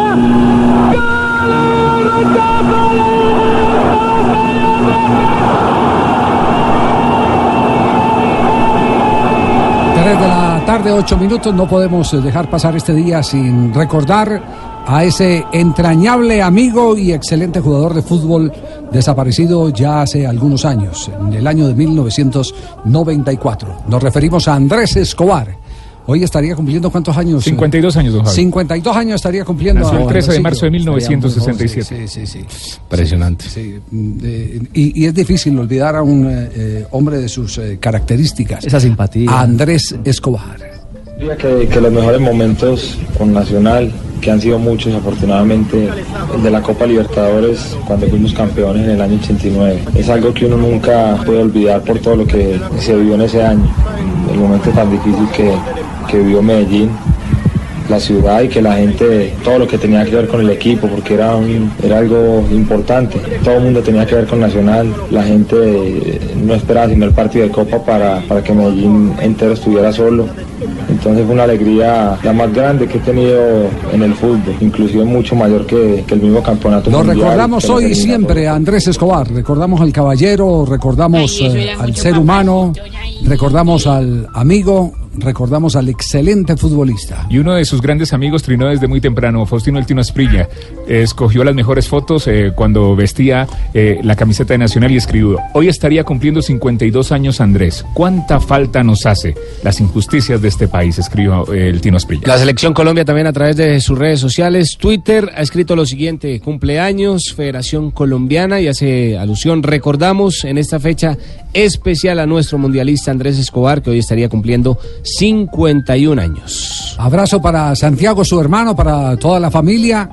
[SPEAKER 4] Tres de la tarde, ocho minutos. No podemos eh, dejar pasar este día sin recordar a ese entrañable amigo y excelente jugador de fútbol desaparecido ya hace algunos años, en el año de 1994. Nos referimos a Andrés Escobar. Hoy estaría cumpliendo cuántos años?
[SPEAKER 14] 52 años, don Javi.
[SPEAKER 4] 52 años estaría cumpliendo.
[SPEAKER 14] Nació el
[SPEAKER 4] ahora,
[SPEAKER 14] 13 de
[SPEAKER 4] sí,
[SPEAKER 14] marzo de
[SPEAKER 4] estaría muy joven,
[SPEAKER 14] 1967.
[SPEAKER 4] Sí, sí, sí.
[SPEAKER 15] Impresionante.
[SPEAKER 4] Sí, mm, eh, y, y es difícil olvidar a un eh, eh, hombre de sus eh, características.
[SPEAKER 9] Esa simpatía.
[SPEAKER 4] A Andrés Escobar.
[SPEAKER 30] Que los mejores momentos con Nacional, que han sido muchos afortunadamente, el de la Copa Libertadores cuando fuimos campeones en el año 89, es algo que uno nunca puede olvidar por todo lo que se vivió en ese año, el momento tan difícil que, que vivió Medellín, la ciudad y que la gente, todo lo que tenía que ver con el equipo, porque era, un- era algo importante. Todo el mundo tenía que ver con Nacional. La gente eh, no esperaba sino el partido de Copa para, para que Medellín entero estuviera solo. Entonces fue una alegría la más grande que he tenido en el fútbol, inclusive mucho mayor que, que el mismo campeonato
[SPEAKER 4] Lo
[SPEAKER 30] mundial,
[SPEAKER 4] recordamos hoy
[SPEAKER 30] eliminatorias.
[SPEAKER 4] siempre a Andrés Escobar, recordamos al caballero, recordamos
[SPEAKER 31] Ay,
[SPEAKER 4] eh, al ser humano, recordamos al amigo, recordamos al excelente futbolista.
[SPEAKER 14] Y uno de sus grandes amigos trinó desde muy temprano, Faustino El Tino Asprilla. Escogió las mejores fotos eh, cuando vestía eh, la camiseta de Nacional y escribió, hoy estaría cumpliendo 52 años Andrés. ¿Cuánta falta nos hace las injusticias de este país? Escribió eh, El Tino Asprilla.
[SPEAKER 15] La selección Colombia también a través de sus redes sociales, Twitter, ha escrito lo siguiente, cumpleaños, Federación Colombiana, y hace alusión, recordamos en esta fecha especial a nuestro mundialista Andrés Escobar, que hoy estaría cumpliendo 51 años.
[SPEAKER 4] Abrazo para Santiago, su hermano, para toda la familia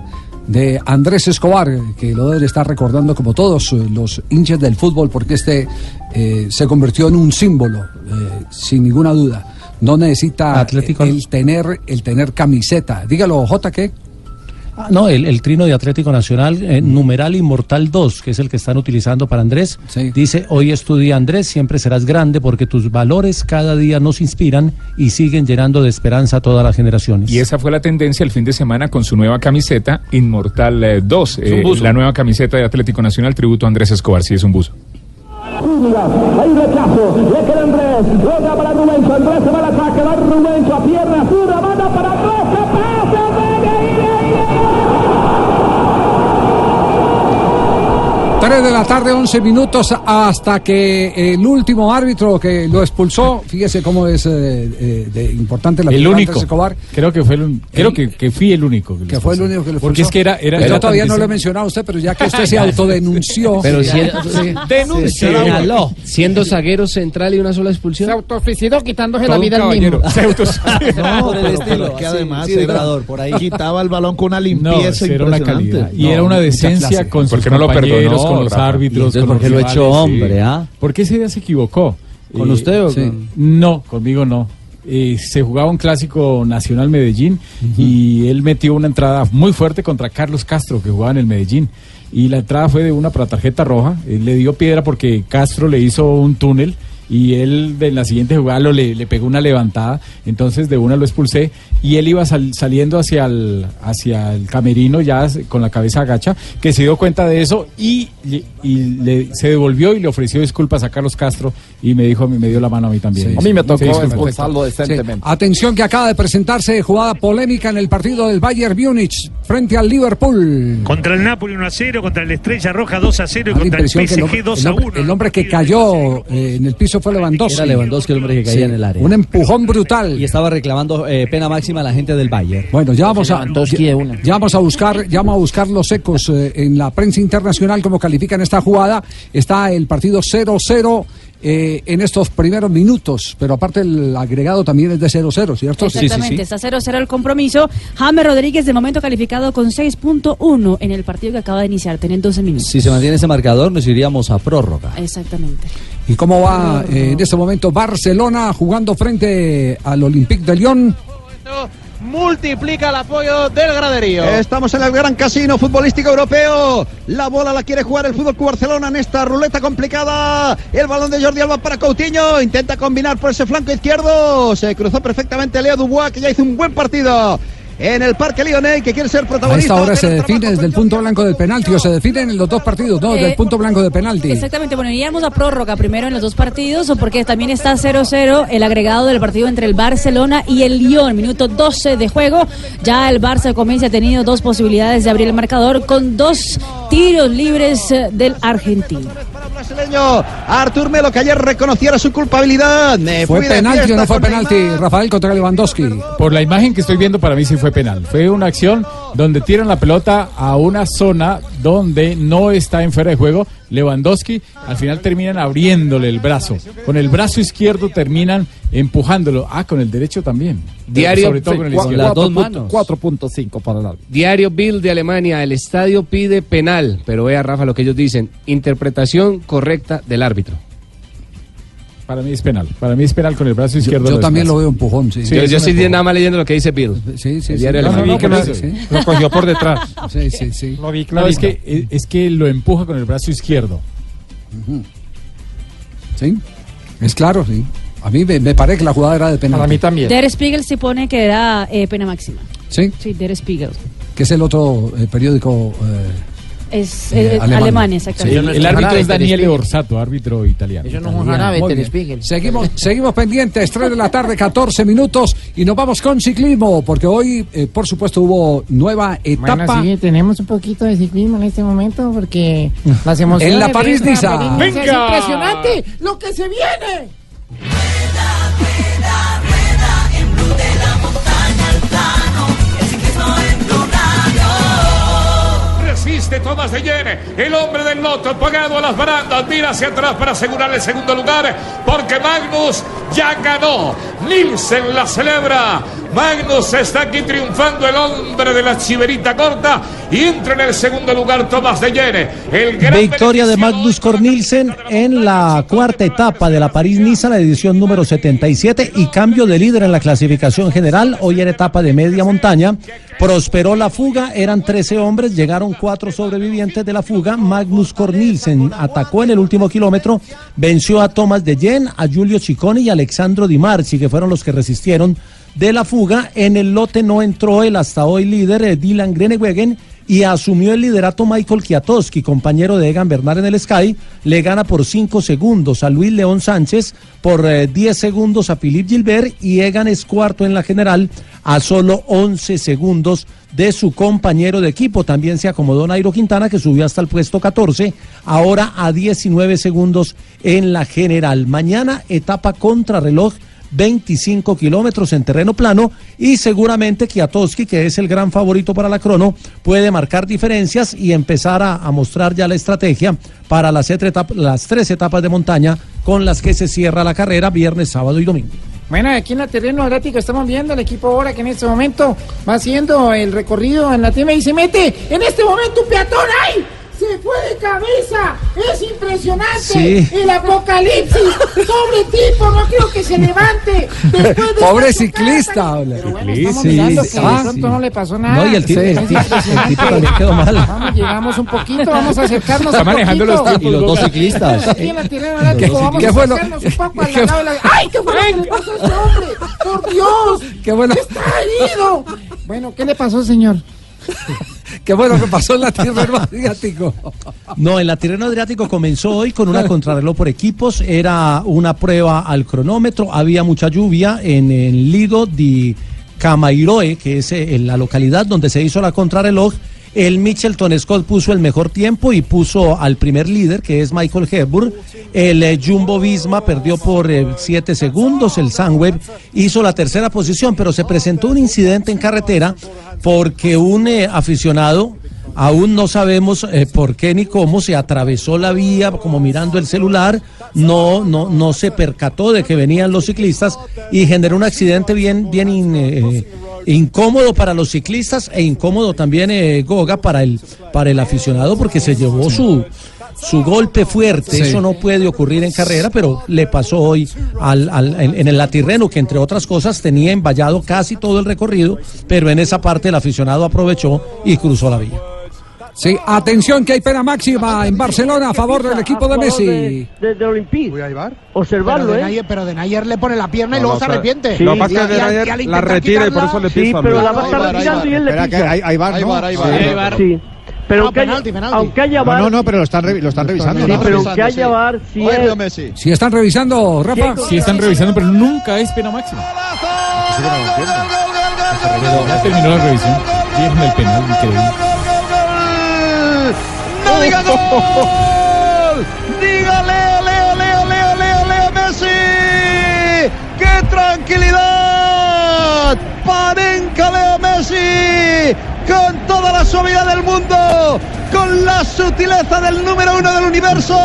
[SPEAKER 4] de Andrés Escobar, que lo deben estar recordando como todos los hinchas del fútbol, porque este eh, se convirtió en un símbolo, eh, sin ninguna duda. No necesita el tener el tener camiseta. Dígalo, J, ¿qué?
[SPEAKER 22] Ah, no, el, el trino de Atlético Nacional, eh, numeral inmortal 2, que es el que están utilizando para Andrés, dice, hoy es tu día Andrés, siempre serás grande porque tus valores cada día nos inspiran y siguen llenando de esperanza a todas las generaciones.
[SPEAKER 14] Y esa fue la tendencia el fin de semana con su nueva camiseta, Inmortal eh, 2,
[SPEAKER 22] Es un
[SPEAKER 14] eh,
[SPEAKER 22] buzo.
[SPEAKER 14] la nueva camiseta de Atlético Nacional, tributo a Andrés Escobar, sí es un buzo.
[SPEAKER 29] Zúñiga, hay rechazo, le queda Andrés, para Rubencho, Andrés se va al ataque, va Rubencho a pierna zurda, manda para Andrés, que pase,
[SPEAKER 4] 3 de la tarde, 11 minutos, hasta que el último árbitro que lo expulsó, fíjese cómo es eh, eh, de importante la
[SPEAKER 6] El único.
[SPEAKER 4] Escobar.
[SPEAKER 6] Creo que fue el, un- creo que, que fui el único. Que,
[SPEAKER 4] Que fue el único que lo
[SPEAKER 6] Porque
[SPEAKER 4] expulsó.
[SPEAKER 6] es que era. era,
[SPEAKER 4] Yo todavía no lo he mencionado a usted, pero ya que usted se [LAUGHS] autodenunció.
[SPEAKER 15] Pero siendo,
[SPEAKER 4] sí.
[SPEAKER 15] Señaló. siendo zaguero central y una sola expulsión.
[SPEAKER 5] Se autosuicidó quitándose
[SPEAKER 15] Todo
[SPEAKER 5] la vida al mismo. [LAUGHS]
[SPEAKER 15] Se autosuicidó.
[SPEAKER 7] No,
[SPEAKER 15] Por el
[SPEAKER 7] pero,
[SPEAKER 15] estilo,
[SPEAKER 7] pero es que además
[SPEAKER 15] sí,
[SPEAKER 7] era-
[SPEAKER 15] por ahí. [LAUGHS]
[SPEAKER 7] quitaba el balón con una
[SPEAKER 6] No,
[SPEAKER 7] limpieza
[SPEAKER 6] era una calidad. Y era una decencia con sus
[SPEAKER 14] ¿Por qué no lo perdonó,
[SPEAKER 6] con los
[SPEAKER 14] Rafa?
[SPEAKER 6] árbitros.
[SPEAKER 9] ¿Y entonces
[SPEAKER 6] con
[SPEAKER 9] por
[SPEAKER 6] los
[SPEAKER 9] qué lo
[SPEAKER 6] sí.
[SPEAKER 9] hombre, ah?
[SPEAKER 6] Porque ese día se equivocó.
[SPEAKER 9] ¿Con
[SPEAKER 6] Eh,
[SPEAKER 9] usted o
[SPEAKER 6] sí.
[SPEAKER 9] con-
[SPEAKER 6] No, conmigo no. Eh, se jugaba un clásico nacional Medellín y él metió una entrada muy fuerte contra Carlos Castro que jugaba en el Medellín y la entrada fue de una para tarjeta roja. Él le dio piedra porque Castro le hizo un túnel y él de la siguiente jugada lo, le, le pegó una levantada, entonces de una lo expulsé y él iba sal- saliendo hacia el, hacia el camerino ya con la cabeza agacha, que se dio cuenta de eso y, y- y le- se devolvió y le ofreció disculpas a Carlos Castro y me dijo, me dio la mano a mí también.
[SPEAKER 4] Sí, sí.
[SPEAKER 6] Se disculpó.
[SPEAKER 4] Sí. Atención que acaba de presentarse jugada polémica en el partido del Bayern Múnich frente al Liverpool.
[SPEAKER 31] Contra el Napoli 1 a 0, contra el Estrella Roja 2 a 0 y
[SPEAKER 4] la
[SPEAKER 31] contra el
[SPEAKER 4] impresión que el
[SPEAKER 31] PSG
[SPEAKER 4] hombre,
[SPEAKER 31] 2
[SPEAKER 4] el
[SPEAKER 31] a
[SPEAKER 4] hombre-
[SPEAKER 31] 1.
[SPEAKER 4] el hombre que cayó eh, en el piso fue Lewandowski.
[SPEAKER 9] Era Lewandowski el hombre que caía en el área.
[SPEAKER 4] Un empujón brutal.
[SPEAKER 9] Y estaba reclamando eh, pena máxima a la gente del Bayern.
[SPEAKER 4] Bueno, ya vamos a ya, ya vamos a buscar, ya vamos a buscar los ecos eh, en la prensa internacional como califican esta jugada. Está el partido 0-0 eh, en estos primeros minutos, pero aparte el agregado también es de 0-0, ¿cierto?
[SPEAKER 8] Exactamente, está 0-0 el compromiso. James Rodríguez de momento calificado con 6.1 en el partido que acaba de iniciar, tienen 12 minutos.
[SPEAKER 9] Si se mantiene ese marcador, nos iríamos a prórroga.
[SPEAKER 8] Exactamente.
[SPEAKER 4] ¿Y cómo va eh, en este momento Barcelona jugando frente al Olympique de Lyon?
[SPEAKER 32] Multiplica el apoyo del graderío.
[SPEAKER 33] Estamos en el gran casino futbolístico europeo. La bola la quiere jugar el Fútbol Barcelona en esta ruleta complicada. El balón de Jordi Alba para Coutinho. Intenta combinar por ese flanco izquierdo. Se cruzó perfectamente Leo Dubois, que ya hizo un buen partido en el Parque Lyonnais, que quiere ser
[SPEAKER 4] A
[SPEAKER 33] protagonista.
[SPEAKER 4] esta hora se define desde el punto blanco del penalti o se definen en los dos partidos, no, desde el
[SPEAKER 8] Eh,
[SPEAKER 4] punto blanco de penalti.
[SPEAKER 8] Exactamente, bueno, iríamos a prórroga primero en los dos partidos, o porque también está 0-0 el agregado del partido entre el Barcelona y el Lyon, minuto 12 de juego. Ya el Barça comienza ha tenido dos posibilidades de abrir el marcador con dos tiros libres eh, del argentino.
[SPEAKER 33] brasileño Artur Melo, que ayer reconociera su culpabilidad. Me
[SPEAKER 4] ¿Fue penalti o no fue penalti, Rafael, contra Lewandowski?
[SPEAKER 6] Por la imagen que estoy viendo, para mí sí fue penal. Fue una acción donde tiran la pelota a una zona donde no está en fuera de juego. Lewandowski, al final terminan abriéndole el brazo. Con el brazo izquierdo terminan empujándolo. Ah, con el derecho también.
[SPEAKER 15] Diario-
[SPEAKER 6] Sobre todo con el izquierdo.
[SPEAKER 15] las dos manos.
[SPEAKER 23] 4.5 para el árbitro.
[SPEAKER 15] Diario Bill de Alemania, el estadio pide penal, pero vea Rafa lo que ellos dicen, interpretación correcta del árbitro.
[SPEAKER 6] Para mí es penal. Para mí es penal con el brazo izquierdo.
[SPEAKER 4] Yo
[SPEAKER 6] lo
[SPEAKER 4] también lo veo empujón, sí.
[SPEAKER 15] yo yo estoy nada más leyendo lo que dice Bill.
[SPEAKER 4] Sí, sí, sí. No, no, no, sí.
[SPEAKER 6] Lo cogió por detrás.
[SPEAKER 4] Sí, sí, sí.
[SPEAKER 6] No, es que, es, es que lo empuja con el brazo izquierdo.
[SPEAKER 4] Sí, es claro, sí. A mí me, me parece que la jugada era de penal.
[SPEAKER 6] Para mí también.
[SPEAKER 8] Der Spiegel se pone que era eh, pena máxima.
[SPEAKER 4] Sí,
[SPEAKER 8] Sí, Der Spiegel.
[SPEAKER 4] que es el otro eh, periódico. eh,
[SPEAKER 8] Es
[SPEAKER 4] Eh,
[SPEAKER 8] eh,
[SPEAKER 4] alemán.
[SPEAKER 8] Alemania, exactamente.
[SPEAKER 6] El, el árbitro es Daniele Orsato, árbitro italiano.
[SPEAKER 4] Muy bien. Seguimos, seguimos pendientes, 3 de la tarde, 14 minutos, y nos vamos con ciclismo, porque hoy, eh, por supuesto, hubo nueva etapa.
[SPEAKER 34] Bueno, sí, tenemos un poquito de ciclismo en este momento porque las emociones... [LAUGHS]
[SPEAKER 4] En la París-Niza ¡Venga!
[SPEAKER 34] Es impresionante lo que se viene.
[SPEAKER 14] Resiste Tomás de Yene, el hombre del loto, pagado a las barandas, mira hacia atrás para asegurar el segundo lugar, porque Magnus ya ganó. Nielsen la celebra. Magnus está aquí triunfando el hombre de la chiverita corta y entra en el segundo lugar Tomás de. El gran
[SPEAKER 22] Victoria de Magnus Cornilsen en la cuarta etapa de la París-Niza, la edición número 77 y cambio de líder en la clasificación general. Hoy era etapa de media montaña. Prosperó la fuga, eran 13 hombres, llegaron cuatro sobrevivientes de la fuga. Magnus Cornilsen atacó en el último kilómetro, venció a Tomás de Yen, a Giulio Ciccone y a Alexandro Di Marchi, que fueron los que resistieron de la fuga. En el lote no entró el hasta hoy líder eh, Dylan Grenewegen y asumió el liderato Michael Kiatowski, compañero de Egan Bernal en el Sky, le gana por 5 segundos a Luis León Sánchez, por eh, 10 segundos a Philippe Gilbert y Egan es cuarto en la general a solo 11 segundos de su compañero de equipo. También se acomodó Nairo Quintana que subió hasta el puesto 14, ahora a 19 segundos en la general. Mañana etapa contrarreloj 25 kilómetros en terreno plano y seguramente Kiatowski, que es el gran favorito para la crono, puede marcar diferencias y empezar a, mostrar ya la estrategia para las, tres etapas de montaña con las que se cierra la carrera viernes, sábado y domingo.
[SPEAKER 34] Bueno, aquí en la terreno adriático estamos viendo el equipo ahora que en este momento va haciendo el recorrido en la tienda y se mete en este momento un peatón. ¡Ay! Se fue de cabeza. Es impresionante.
[SPEAKER 4] Sí.
[SPEAKER 34] El apocalipsis. Pobre tipo, no quiero que se levante. Después de
[SPEAKER 4] Pobre ciclista.
[SPEAKER 34] Estamos
[SPEAKER 4] Sí,
[SPEAKER 34] mirando
[SPEAKER 4] sí,
[SPEAKER 34] que
[SPEAKER 4] ah,
[SPEAKER 34] de pronto
[SPEAKER 4] sí.
[SPEAKER 34] no le pasó nada.
[SPEAKER 22] No, y el tipo-
[SPEAKER 34] Sí,
[SPEAKER 22] el
[SPEAKER 34] es
[SPEAKER 22] tipo-
[SPEAKER 34] impresionante.
[SPEAKER 22] el tipo también quedó mal.
[SPEAKER 34] Vamos, llegamos un poquito, vamos a acercarnos
[SPEAKER 22] Está
[SPEAKER 34] un
[SPEAKER 22] manejando
[SPEAKER 34] poquito.
[SPEAKER 22] los Y los dos ciclistas.
[SPEAKER 34] Aquí en la terreno adriático,
[SPEAKER 4] ¿Qué-
[SPEAKER 34] vamos
[SPEAKER 4] qué
[SPEAKER 34] a
[SPEAKER 4] fue lo-
[SPEAKER 34] acercarnos un poco al lado de la... ¡Ay, qué fue lo que le pasó a este hombre! ¡Por Dios!
[SPEAKER 4] Qué bueno.
[SPEAKER 34] ¡Está herido! Bueno, ¿qué le pasó, señor?
[SPEAKER 4] Qué bueno que pasó en la del Adriático.
[SPEAKER 22] No, en la Tirreno Adriático comenzó hoy con una contrarreloj por equipos, era una prueba al cronómetro, había mucha lluvia en el Lido di Camairoe, que es eh, la localidad donde se hizo la contrarreloj. El Mitchelton Scott puso el mejor tiempo y puso al primer líder, que es Michael Hepburn. El eh, Jumbo Visma perdió por 7 segundos. El Sunweb hizo la tercera posición, pero se presentó un incidente en carretera porque un eh, aficionado Aún no sabemos eh, por qué ni cómo se atravesó la vía, como mirando el celular, no, no, no se percató de que venían los ciclistas y generó un accidente bien, bien eh, incómodo para los ciclistas e incómodo también eh, Goga para el, para el aficionado porque se llevó su, su golpe fuerte.
[SPEAKER 4] Sí.
[SPEAKER 22] Eso no puede ocurrir en carrera, pero le pasó hoy al, al- en, en el latirreno, que entre otras cosas tenía envallado casi todo el recorrido, pero en esa parte el aficionado aprovechó y cruzó la vía.
[SPEAKER 4] Sí, atención que hay pena máxima en Barcelona a favor del equipo de Messi.
[SPEAKER 35] De, de Olympique. Observarlo,
[SPEAKER 36] pero de
[SPEAKER 35] ¿eh?
[SPEAKER 36] Nayer, pero de Nayer le pone la pierna y
[SPEAKER 35] No,
[SPEAKER 36] luego
[SPEAKER 35] no,
[SPEAKER 36] se arrepiente.
[SPEAKER 35] Sí. Lo que pasa
[SPEAKER 36] Y
[SPEAKER 35] es
[SPEAKER 36] a-
[SPEAKER 35] que
[SPEAKER 36] y a-
[SPEAKER 35] Nayer
[SPEAKER 36] y
[SPEAKER 35] la retira y por eso le Sí, pero la va a estar tirando y él le
[SPEAKER 33] Espera, que
[SPEAKER 35] pisa.
[SPEAKER 33] hay- hay VAR, ¿no?
[SPEAKER 35] Hay
[SPEAKER 33] Sí.
[SPEAKER 35] Pero
[SPEAKER 36] No,
[SPEAKER 35] aunque, haya,
[SPEAKER 36] penalti, penalti.
[SPEAKER 35] aunque haya
[SPEAKER 33] No,
[SPEAKER 35] VAR,
[SPEAKER 33] no, no, pero lo están, revi- lo están revisando.
[SPEAKER 35] sí,
[SPEAKER 33] ¿no?
[SPEAKER 35] pero aunque haya VAR, sí
[SPEAKER 33] Oye, Messi.
[SPEAKER 4] Si están revisando, Rafa.
[SPEAKER 6] Sí están revisando, pero nunca es pena máxima. Ya terminó la revisión. Dieron el penal, increíble.
[SPEAKER 33] ¡No diga gol! ¡Diga Leo, Leo, Leo, Leo, Leo, Leo Messi! ¡Qué tranquilidad! ¡Panenka Leo Messi! Con toda la suavidad del mundo, con la sutileza del número uno del universo,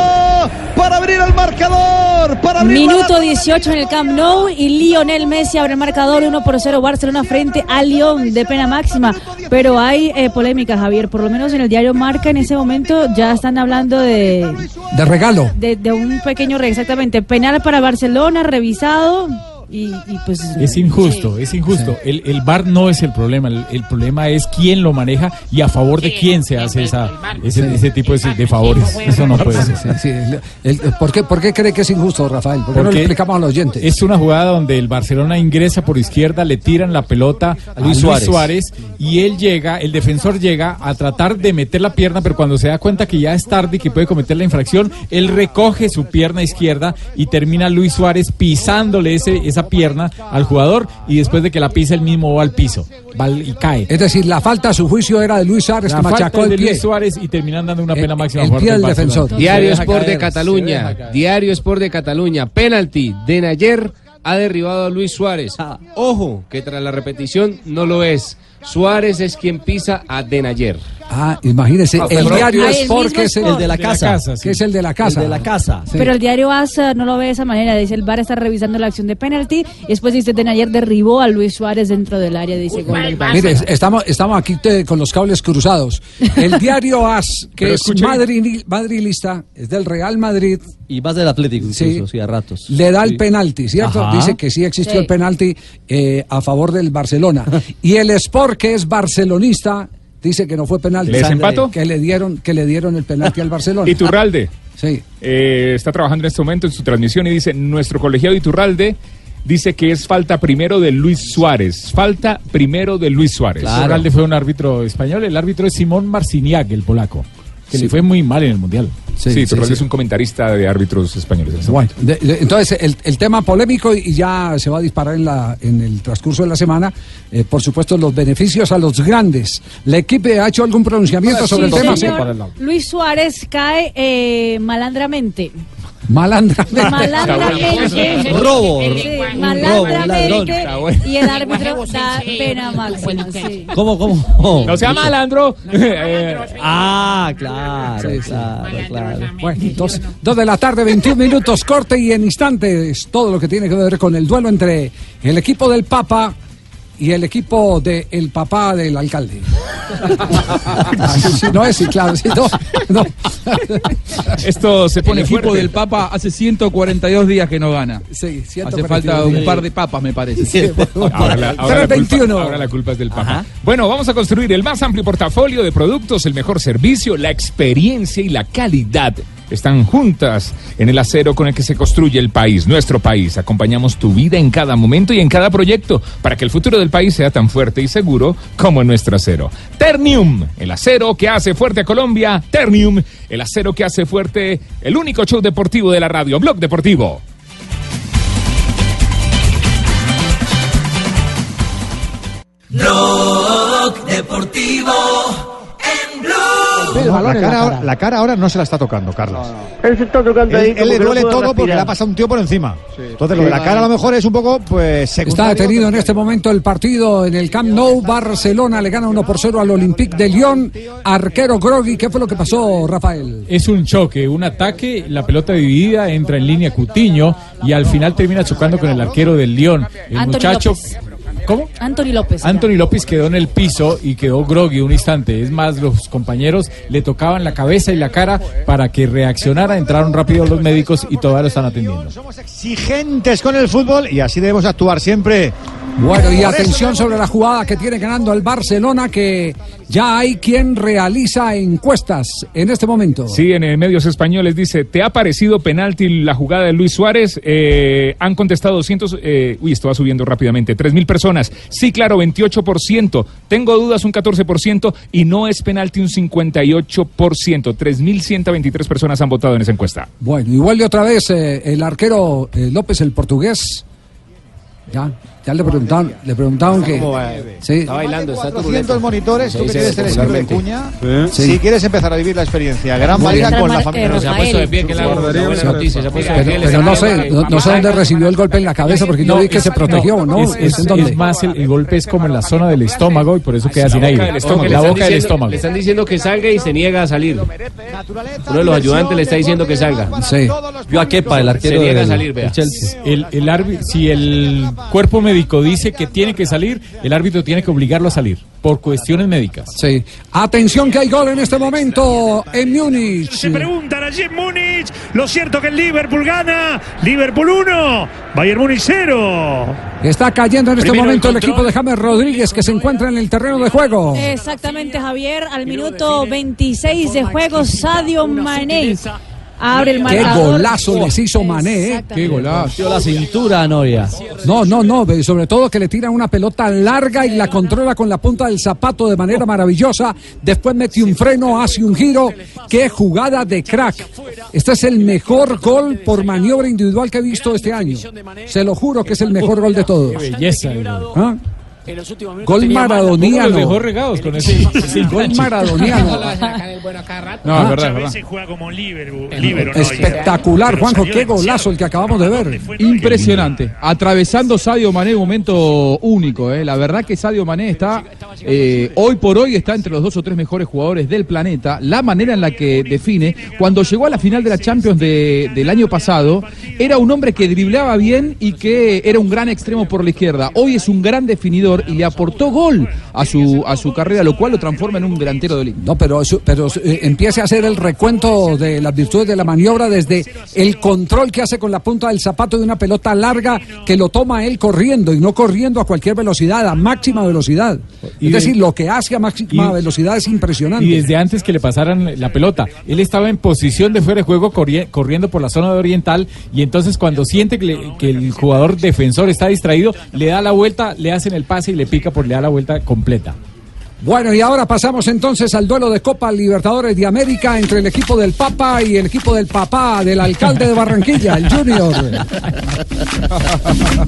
[SPEAKER 33] para abrir el marcador, para abrir
[SPEAKER 8] Minuto 18 en el Camp Nou y Lionel Messi abre el marcador 1 por 0 Barcelona frente a Lyon de pena máxima. Pero hay eh, polémica, Javier. Por lo menos en el diario Marca en ese momento ya están hablando de,
[SPEAKER 4] De regalo.
[SPEAKER 8] de, de un pequeño, re- exactamente, penal para Barcelona, revisado. Y, y pues.
[SPEAKER 6] Es injusto, es injusto. El, el VAR no es el problema, el, el problema es quién lo maneja y a favor de quién se hace esa, ese, ese tipo de, de favores. Eso no puede ser.
[SPEAKER 4] Sí, sí, el- el- ¿por, qué, ¿Por qué cree que es injusto, Rafael? ¿Por qué no
[SPEAKER 6] Porque
[SPEAKER 4] le explicamos a los oyentes?
[SPEAKER 6] Es una jugada donde el Barcelona ingresa por izquierda, le tiran la pelota a Luis,
[SPEAKER 9] Luis
[SPEAKER 6] Suárez. y él llega, el defensor llega a tratar de meter la pierna, pero cuando se da cuenta que ya es tarde y que puede cometer la infracción, él recoge su pierna izquierda y termina Luis Suárez pisándole ese, esa pierna al jugador y después de que la pisa él mismo va al piso va y cae.
[SPEAKER 4] Es decir, la falta a su juicio era de Luis Suárez
[SPEAKER 6] La
[SPEAKER 4] que
[SPEAKER 6] falta
[SPEAKER 4] machacó
[SPEAKER 6] de
[SPEAKER 4] el pie.
[SPEAKER 6] Luis Suárez y terminan dando una
[SPEAKER 4] El-
[SPEAKER 6] pena máxima
[SPEAKER 4] el pie del defensor.
[SPEAKER 15] Diario Sport de
[SPEAKER 6] caer,
[SPEAKER 15] Cataluña. Diario Sport de Cataluña. Penalti. Denayer ha derribado a Luis Suárez.
[SPEAKER 6] Ah.
[SPEAKER 15] Ojo, que tras la repetición no lo es. Suárez es quien pisa a Denayer.
[SPEAKER 4] Ah, imagínese,
[SPEAKER 15] Ah,
[SPEAKER 4] el diario
[SPEAKER 8] Ah, el
[SPEAKER 4] Sport,
[SPEAKER 8] mismo
[SPEAKER 4] que es el,
[SPEAKER 9] de la casa.
[SPEAKER 4] que es el de la casa.
[SPEAKER 9] El de la casa.
[SPEAKER 4] Sí.
[SPEAKER 8] Pero el diario ASA no lo ve de esa manera. Dice el VAR está revisando la acción de penalti. Y después dice Denayer derribó a Luis Suárez dentro del área. Dice del Barça.
[SPEAKER 4] Mire, es- estamos, estamos aquí te- con los cables cruzados. El [LAUGHS] diario AS, que es madri- madrilista, es del Real Madrid,
[SPEAKER 9] Y más del Atlético incluso,
[SPEAKER 4] Sí.
[SPEAKER 9] sí, a ratos.
[SPEAKER 4] le da el penalti, ¿cierto?
[SPEAKER 9] Ajá.
[SPEAKER 4] Dice que sí existió
[SPEAKER 8] Sí.
[SPEAKER 4] el penalti eh, a favor del Barcelona. [LAUGHS] y el Sport, que es barcelonista, dice que no fue penalti.
[SPEAKER 14] ¿Les empato?
[SPEAKER 4] Que le dieron, que le dieron el penalti al Barcelona.
[SPEAKER 14] Iturralde
[SPEAKER 4] Sí.
[SPEAKER 14] eh, está trabajando en este momento en su transmisión y dice, nuestro colegiado Iturralde dice que es falta primero de Luis Suárez. Falta primero de Luis Suárez.
[SPEAKER 9] Claro.
[SPEAKER 6] Iturralde fue un árbitro español, el árbitro es Simón Marciniak, el polaco, que le fue muy mal en el Mundial.
[SPEAKER 14] Sí,
[SPEAKER 4] Sí, sí, sí.
[SPEAKER 14] es un comentarista de árbitros españoles. en
[SPEAKER 4] Bueno,
[SPEAKER 14] momento.
[SPEAKER 4] de- de- entonces el, el tema polémico y ya se va a disparar en, la, en el transcurso de la semana, eh, por supuesto, los beneficios a los grandes. ¿La equipe ha hecho algún pronunciamiento sobre el
[SPEAKER 8] Sí,
[SPEAKER 4] tema?
[SPEAKER 8] Luis Suárez cae eh, malandramente.
[SPEAKER 4] Malandramente.
[SPEAKER 8] Malandramente.
[SPEAKER 9] Robo.
[SPEAKER 8] Malandramente. Y el árbitro da pena máxima. Sí.
[SPEAKER 9] ¿Cómo, cómo?
[SPEAKER 14] No sea malandro. Eh,
[SPEAKER 9] Ah, claro, claro, claro.
[SPEAKER 4] Bueno, dos, dos de la tarde, 21 minutos, corte y en instantes todo lo que tiene que ver con el duelo entre el equipo del Papa y el equipo del papá del alcalde. [LAUGHS] No es, sí, claro, sí, no, no.
[SPEAKER 14] Esto se
[SPEAKER 20] El
[SPEAKER 14] pone
[SPEAKER 20] equipo
[SPEAKER 14] fuerte.
[SPEAKER 20] del Papa hace 142 días que no gana.
[SPEAKER 4] Sí,
[SPEAKER 20] Hace
[SPEAKER 4] 142
[SPEAKER 20] falta un par de papas, me parece.
[SPEAKER 14] Ahora la, ahora la
[SPEAKER 4] 3:21.
[SPEAKER 14] culpa, ahora la culpa es del Papa. Bueno, vamos a construir el más amplio portafolio de productos, el mejor servicio, la experiencia y la calidad. Están juntas en el acero con el que se construye el país, nuestro país. Acompañamos tu vida en cada momento y en cada proyecto para que el futuro del país sea tan fuerte y seguro como nuestro acero. Ternium, el acero que hace fuerte a Colombia. Ternium, el acero que hace fuerte el único show deportivo de la radio, Blog Deportivo.
[SPEAKER 3] Blog Deportivo
[SPEAKER 36] El balón
[SPEAKER 37] la,
[SPEAKER 36] en la
[SPEAKER 37] cara, ahora- la cara ahora no se la está tocando, Carlos.
[SPEAKER 35] Él se está tocando ahí.
[SPEAKER 37] él le duele todo porque le ha pasado un tío por encima. Entonces, lo de la cara a lo mejor es un poco, pues,
[SPEAKER 4] Está
[SPEAKER 37] secundario.
[SPEAKER 4] detenido en este momento el partido en el Camp Nou. Barcelona le gana 1 por 0 al Olympique de Lyon. Arquero Grogui, ¿qué fue lo que pasó, Rafael?
[SPEAKER 6] Es un choque, un ataque, la pelota dividida, entra en línea Cutiño y al final termina chocando con el arquero del León. El
[SPEAKER 8] Anthony
[SPEAKER 6] muchacho...
[SPEAKER 8] López.
[SPEAKER 6] ¿Cómo?
[SPEAKER 8] Anthony López.
[SPEAKER 6] Anthony López quedó en el piso y quedó groggy un instante. Es más, los compañeros le tocaban la cabeza y la cara para que reaccionara. Entraron rápido los médicos y todavía lo están atendiendo.
[SPEAKER 37] Somos exigentes con el fútbol y así debemos actuar siempre.
[SPEAKER 4] Bueno, y atención sobre la jugada que tiene ganando el Barcelona, que ya hay quien realiza encuestas en este momento.
[SPEAKER 14] Sí, en medios españoles dice, ¿te ha parecido penalti la jugada de Luis Suárez? Eh, han contestado 200, eh, uy, esto va subiendo rápidamente, 3.000 personas. Sí, claro, 28%. Tengo dudas un 14% y no es penalti un 58%. 3.123 personas han votado en esa encuesta.
[SPEAKER 4] Bueno, y vuelve otra vez eh, el arquero eh, López, el portugués. Ya, Ya le preguntaron, le preguntaron que. Sí.
[SPEAKER 15] Está bailando, está
[SPEAKER 37] 400 monitores, tú que
[SPEAKER 15] Se
[SPEAKER 37] tienes
[SPEAKER 15] dice
[SPEAKER 37] el estilo de
[SPEAKER 15] popularmente.
[SPEAKER 37] cuña,
[SPEAKER 4] Sí.
[SPEAKER 37] si quieres empezar a vivir la experiencia, gran
[SPEAKER 4] bien.
[SPEAKER 37] con la familia.
[SPEAKER 8] eh,
[SPEAKER 15] Pero se ha puesto de pie, que la noticia.
[SPEAKER 4] Pero, no sé, no, no sé dónde recibió el golpe en la cabeza porque yo vi que se protegió, ¿no?
[SPEAKER 6] Es, más, el, el golpe es como en la zona del estómago y por eso queda sin aire. La boca del estómago.
[SPEAKER 15] Le están diciendo que salga y se niega a salir. Uno de los ayudantes le está diciendo que salga.
[SPEAKER 4] Sí.
[SPEAKER 9] Vio a Kepa, el arquero
[SPEAKER 15] Se niega a salir, vea.
[SPEAKER 6] El, si el cuerpo médico dice que tiene que salir, el árbitro tiene que obligarlo a salir por cuestiones médicas.
[SPEAKER 4] Sí. Atención que hay gol en este momento en Múnich.
[SPEAKER 31] Se preguntan allí en Múnich. Lo cierto que el Liverpool gana. Liverpool 1, Bayern Múnich 0.
[SPEAKER 4] Está cayendo en este
[SPEAKER 31] Primero
[SPEAKER 4] momento
[SPEAKER 31] el
[SPEAKER 4] el equipo de James Rodríguez que se encuentra en el terreno de juego.
[SPEAKER 8] Exactamente, Javier. Al minuto 26 de juego, Sadio Mané abre el
[SPEAKER 4] Qué golazo les hizo Mané, ¿eh?
[SPEAKER 8] Qué
[SPEAKER 4] golazo.
[SPEAKER 9] Dio la cintura a Noria.
[SPEAKER 4] No, no, no, sobre todo que le tiran una pelota larga y la controla con la punta del zapato de manera maravillosa. Después mete un freno, hace un giro. Qué jugada de crack. Este es el mejor gol por maniobra individual que he visto este año. Se lo juro que es el mejor gol de todos.
[SPEAKER 6] Qué belleza.
[SPEAKER 4] ¿Ah?
[SPEAKER 5] En los últimos minutos
[SPEAKER 4] Gol maradoniano.
[SPEAKER 6] Los dejó regados con ese,
[SPEAKER 4] Gol maradoniano.
[SPEAKER 6] No, es verdad,
[SPEAKER 31] juega como
[SPEAKER 4] Espectacular, Juanjo. Qué golazo el que acabamos de ver.
[SPEAKER 20] Impresionante. Atravesando Sadio Mané un momento único. ¿eh? La verdad que Sadio Mané está, eh, hoy por hoy, está entre los dos o tres mejores jugadores del planeta. La manera en la que define, cuando llegó a la final de la Champions de- del año pasado, era un hombre que driblaba bien y que era un gran extremo por la izquierda. Hoy es un gran definidor y le aportó gol a su, a su carrera, lo cual lo transforma en un delantero de.
[SPEAKER 4] No, pero, pero eh, empiece a hacer el recuento de las virtudes de la maniobra desde el control que hace con la punta del zapato de una pelota larga que lo toma él corriendo y no corriendo a cualquier velocidad, a máxima velocidad.
[SPEAKER 6] Y
[SPEAKER 4] es
[SPEAKER 6] de-
[SPEAKER 4] decir, lo que hace a máxima
[SPEAKER 6] y-
[SPEAKER 4] velocidad es impresionante.
[SPEAKER 6] Y desde antes que le pasaran la pelota, él estaba en posición de fuera de juego corri- corriendo por la zona de oriental y entonces cuando siente que, le- que el jugador defensor está distraído, le da la vuelta, le hacen el pase y le pica por le da la vuelta completa.
[SPEAKER 4] Bueno, y ahora pasamos entonces al duelo de Copa Libertadores de América entre el equipo del Papa y el equipo del papá del alcalde de Barranquilla, el Junior. [LAUGHS]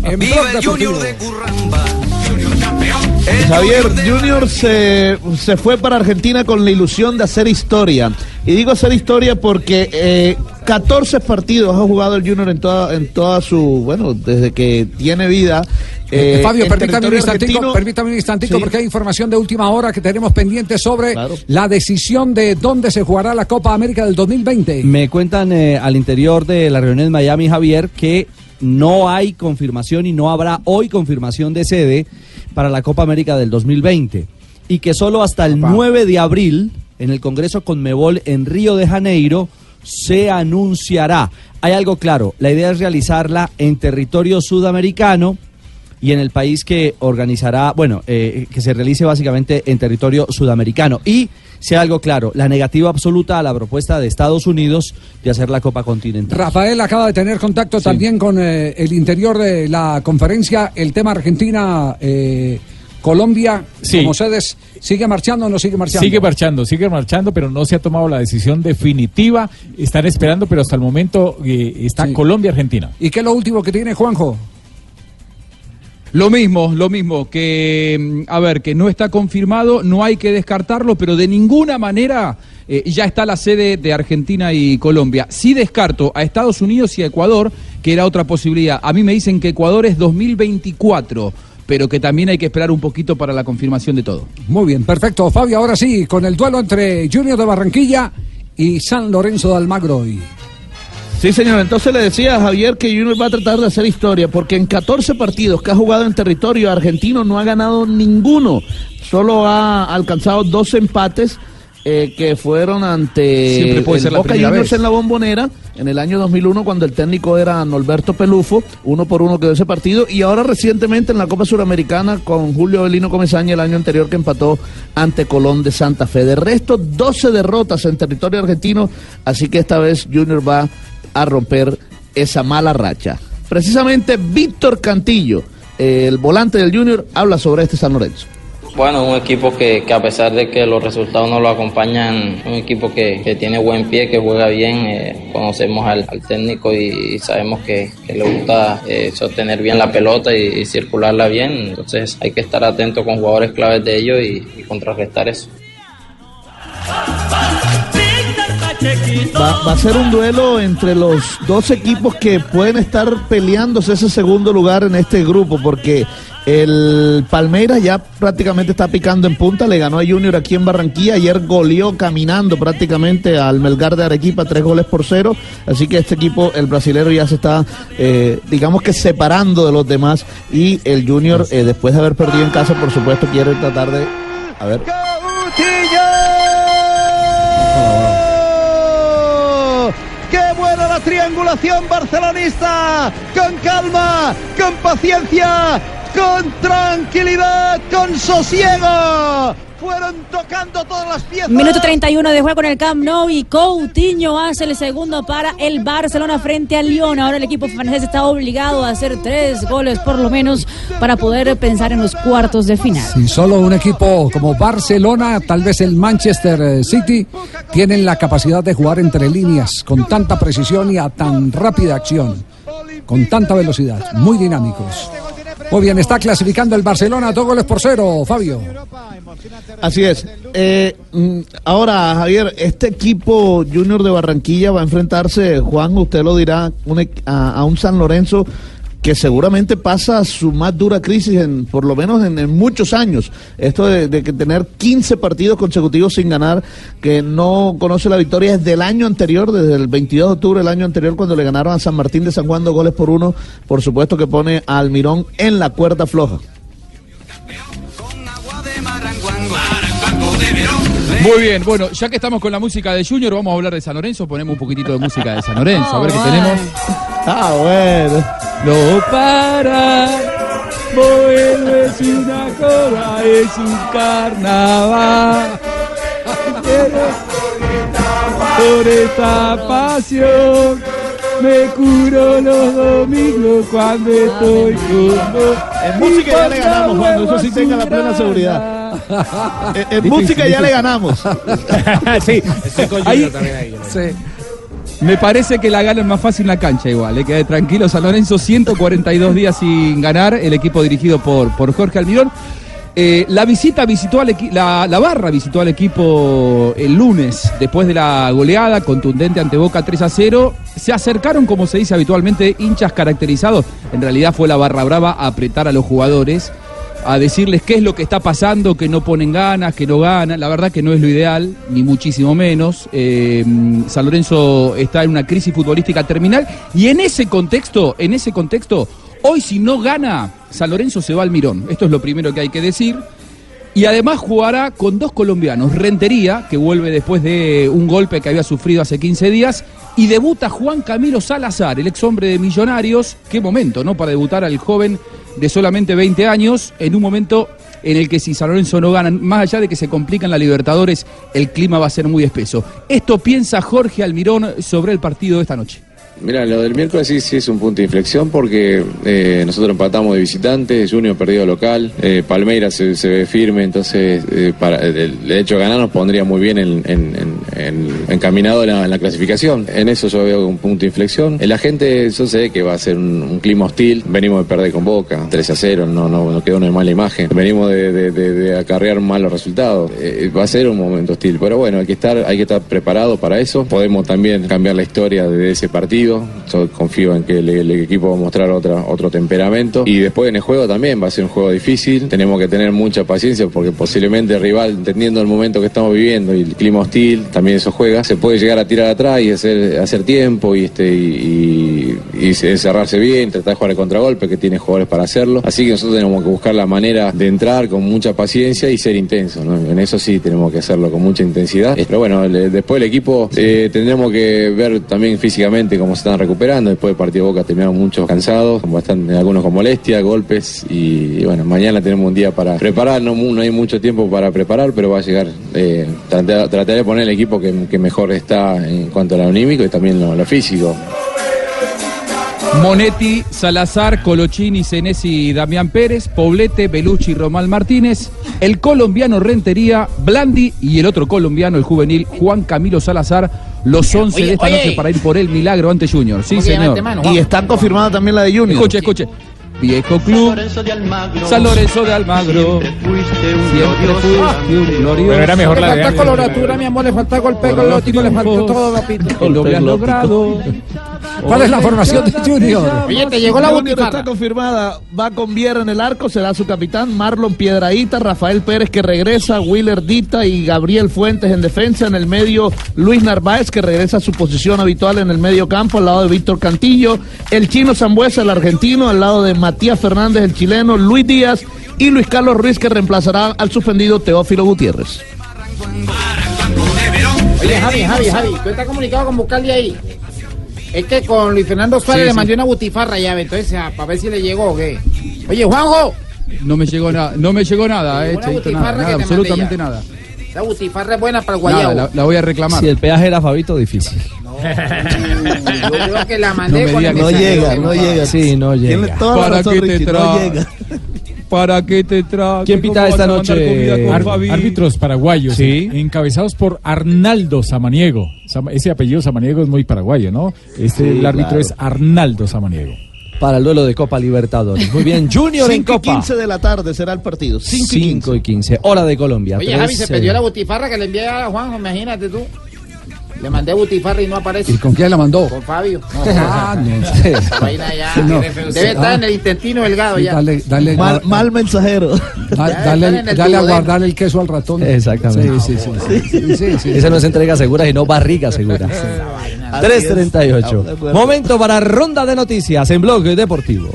[SPEAKER 4] En
[SPEAKER 3] Viva el Junior de Curramba. Junior campeón.
[SPEAKER 7] Javier Junior se, se fue para Argentina con la ilusión de hacer historia. Y digo hacer historia porque eh, 14 partidos ha jugado el Junior en toda, en toda su, bueno, desde que tiene vida.
[SPEAKER 4] Eh,
[SPEAKER 7] eh,
[SPEAKER 4] Fabio, permítame un instantico, permítame un instantico
[SPEAKER 7] Sí.
[SPEAKER 4] porque hay información de última hora que tenemos pendiente sobre la decisión de dónde se jugará la Copa América del 2020.
[SPEAKER 9] Me cuentan eh, al interior de la reunión en Miami, Javier, que no hay confirmación y no habrá hoy confirmación de sede para la Copa América del 2020. Y que solo hasta el 9 de abril, en el Congreso Conmebol en Río de Janeiro, se anunciará. Hay algo claro, la idea es realizarla en territorio sudamericano y en el país que organizará, bueno, eh, que se realice básicamente en territorio sudamericano. Y sea algo claro, la negativa absoluta a la propuesta de Estados Unidos de hacer la Copa Continental.
[SPEAKER 4] Rafael acaba de tener contacto también con eh, el interior de la conferencia, el tema Argentina. eh, Colombia,
[SPEAKER 6] Sí.
[SPEAKER 4] como sedes, ¿sigue marchando o no sigue marchando?
[SPEAKER 6] Sigue marchando, sigue marchando, pero no se ha tomado la decisión definitiva. Están esperando, pero hasta el momento eh, está Colombia-Argentina.
[SPEAKER 4] ¿Y qué es lo último que tiene Juanjo?
[SPEAKER 20] Lo mismo, lo mismo, que, mm, a ver, que no está confirmado, no hay que descartarlo, pero de ninguna manera eh, ya está la sede de Argentina y Colombia. Sí descarto a Estados Unidos y a Ecuador, que era otra posibilidad. A mí me dicen que Ecuador es 2024, pero que también hay que esperar un poquito para la confirmación de todo.
[SPEAKER 4] Muy bien, perfecto. Fabio, ahora sí, con el duelo entre Junior de Barranquilla y San Lorenzo de Almagro.
[SPEAKER 7] Sí, señor. Entonces le decía a Javier que Junior va a tratar de hacer historia, porque en 14 partidos que ha jugado en territorio argentino no ha ganado ninguno. Solo ha alcanzado dos empates eh, que fueron ante el
[SPEAKER 20] ser la
[SPEAKER 7] Boca
[SPEAKER 20] primera
[SPEAKER 7] Juniors
[SPEAKER 20] vez.
[SPEAKER 7] en la bombonera en el año 2001 cuando el técnico era Norberto Pelufo. Uno por uno quedó ese partido. Y ahora recientemente en la Copa Suramericana con Julio Belino Comesaña el año anterior que empató ante Colón de Santa Fe. De resto, 12 derrotas en territorio argentino. Así que esta vez Junior va a romper esa mala racha. Precisamente Víctor Cantillo, el volante del Junior, habla sobre este San Lorenzo.
[SPEAKER 1] Bueno, un equipo que, a pesar de que los resultados no lo acompañan, un equipo que, que tiene buen pie, que juega bien, eh, conocemos al, técnico y, sabemos que, le gusta eh, sostener bien la pelota y, y circularla bien, entonces hay que estar atento con jugadores claves de ellos y, y contrarrestar eso.
[SPEAKER 7] Va, va a ser un duelo entre los dos equipos que pueden estar peleándose ese segundo lugar en este grupo, porque el Palmeiras ya prácticamente está picando en punta, le ganó a Junior aquí en Barranquilla, ayer goleó caminando prácticamente al Melgar de Arequipa, tres goles por cero, así que este equipo, el brasilero ya se está, eh, digamos que separando de los demás, y el Junior, eh, después de haber perdido en casa, por supuesto, quiere tratar de... A ver.
[SPEAKER 33] La triangulación barcelonista! Con calma, con paciencia, con tranquilidad, con sosiego. Fueron tocando todas las piezas.
[SPEAKER 8] Minuto 31 de juego en el Camp Nou y Coutinho hace el segundo para el Barcelona frente al Lyon. Ahora el equipo francés está obligado a hacer tres goles por lo menos para poder pensar en los cuartos de final.
[SPEAKER 4] Si solo un equipo como Barcelona, tal vez el Manchester eh, City, tienen la capacidad de jugar entre líneas con tanta precisión y a tan rápida acción, con tanta velocidad, muy dinámicos. Muy bien, está clasificando el Barcelona dos goles por cero, Fabio.
[SPEAKER 7] Así es. Eh, mm, ahora, Javier, este equipo Junior de Barranquilla va a enfrentarse, Juan, usted lo dirá, a, a un San Lorenzo que seguramente pasa su más dura crisis, en, por lo menos en, muchos años. Esto de, de tener 15 partidos consecutivos sin ganar, que no conoce la victoria desde el año anterior, desde el 22 de octubre del año anterior, cuando le ganaron a San Martín de San Juan dos goles por uno, por supuesto que pone a Almirón en la cuerda floja.
[SPEAKER 20] Muy bien, bueno, ya que estamos con la música de Junior, vamos a hablar de San Lorenzo. Ponemos un poquitito de música de San Lorenzo, a ver qué tenemos.
[SPEAKER 7] Ah, bueno.
[SPEAKER 20] No para, vuelve es una joda, es un carnaval. Por esta pasión me curo los domingos cuando estoy con vos.
[SPEAKER 7] En música ya le ganamos, Juan, eso sí tenga la plena seguridad. En, música ya le ganamos. [LAUGHS]
[SPEAKER 20] sí,
[SPEAKER 15] con
[SPEAKER 20] ahí-
[SPEAKER 15] también ahí.
[SPEAKER 20] sí. Me parece que la ganan más fácil en la cancha igual. Le queda tranquilo San Lorenzo, 142 días sin ganar, el equipo dirigido por, por Jorge Almirón. Eh, la visita visitó al la, la barra visitó al equipo el lunes, después de la goleada contundente ante Boca 3 a 0. Se acercaron, como se dice habitualmente, hinchas caracterizados. En realidad fue la barra brava a apretar a los jugadores, a decirles qué es lo que está pasando, que no ponen ganas, que no ganan. La verdad que no es lo ideal, ni muchísimo menos. Eh, San Lorenzo está en una crisis futbolística terminal y en ese contexto, en ese contexto, hoy si no gana, San Lorenzo se va al Mirón. Esto es lo primero que hay que decir. Y además jugará con dos colombianos, Rentería, que vuelve después de un golpe que había sufrido hace 15 días, y debuta Juan Camilo Salazar, el ex hombre de Millonarios. Qué momento, ¿no? Para debutar al joven de solamente 20 años, en un momento en el que si San Lorenzo no gana, más allá de que se complican la Libertadores, el clima va a ser muy espeso. Esto piensa Jorge Almirón sobre el partido de esta noche.
[SPEAKER 38] Mira, lo del miércoles sí, es un punto de inflexión porque eh, nosotros empatamos de visitantes, Junior perdido local, eh, Palmeiras se, ve firme, entonces eh, para, el, hecho de ganar nos pondría muy bien en, en- en- en- encaminado en la, clasificación. En eso yo veo un punto de inflexión. La gente, yo sé que va a ser un, clima hostil, venimos de perder con Boca, 3 a 0, no, no, no quedó una mala imagen, venimos de- de acarrear malos resultados, Eh, va a ser un momento hostil, pero bueno, hay que estar, hay que estar preparado para eso, podemos también cambiar la historia de ese partido, yo confío en que el, equipo va a mostrar otra, otro temperamento. Y después en el juego también va a ser un juego difícil, tenemos que tener mucha paciencia porque posiblemente el rival, entendiendo el momento que estamos viviendo y el clima hostil, también eso juega, se puede llegar a tirar atrás y hacer, hacer tiempo y, este, y, cerrarse bien, tratar de jugar el contragolpe que tiene jugadores para hacerlo, así que nosotros tenemos que buscar la manera de entrar con mucha paciencia y ser intenso, en eso sí tenemos que hacerlo con mucha intensidad, pero bueno, después el equipo eh, tendremos que ver también físicamente cómo están recuperando, después del partido Boca terminaron muchos cansados, como están algunos con molestia, golpes y, bueno, mañana tenemos un día para preparar, no, hay mucho tiempo para preparar, pero va a llegar, eh, tratar, trataré de poner el equipo que, mejor está en cuanto a lo anímico y también lo, físico.
[SPEAKER 20] Monetti, Salazar, Colochini, Senesi, Damián Pérez, Poblete, Belucci, Romal Martínez, el colombiano Rentería, Blandi y el otro colombiano, el juvenil Juan Camilo Salazar, los 11 de esta
[SPEAKER 7] oye.
[SPEAKER 20] noche para ir por el milagro ante Junior. Sí,
[SPEAKER 7] ¿Cómo que
[SPEAKER 20] señor.
[SPEAKER 7] mano? Y está confirmada también la de Junior.
[SPEAKER 20] Escuche, escuche. Viejo club, San Lorenzo de Almagro. Siempre fuiste un glorioso.
[SPEAKER 14] Pero era mejor la
[SPEAKER 34] le
[SPEAKER 14] de
[SPEAKER 34] falta coloratura, mi amor, le falta golpe glótico, le falta todo, papito.
[SPEAKER 20] Lo habías logrado.
[SPEAKER 4] ¿Cuál es la formación de Junior?
[SPEAKER 34] Oye, te llegó la
[SPEAKER 7] Junior
[SPEAKER 34] butifarra.
[SPEAKER 7] está confirmada. Va con Viera en el arco, será su capitán. Marlon Piedraíta, Rafael Pérez que regresa, Willer Dita y Gabriel Fuentes en defensa. En el medio, Luis Narváez que regresa a su posición habitual en el medio campo, al lado de Víctor Cantillo. El chino Zambuesa, el argentino, al lado de Matías Fernández, el chileno, Luis Díaz y Luis Carlos Ruiz que reemplazará al suspendido Teófilo Gutiérrez.
[SPEAKER 34] Oye, Javi, Javi, Javi, tú estás comunicado con Bucaldi ahí. Es que con Luis Fernando Suárez
[SPEAKER 20] Sí,
[SPEAKER 34] le
[SPEAKER 20] sí.
[SPEAKER 34] mandé una butifarra ya, entonces, para ver si le llegó o qué. Oye, Juanjo,
[SPEAKER 20] No me llegó nada, no me llegó nada, eh,
[SPEAKER 34] butifarra
[SPEAKER 20] nada,
[SPEAKER 34] que
[SPEAKER 20] nada, absolutamente
[SPEAKER 34] ya.
[SPEAKER 20] nada.
[SPEAKER 34] esa butifarra es buena para el
[SPEAKER 9] Nada,
[SPEAKER 34] guayabo.
[SPEAKER 9] la-
[SPEAKER 20] La voy a reclamar.
[SPEAKER 9] Si el peaje era Fabito, difícil.
[SPEAKER 34] Yo creo que la mandé
[SPEAKER 20] No
[SPEAKER 34] con el
[SPEAKER 20] que
[SPEAKER 9] No llega,
[SPEAKER 34] que
[SPEAKER 9] no llega. Sí, no llega.
[SPEAKER 20] ¿Para qué te trae? ¿Para qué te trae?
[SPEAKER 9] ¿Quién pita
[SPEAKER 20] ¿Cómo
[SPEAKER 9] esta noche?
[SPEAKER 6] árbitros paraguayos,
[SPEAKER 9] Sí.
[SPEAKER 6] eh, encabezados por Arnaldo Samaniego. Ese apellido Samaniego es muy paraguayo, ¿no? Este
[SPEAKER 9] Sí,
[SPEAKER 6] el árbitro
[SPEAKER 9] claro.
[SPEAKER 6] es Arnaldo Samaniego.
[SPEAKER 9] Para el duelo de Copa Libertadores. Muy bien, Junior en
[SPEAKER 7] 5 y
[SPEAKER 9] Copa.
[SPEAKER 7] 15 de la tarde será el partido. 5 y 15.
[SPEAKER 9] 5 y 15. Hora de Colombia.
[SPEAKER 34] Oye,
[SPEAKER 9] Tres,
[SPEAKER 34] Javi, se
[SPEAKER 9] eh,
[SPEAKER 34] perdió la butifarra que le envié a Juanjo, imagínate tú. Le mandé butifarra y no aparece.
[SPEAKER 4] ¿Y con quién la mandó?
[SPEAKER 34] Con Fabio. [LAUGHS]
[SPEAKER 4] Ah, no sé.
[SPEAKER 34] Esa vaina ya, [LAUGHS]
[SPEAKER 4] No.
[SPEAKER 34] Debe estar
[SPEAKER 4] Ah.
[SPEAKER 34] en el intestino delgado
[SPEAKER 4] Sí,
[SPEAKER 34] ya.
[SPEAKER 4] dale, dale,
[SPEAKER 7] Mal, mal mensajero.
[SPEAKER 4] da- dale, dale a guardar el queso al ratón.
[SPEAKER 9] Exactamente.
[SPEAKER 4] Sí, sí, sí. sí, sí, sí.
[SPEAKER 9] Esa no es entrega segura, sino barriga segura. 3.38.
[SPEAKER 7] De acuerdo.
[SPEAKER 9] Momento para ronda de noticias en Blog Deportivo.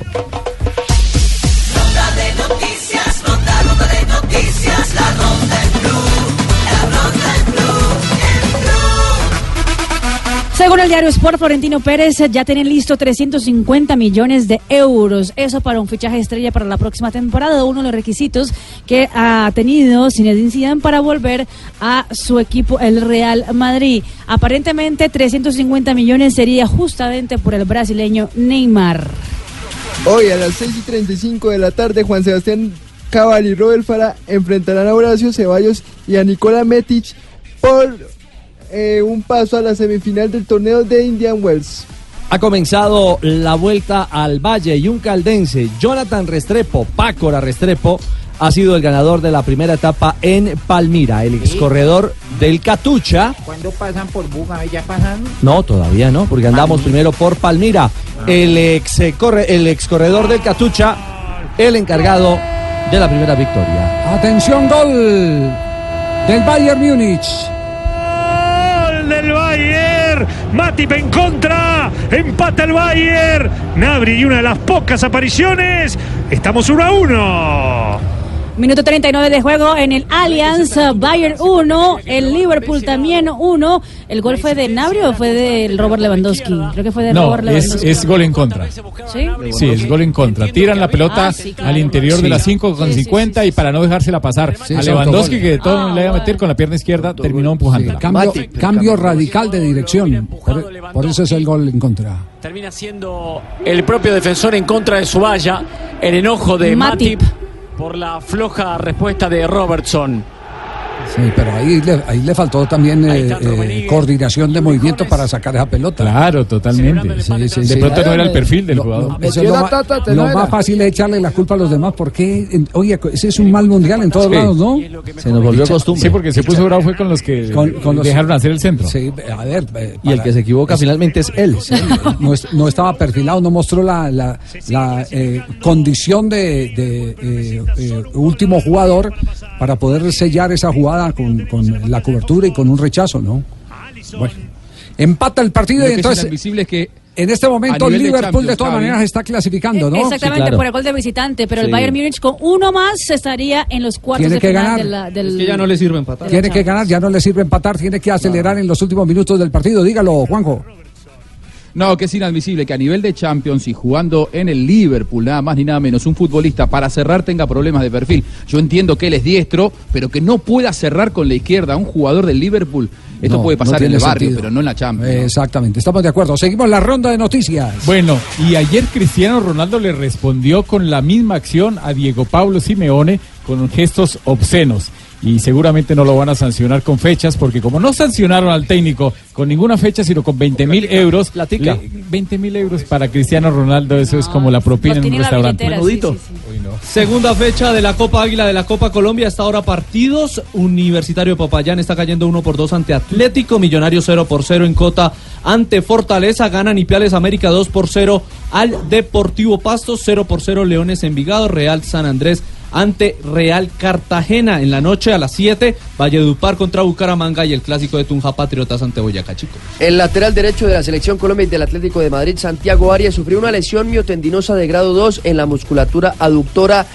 [SPEAKER 8] Según el diario Sport, Florentino Pérez ya tiene listo 350 millones de euros. Eso para un fichaje estrella para la próxima temporada. Uno de los requisitos que ha tenido Zinedine Zidane para volver a su equipo, el Real Madrid. Aparentemente 350 millones sería justamente por el brasileño Neymar.
[SPEAKER 39] Hoy a las 6 y 35 de la tarde, Juan Sebastián Cabal y Robert Fara enfrentarán a Horacio Ceballos y a Nicola Metic por eh, un paso a la semifinal del torneo de Indian Wells.
[SPEAKER 9] Ha comenzado la vuelta al Valle y un caldense, Jonathan Restrepo, Pácora Restrepo, ha sido el ganador de la primera etapa en Palmira, el excorredor del Catucha.
[SPEAKER 34] ¿Cuándo pasan por Buga? ¿Ya pasan?
[SPEAKER 9] No, todavía no, porque andamos primero por Palmira. El ex eh, corre- el excorredor del Catucha, el encargado de la primera victoria.
[SPEAKER 4] Atención, gol del Bayern Múnich.
[SPEAKER 31] Matip en contra. Empata el Bayern. Nabri y una de las pocas apariciones. Estamos 1 a 1.
[SPEAKER 8] Minuto 39 de juego en el Allianz, Bayern 1, el Liverpool también 1. ¿El gol fue de Nabri o fue de Robert Lewandowski? Creo que fue de
[SPEAKER 6] No,
[SPEAKER 8] Robert
[SPEAKER 6] es,
[SPEAKER 8] Lewandowski.
[SPEAKER 6] es gol en contra.
[SPEAKER 8] ¿Sí?
[SPEAKER 6] Sí, es gol en contra. Tiran la pelota
[SPEAKER 8] Ah, sí, claro.
[SPEAKER 6] al interior de
[SPEAKER 9] Sí.
[SPEAKER 6] las 5 con 50 y para no dejársela pasar
[SPEAKER 4] Sí,
[SPEAKER 6] a
[SPEAKER 4] es
[SPEAKER 6] Lewandowski, que de todo le iba a meter con la pierna izquierda, terminó empujándola.
[SPEAKER 4] Cambio, cambio radical de dirección. Por, por eso es el gol en contra.
[SPEAKER 40] Termina siendo el propio defensor en contra de su valla, el enojo de
[SPEAKER 8] Matip.
[SPEAKER 40] Matip, por la floja respuesta de Robertson.
[SPEAKER 4] Sí, pero ahí le, ahí le faltó también eh, eh, coordinación de movimiento para sacar esa pelota.
[SPEAKER 6] Claro, totalmente.
[SPEAKER 4] Sí, sí,
[SPEAKER 6] de
[SPEAKER 4] sí.
[SPEAKER 6] pronto no era el perfil del
[SPEAKER 4] Lo-
[SPEAKER 6] jugador.
[SPEAKER 4] Eso es lo, más fácil es echarle la culpa a los demás porque, en- oye, ese es un mal mundial en todos
[SPEAKER 6] Sí.
[SPEAKER 4] lados, ¿no?
[SPEAKER 9] Se nos volvió costumbre.
[SPEAKER 6] Sí, porque se puso bravo fue con los que
[SPEAKER 4] Con- con los-
[SPEAKER 6] dejaron hacer el centro.
[SPEAKER 4] Sí, a ver. eh,
[SPEAKER 9] Y el que se equivoca finalmente es él.
[SPEAKER 4] no, es- no estaba perfilado, no mostró la, la- la, eh, condición de, de, eh, eh, último jugador para poder sellar esa jugada con, con la cobertura y con un rechazo, ¿no? Bueno, empata el partido y
[SPEAKER 20] que es
[SPEAKER 4] entonces
[SPEAKER 20] inadmisible es que
[SPEAKER 4] en este momento
[SPEAKER 20] de
[SPEAKER 4] Liverpool de todas maneras está clasificando, ¿no?
[SPEAKER 8] Exactamente, por el gol de visitante, pero el. Bayern Múnich con uno más estaría en los cuartos
[SPEAKER 4] Tiene
[SPEAKER 8] de
[SPEAKER 4] que
[SPEAKER 8] final
[SPEAKER 4] ganar.
[SPEAKER 8] de la- del...
[SPEAKER 4] Es que ya no
[SPEAKER 9] le sirve empatar.
[SPEAKER 4] Tiene que ganar, ya no le sirve empatar, tiene que acelerar en los últimos minutos del partido. Dígalo, Juanjo.
[SPEAKER 20] No, que es inadmisible que a nivel de Champions y jugando en el Liverpool, nada más ni nada menos, un futbolista para cerrar tenga problemas de perfil. Yo entiendo que él es diestro, pero que no pueda cerrar con la izquierda. Un jugador del Liverpool Esto
[SPEAKER 4] No,
[SPEAKER 20] puede
[SPEAKER 4] no
[SPEAKER 20] pasar en el barrio,
[SPEAKER 4] sentido.
[SPEAKER 20] pero no en la Champions. ¿no?
[SPEAKER 4] Exactamente, estamos de acuerdo. Seguimos la ronda de noticias.
[SPEAKER 6] Bueno, y ayer Cristiano Ronaldo le respondió con la misma acción a Diego Pablo Simeone con gestos obscenos. Y seguramente no lo van a sancionar con fechas, porque como no sancionaron al técnico con ninguna fecha, sino con 20 mil euros,
[SPEAKER 9] Platica.
[SPEAKER 6] le- 20 mil euros para Cristiano Ronaldo, eso es como la propina en un restaurante.
[SPEAKER 9] Menudito. Segunda fecha de la Copa Águila de la Copa Colombia. Hasta ahora partidos. Universitario de Popayán está cayendo 1 por 2 ante Atlético. Millonario 0 por 0 en Cota ante Fortaleza. Ganan Ipiales América 2 por 0 al Deportivo Pasto. 0 por 0 Leones Envigado. Real San Andrés ante Real Cartagena. En la noche a las 7, Valledupar contra Bucaramanga y el clásico de Tunja Patriotas ante Boyacá Chico.
[SPEAKER 21] El lateral derecho de la selección Colombia y del Atlético de Madrid, Santiago Arias, sufrió una lesión miotendinosa de grado 2 en la musculatura aductora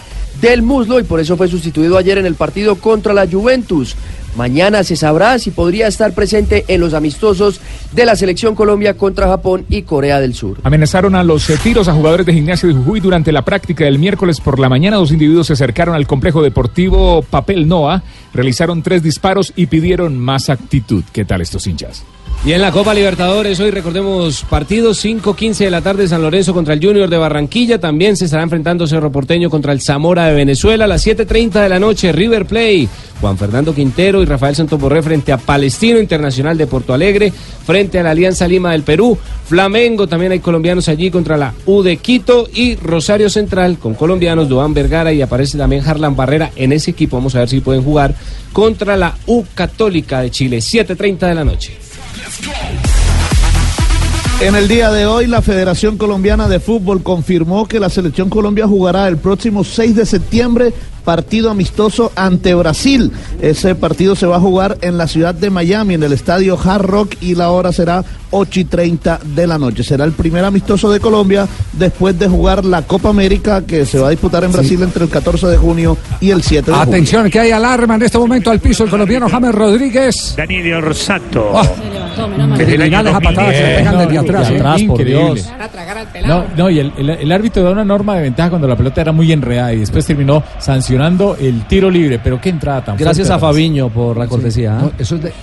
[SPEAKER 21] del muslo y por eso fue sustituido ayer en el partido contra la Juventus. Mañana se sabrá si podría estar presente en los amistosos de la selección Colombia contra Japón y Corea del Sur.
[SPEAKER 14] Amenazaron a los eh, tiros a jugadores de gimnasia de Jujuy durante la práctica del miércoles por la mañana. Dos individuos se acercaron al complejo deportivo Papel Noa, realizaron tres disparos y pidieron más actitud. ¿Qué tal estos hinchas?
[SPEAKER 15] Y en la Copa Libertadores, hoy recordemos partidos 5-15 de la tarde San Lorenzo contra el Junior de Barranquilla. También se estará enfrentando Cerro Porteño contra el Zamora de Venezuela. A las 7.30 de la noche, River Play. Juan Fernando Quintero y Rafael Santoborré frente a Palestino Internacional de Porto Alegre. Frente a la Alianza Lima del Perú. Flamengo, también hay colombianos allí contra la U de Quito. Y Rosario Central con colombianos, Duan Vergara y aparece también Harlan Barrera en ese equipo. Vamos a ver si pueden jugar contra la U Católica de Chile. 7.30 de la noche.
[SPEAKER 7] En el día de hoy, la Federación Colombiana de Fútbol confirmó que la Selección Colombia jugará el próximo 6 de septiembre partido amistoso ante Brasil. Ese partido se va a jugar en la ciudad de Miami, en el estadio Hard Rock, y la hora será 8 y 30 de la noche. Será el primer amistoso de Colombia después de jugar la Copa América que se va a disputar en Brasil entre el 14 de junio y el 7 de julio.
[SPEAKER 4] Atención, que hay alarma en este momento al piso el colombiano James Rodríguez.
[SPEAKER 31] Daniel Orsato.
[SPEAKER 4] Criminales a patadas que le pegan desde atrás. ¿eh?
[SPEAKER 6] Increíble. No, no, y el, el- el árbitro da una norma de ventaja cuando la pelota era muy enredada y después terminó sancionando el tiro libre. Pero qué entrada tan
[SPEAKER 9] Gracias
[SPEAKER 6] fuerte,
[SPEAKER 9] a Fabiño por la cortesía.
[SPEAKER 4] No, eso es de,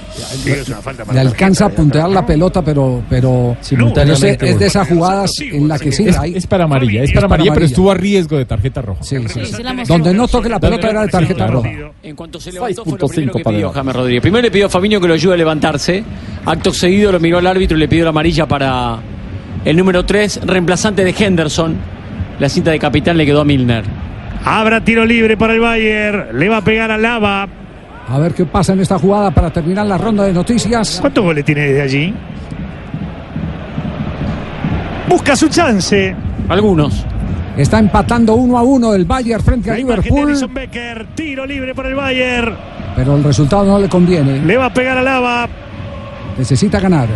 [SPEAKER 4] le alcanza a puntear la pelota, pero, pero
[SPEAKER 6] Simultáneamente,
[SPEAKER 4] no sé, es de esas jugadas en la que sí
[SPEAKER 6] Es,
[SPEAKER 4] hay.
[SPEAKER 6] es para amarilla, es para amarilla, pero estuvo a riesgo de tarjeta roja.
[SPEAKER 4] Sí, sí. Donde no toque la pelota era de tarjeta roja.
[SPEAKER 40] En cuanto se levantó fue lo primero que pidió James Rodríguez. Primero le pidió a Fabinho que lo ayude a levantarse. Acto seguido lo miró al árbitro y le pidió la amarilla para el número 3, reemplazante de Henderson. La cinta de capitán le quedó a Milner.
[SPEAKER 31] Habrá tiro libre para el Bayern. Le va a pegar a Lava.
[SPEAKER 4] A ver qué pasa en esta jugada para terminar la ronda de noticias.
[SPEAKER 31] ¿Cuántos goles tiene desde allí? Busca su chance.
[SPEAKER 40] Algunos.
[SPEAKER 4] Está empatando uno a uno el Bayern frente a
[SPEAKER 31] La imagen de
[SPEAKER 4] Liverpool,
[SPEAKER 31] Becker. Tiro libre para el Bayern.
[SPEAKER 4] pero el resultado no le conviene.
[SPEAKER 31] Le va a pegar a Lava.
[SPEAKER 4] Necesita ganar.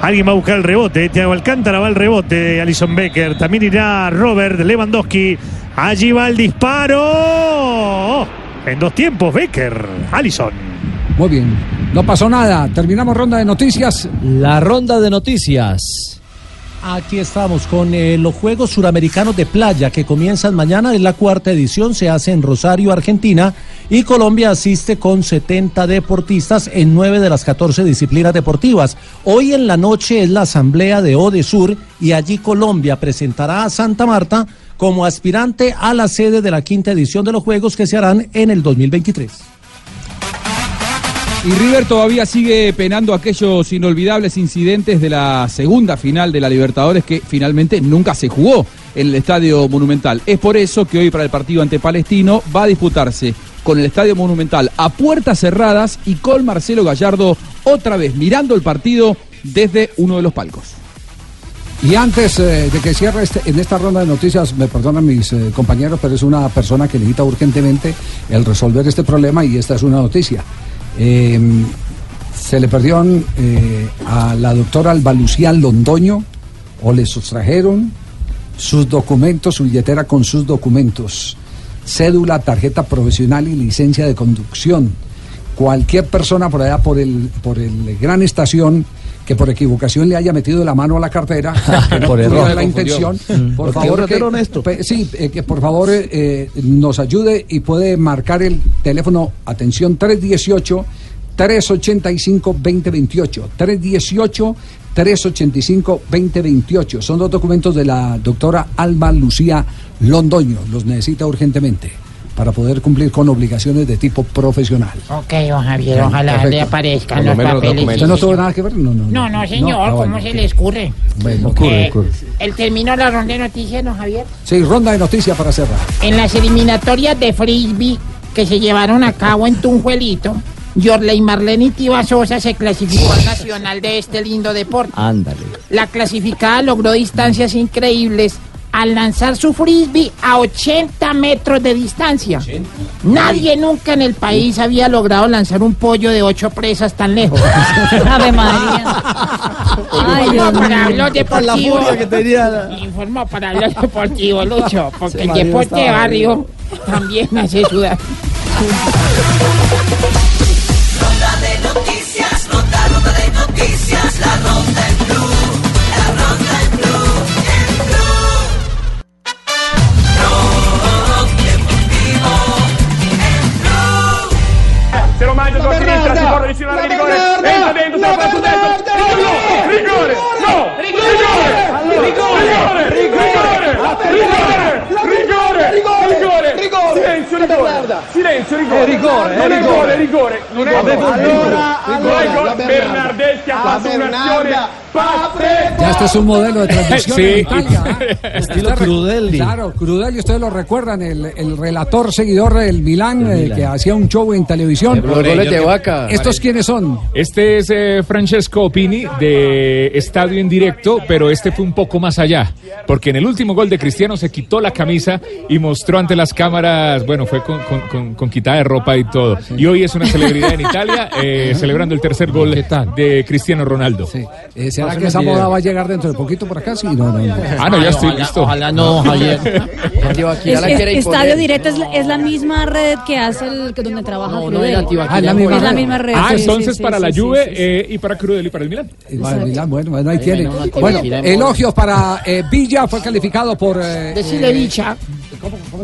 [SPEAKER 31] Alguien va a buscar el rebote. Thiago Alcántara va al rebote de Alison Becker. También irá Robert Lewandowski. Allí va el disparo. En dos tiempos, Becker. Alison.
[SPEAKER 4] Muy bien. No pasó nada. Terminamos ronda de noticias.
[SPEAKER 9] La ronda de noticias.
[SPEAKER 41] Aquí estamos con eh, los Juegos Suramericanos de Playa que comienzan mañana. Es la cuarta edición, se hace en Rosario, Argentina. Y Colombia asiste con 70 deportistas en 9 de las 14 disciplinas deportivas. Hoy en la noche es la asamblea de Odesur y allí Colombia presentará a Santa Marta como aspirante a la sede de la quinta edición de los Juegos que se harán en el 2023.
[SPEAKER 20] Y River todavía sigue penando aquellos inolvidables incidentes de la segunda final de la Libertadores que finalmente nunca se jugó en el Estadio Monumental. Es por eso que hoy para el partido ante Palestino va a disputarse con el Estadio Monumental a puertas cerradas y con Marcelo Gallardo otra vez mirando el partido desde uno de los palcos.
[SPEAKER 4] Y antes eh, de que cierre este- en esta ronda de noticias, me perdonan mis eh, compañeros, pero es una persona que necesita urgentemente el resolver este problema y esta es una noticia. Eh, se le perdió eh, a la doctora Albalucía Londoño o le sustrajeron sus documentos, su billetera con sus documentos, cédula, tarjeta profesional y licencia de conducción. Cualquier persona por allá, por el, por el gran estación, que por equivocación le haya metido la mano a la cartera, [LAUGHS] no
[SPEAKER 9] Por error.
[SPEAKER 4] tuviera la intención,
[SPEAKER 9] Mm.
[SPEAKER 4] por favor, que,
[SPEAKER 9] honesto.
[SPEAKER 4] sí, eh, que por favor eh, eh, nos ayude y puede marcar el teléfono, atención 318 385-2028. 318-385-2028. Son dos documentos de la doctora Alma Lucía Londoño. Los necesita urgentemente para poder cumplir con obligaciones de tipo profesional.
[SPEAKER 5] Ok, don Javier, ojalá
[SPEAKER 4] Perfecto.
[SPEAKER 5] le aparezcan los papeles.
[SPEAKER 4] documentos. ¿Usted no tuvo nada que ver? No, no.
[SPEAKER 5] No, no, señor,
[SPEAKER 4] Ah,
[SPEAKER 5] ¿cómo
[SPEAKER 4] bueno,
[SPEAKER 5] se
[SPEAKER 4] ok.
[SPEAKER 5] le escurre?
[SPEAKER 4] Bueno, ocurre,
[SPEAKER 5] Eh,
[SPEAKER 4] ocurre.
[SPEAKER 5] Él terminó la ronda de noticias, don Javier.
[SPEAKER 4] Sí, ronda de noticias para cerrar.
[SPEAKER 5] En las eliminatorias de frisbee que se llevaron a cabo en Tunjuelito, Yorley Marlene Tiva Sosa se clasificó al nacional de este lindo deporte.
[SPEAKER 9] Ándale.
[SPEAKER 5] La clasificada logró distancias increíbles al lanzar su frisbee a 80 metros de distancia. Nadie nunca en el país había logrado lanzar un pollo de ocho presas tan lejos. [LAUGHS]
[SPEAKER 8] Ave María. Ay, Dios
[SPEAKER 5] Informó para
[SPEAKER 8] mío.
[SPEAKER 5] Blog Deportivo.
[SPEAKER 8] furia que tenía.
[SPEAKER 5] Para Blog Deportivo, Lucho, [LAUGHS] porque el deporte de barrio también hace sudar.
[SPEAKER 3] Ronda de noticias, ronda, ronda de noticias, la ronda
[SPEAKER 42] Prova a ricevere di rigore. Entra dentro, se la fa sul destro. Rigore! No! Rigore! Rigore! Rigore! Rigore! Rigore! Rigore! Rigore! Silenzio, rigore! Silenzio, rigore!
[SPEAKER 3] Rigore!
[SPEAKER 42] Non
[SPEAKER 3] è rigore,
[SPEAKER 42] rigore! Non è
[SPEAKER 3] rigore! Allora,
[SPEAKER 42] Bernardeschi ha fatto un'azione
[SPEAKER 4] Ya este es un modelo de transmisión
[SPEAKER 42] Sí.
[SPEAKER 4] en Italia. ¿eh? [LAUGHS]
[SPEAKER 9] Estilo
[SPEAKER 4] Usted
[SPEAKER 9] Crudelli.
[SPEAKER 4] Claro, Crudelli, ustedes lo recuerdan, el, el relator seguidor del Milán, eh, que hacía un show en televisión.
[SPEAKER 31] Los goles de Vaca.
[SPEAKER 4] ¿Estos quiénes son?
[SPEAKER 14] Este es eh, Francesco Opini de Estadio en Directo, pero este fue un poco más allá, porque en el último gol de Cristiano se quitó la camisa y mostró ante las cámaras, bueno, fue con, con- con- con quitada de ropa y todo. Y hoy es una celebridad en Italia, eh, celebrando el tercer gol de Cristiano Ronaldo.
[SPEAKER 4] Eh, ¿Será que esa moda va a llegar dentro de poquito por acá? Sí, no, no. no.
[SPEAKER 14] Ah, no, ya estoy listo.
[SPEAKER 7] Ojalá no, Javier.
[SPEAKER 8] Es- es- Estadio Directo es la, es la misma red que hace el que donde trabaja
[SPEAKER 4] no
[SPEAKER 8] Crudel.
[SPEAKER 4] Antioquia.
[SPEAKER 8] Ah, es la misma, es la misma red.
[SPEAKER 14] Ah,
[SPEAKER 8] sí,
[SPEAKER 14] entonces
[SPEAKER 8] sí,
[SPEAKER 14] para
[SPEAKER 8] sí,
[SPEAKER 14] la Juve
[SPEAKER 8] sí, sí.
[SPEAKER 14] eh, y para Crudel y para el Milan.
[SPEAKER 4] Y para el Milán, bueno, bueno, ahí tiene.
[SPEAKER 14] la
[SPEAKER 4] Bueno, elogios para eh, Villa, fue calificado por... eh,
[SPEAKER 5] Decirle
[SPEAKER 4] eh,
[SPEAKER 5] bicha.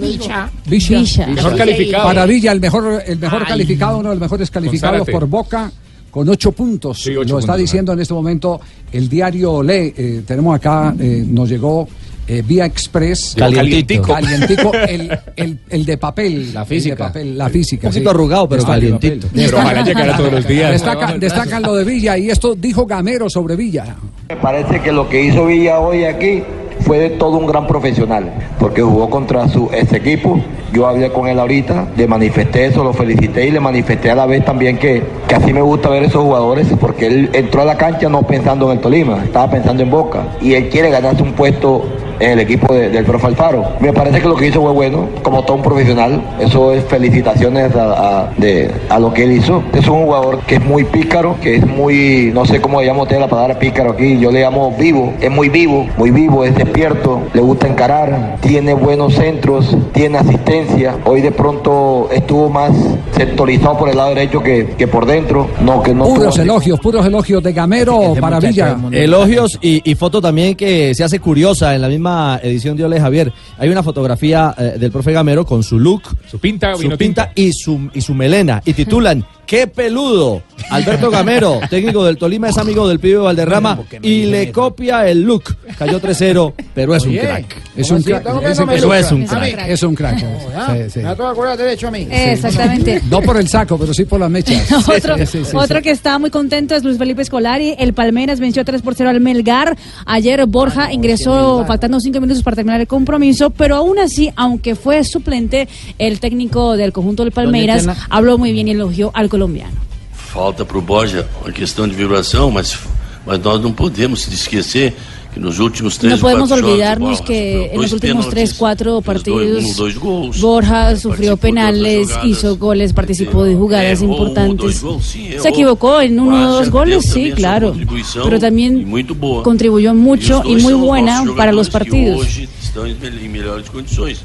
[SPEAKER 5] Bicha.
[SPEAKER 4] Villa.
[SPEAKER 5] Mejor calificado.
[SPEAKER 4] Para Villa, el mejor, el mejor
[SPEAKER 5] Ay.
[SPEAKER 4] calificado, uno de los mejores calificados por Boca, con ocho puntos.
[SPEAKER 14] Sí, ocho
[SPEAKER 4] Lo está
[SPEAKER 14] puntos,
[SPEAKER 4] diciendo en este momento el diario Le. eh, tenemos acá, eh, nos llegó eh, vía Express.
[SPEAKER 9] Calientico.
[SPEAKER 4] Calientico, el, [LAUGHS] el, el de papel. La
[SPEAKER 9] física.
[SPEAKER 4] papel, la física.
[SPEAKER 9] Un poquito
[SPEAKER 4] sí.
[SPEAKER 9] arrugado, pero
[SPEAKER 4] Destaca-
[SPEAKER 9] calientito.
[SPEAKER 14] Pero ojalá llegara todos los días.
[SPEAKER 4] Destaca- destacan lo de Villa y esto dijo Gamero sobre Villa.
[SPEAKER 43] Me parece que lo que hizo Villa hoy aquí fue de todo un gran profesional, porque jugó contra su ex equipo. Yo hablé con él ahorita, le manifesté eso, lo felicité y le manifesté a la vez también que, que así me gusta ver esos jugadores, porque él entró a la cancha no pensando en el Tolima, estaba pensando en Boca. Y él quiere ganarse un puesto en el equipo de- del profe Alfaro. Me parece que lo que hizo fue bueno, como todo un profesional. Eso es felicitaciones a, a- de, a lo que él hizo. Es un jugador que es muy pícaro, que es muy, no sé cómo le llamo usted la palabra pícaro aquí, yo le llamo vivo. Es muy vivo, muy vivo, es despierto, le gusta encarar, tiene buenos centros, tiene asistencia. Hoy de pronto estuvo más sectorizado por el lado derecho que, que por dentro. No, que no
[SPEAKER 4] Puros elogios, puros elogios de Gamero para Villa.
[SPEAKER 9] Elogios y, y foto también que se hace curiosa en la misma edición de Ole Javier. Hay una fotografía eh, del profe Gamero con su look,
[SPEAKER 14] su pinta,
[SPEAKER 9] su pinta y su, y su melena. Y titulan ¡Qué peludo! Alberto Gamero, [LAUGHS] técnico del Tolima, es amigo del pibe Valderrama y le copia el look. Cayó 3-0, pero es un crack.
[SPEAKER 4] Es un crack. Es un
[SPEAKER 5] Es un
[SPEAKER 4] crack. Es un crack.
[SPEAKER 5] Ah,
[SPEAKER 4] Sí, sí.
[SPEAKER 5] Me todo acordar derecho a mí.
[SPEAKER 8] Exactamente.
[SPEAKER 4] No por el saco, pero sí por las mechas. [LAUGHS]
[SPEAKER 8] otro
[SPEAKER 4] Sí, sí, sí,
[SPEAKER 8] otro
[SPEAKER 4] sí.
[SPEAKER 8] que está muy contento es Luis Felipe Escolari. El Palmeiras venció 3 por 0 al Melgar. Ayer Borja ingresó faltando 5 minutos para terminar el compromiso, pero aún así, aunque fue suplente, el técnico del conjunto del Palmeiras habló muy bien y elogió al colombiano.
[SPEAKER 44] Falta para o Borja a questão de vibração, mas, mas nós não podemos esquecer que nos últimos três
[SPEAKER 8] No podemos
[SPEAKER 44] jogos,
[SPEAKER 8] olvidarnos que en los últimos
[SPEAKER 44] pênaltis,
[SPEAKER 8] 3, 4
[SPEAKER 44] fez dois-
[SPEAKER 8] partidos
[SPEAKER 44] um, gols,
[SPEAKER 8] Borja sufrió penales, hizo goles, participó de jugadas
[SPEAKER 44] um,
[SPEAKER 8] importantes.
[SPEAKER 44] gols.
[SPEAKER 8] Se equivocó en uno o dos goles, sí, claro. Pero
[SPEAKER 44] e
[SPEAKER 8] también
[SPEAKER 44] muito boa.
[SPEAKER 8] contribuyó mucho
[SPEAKER 44] os
[SPEAKER 8] y muy buena para los partidos.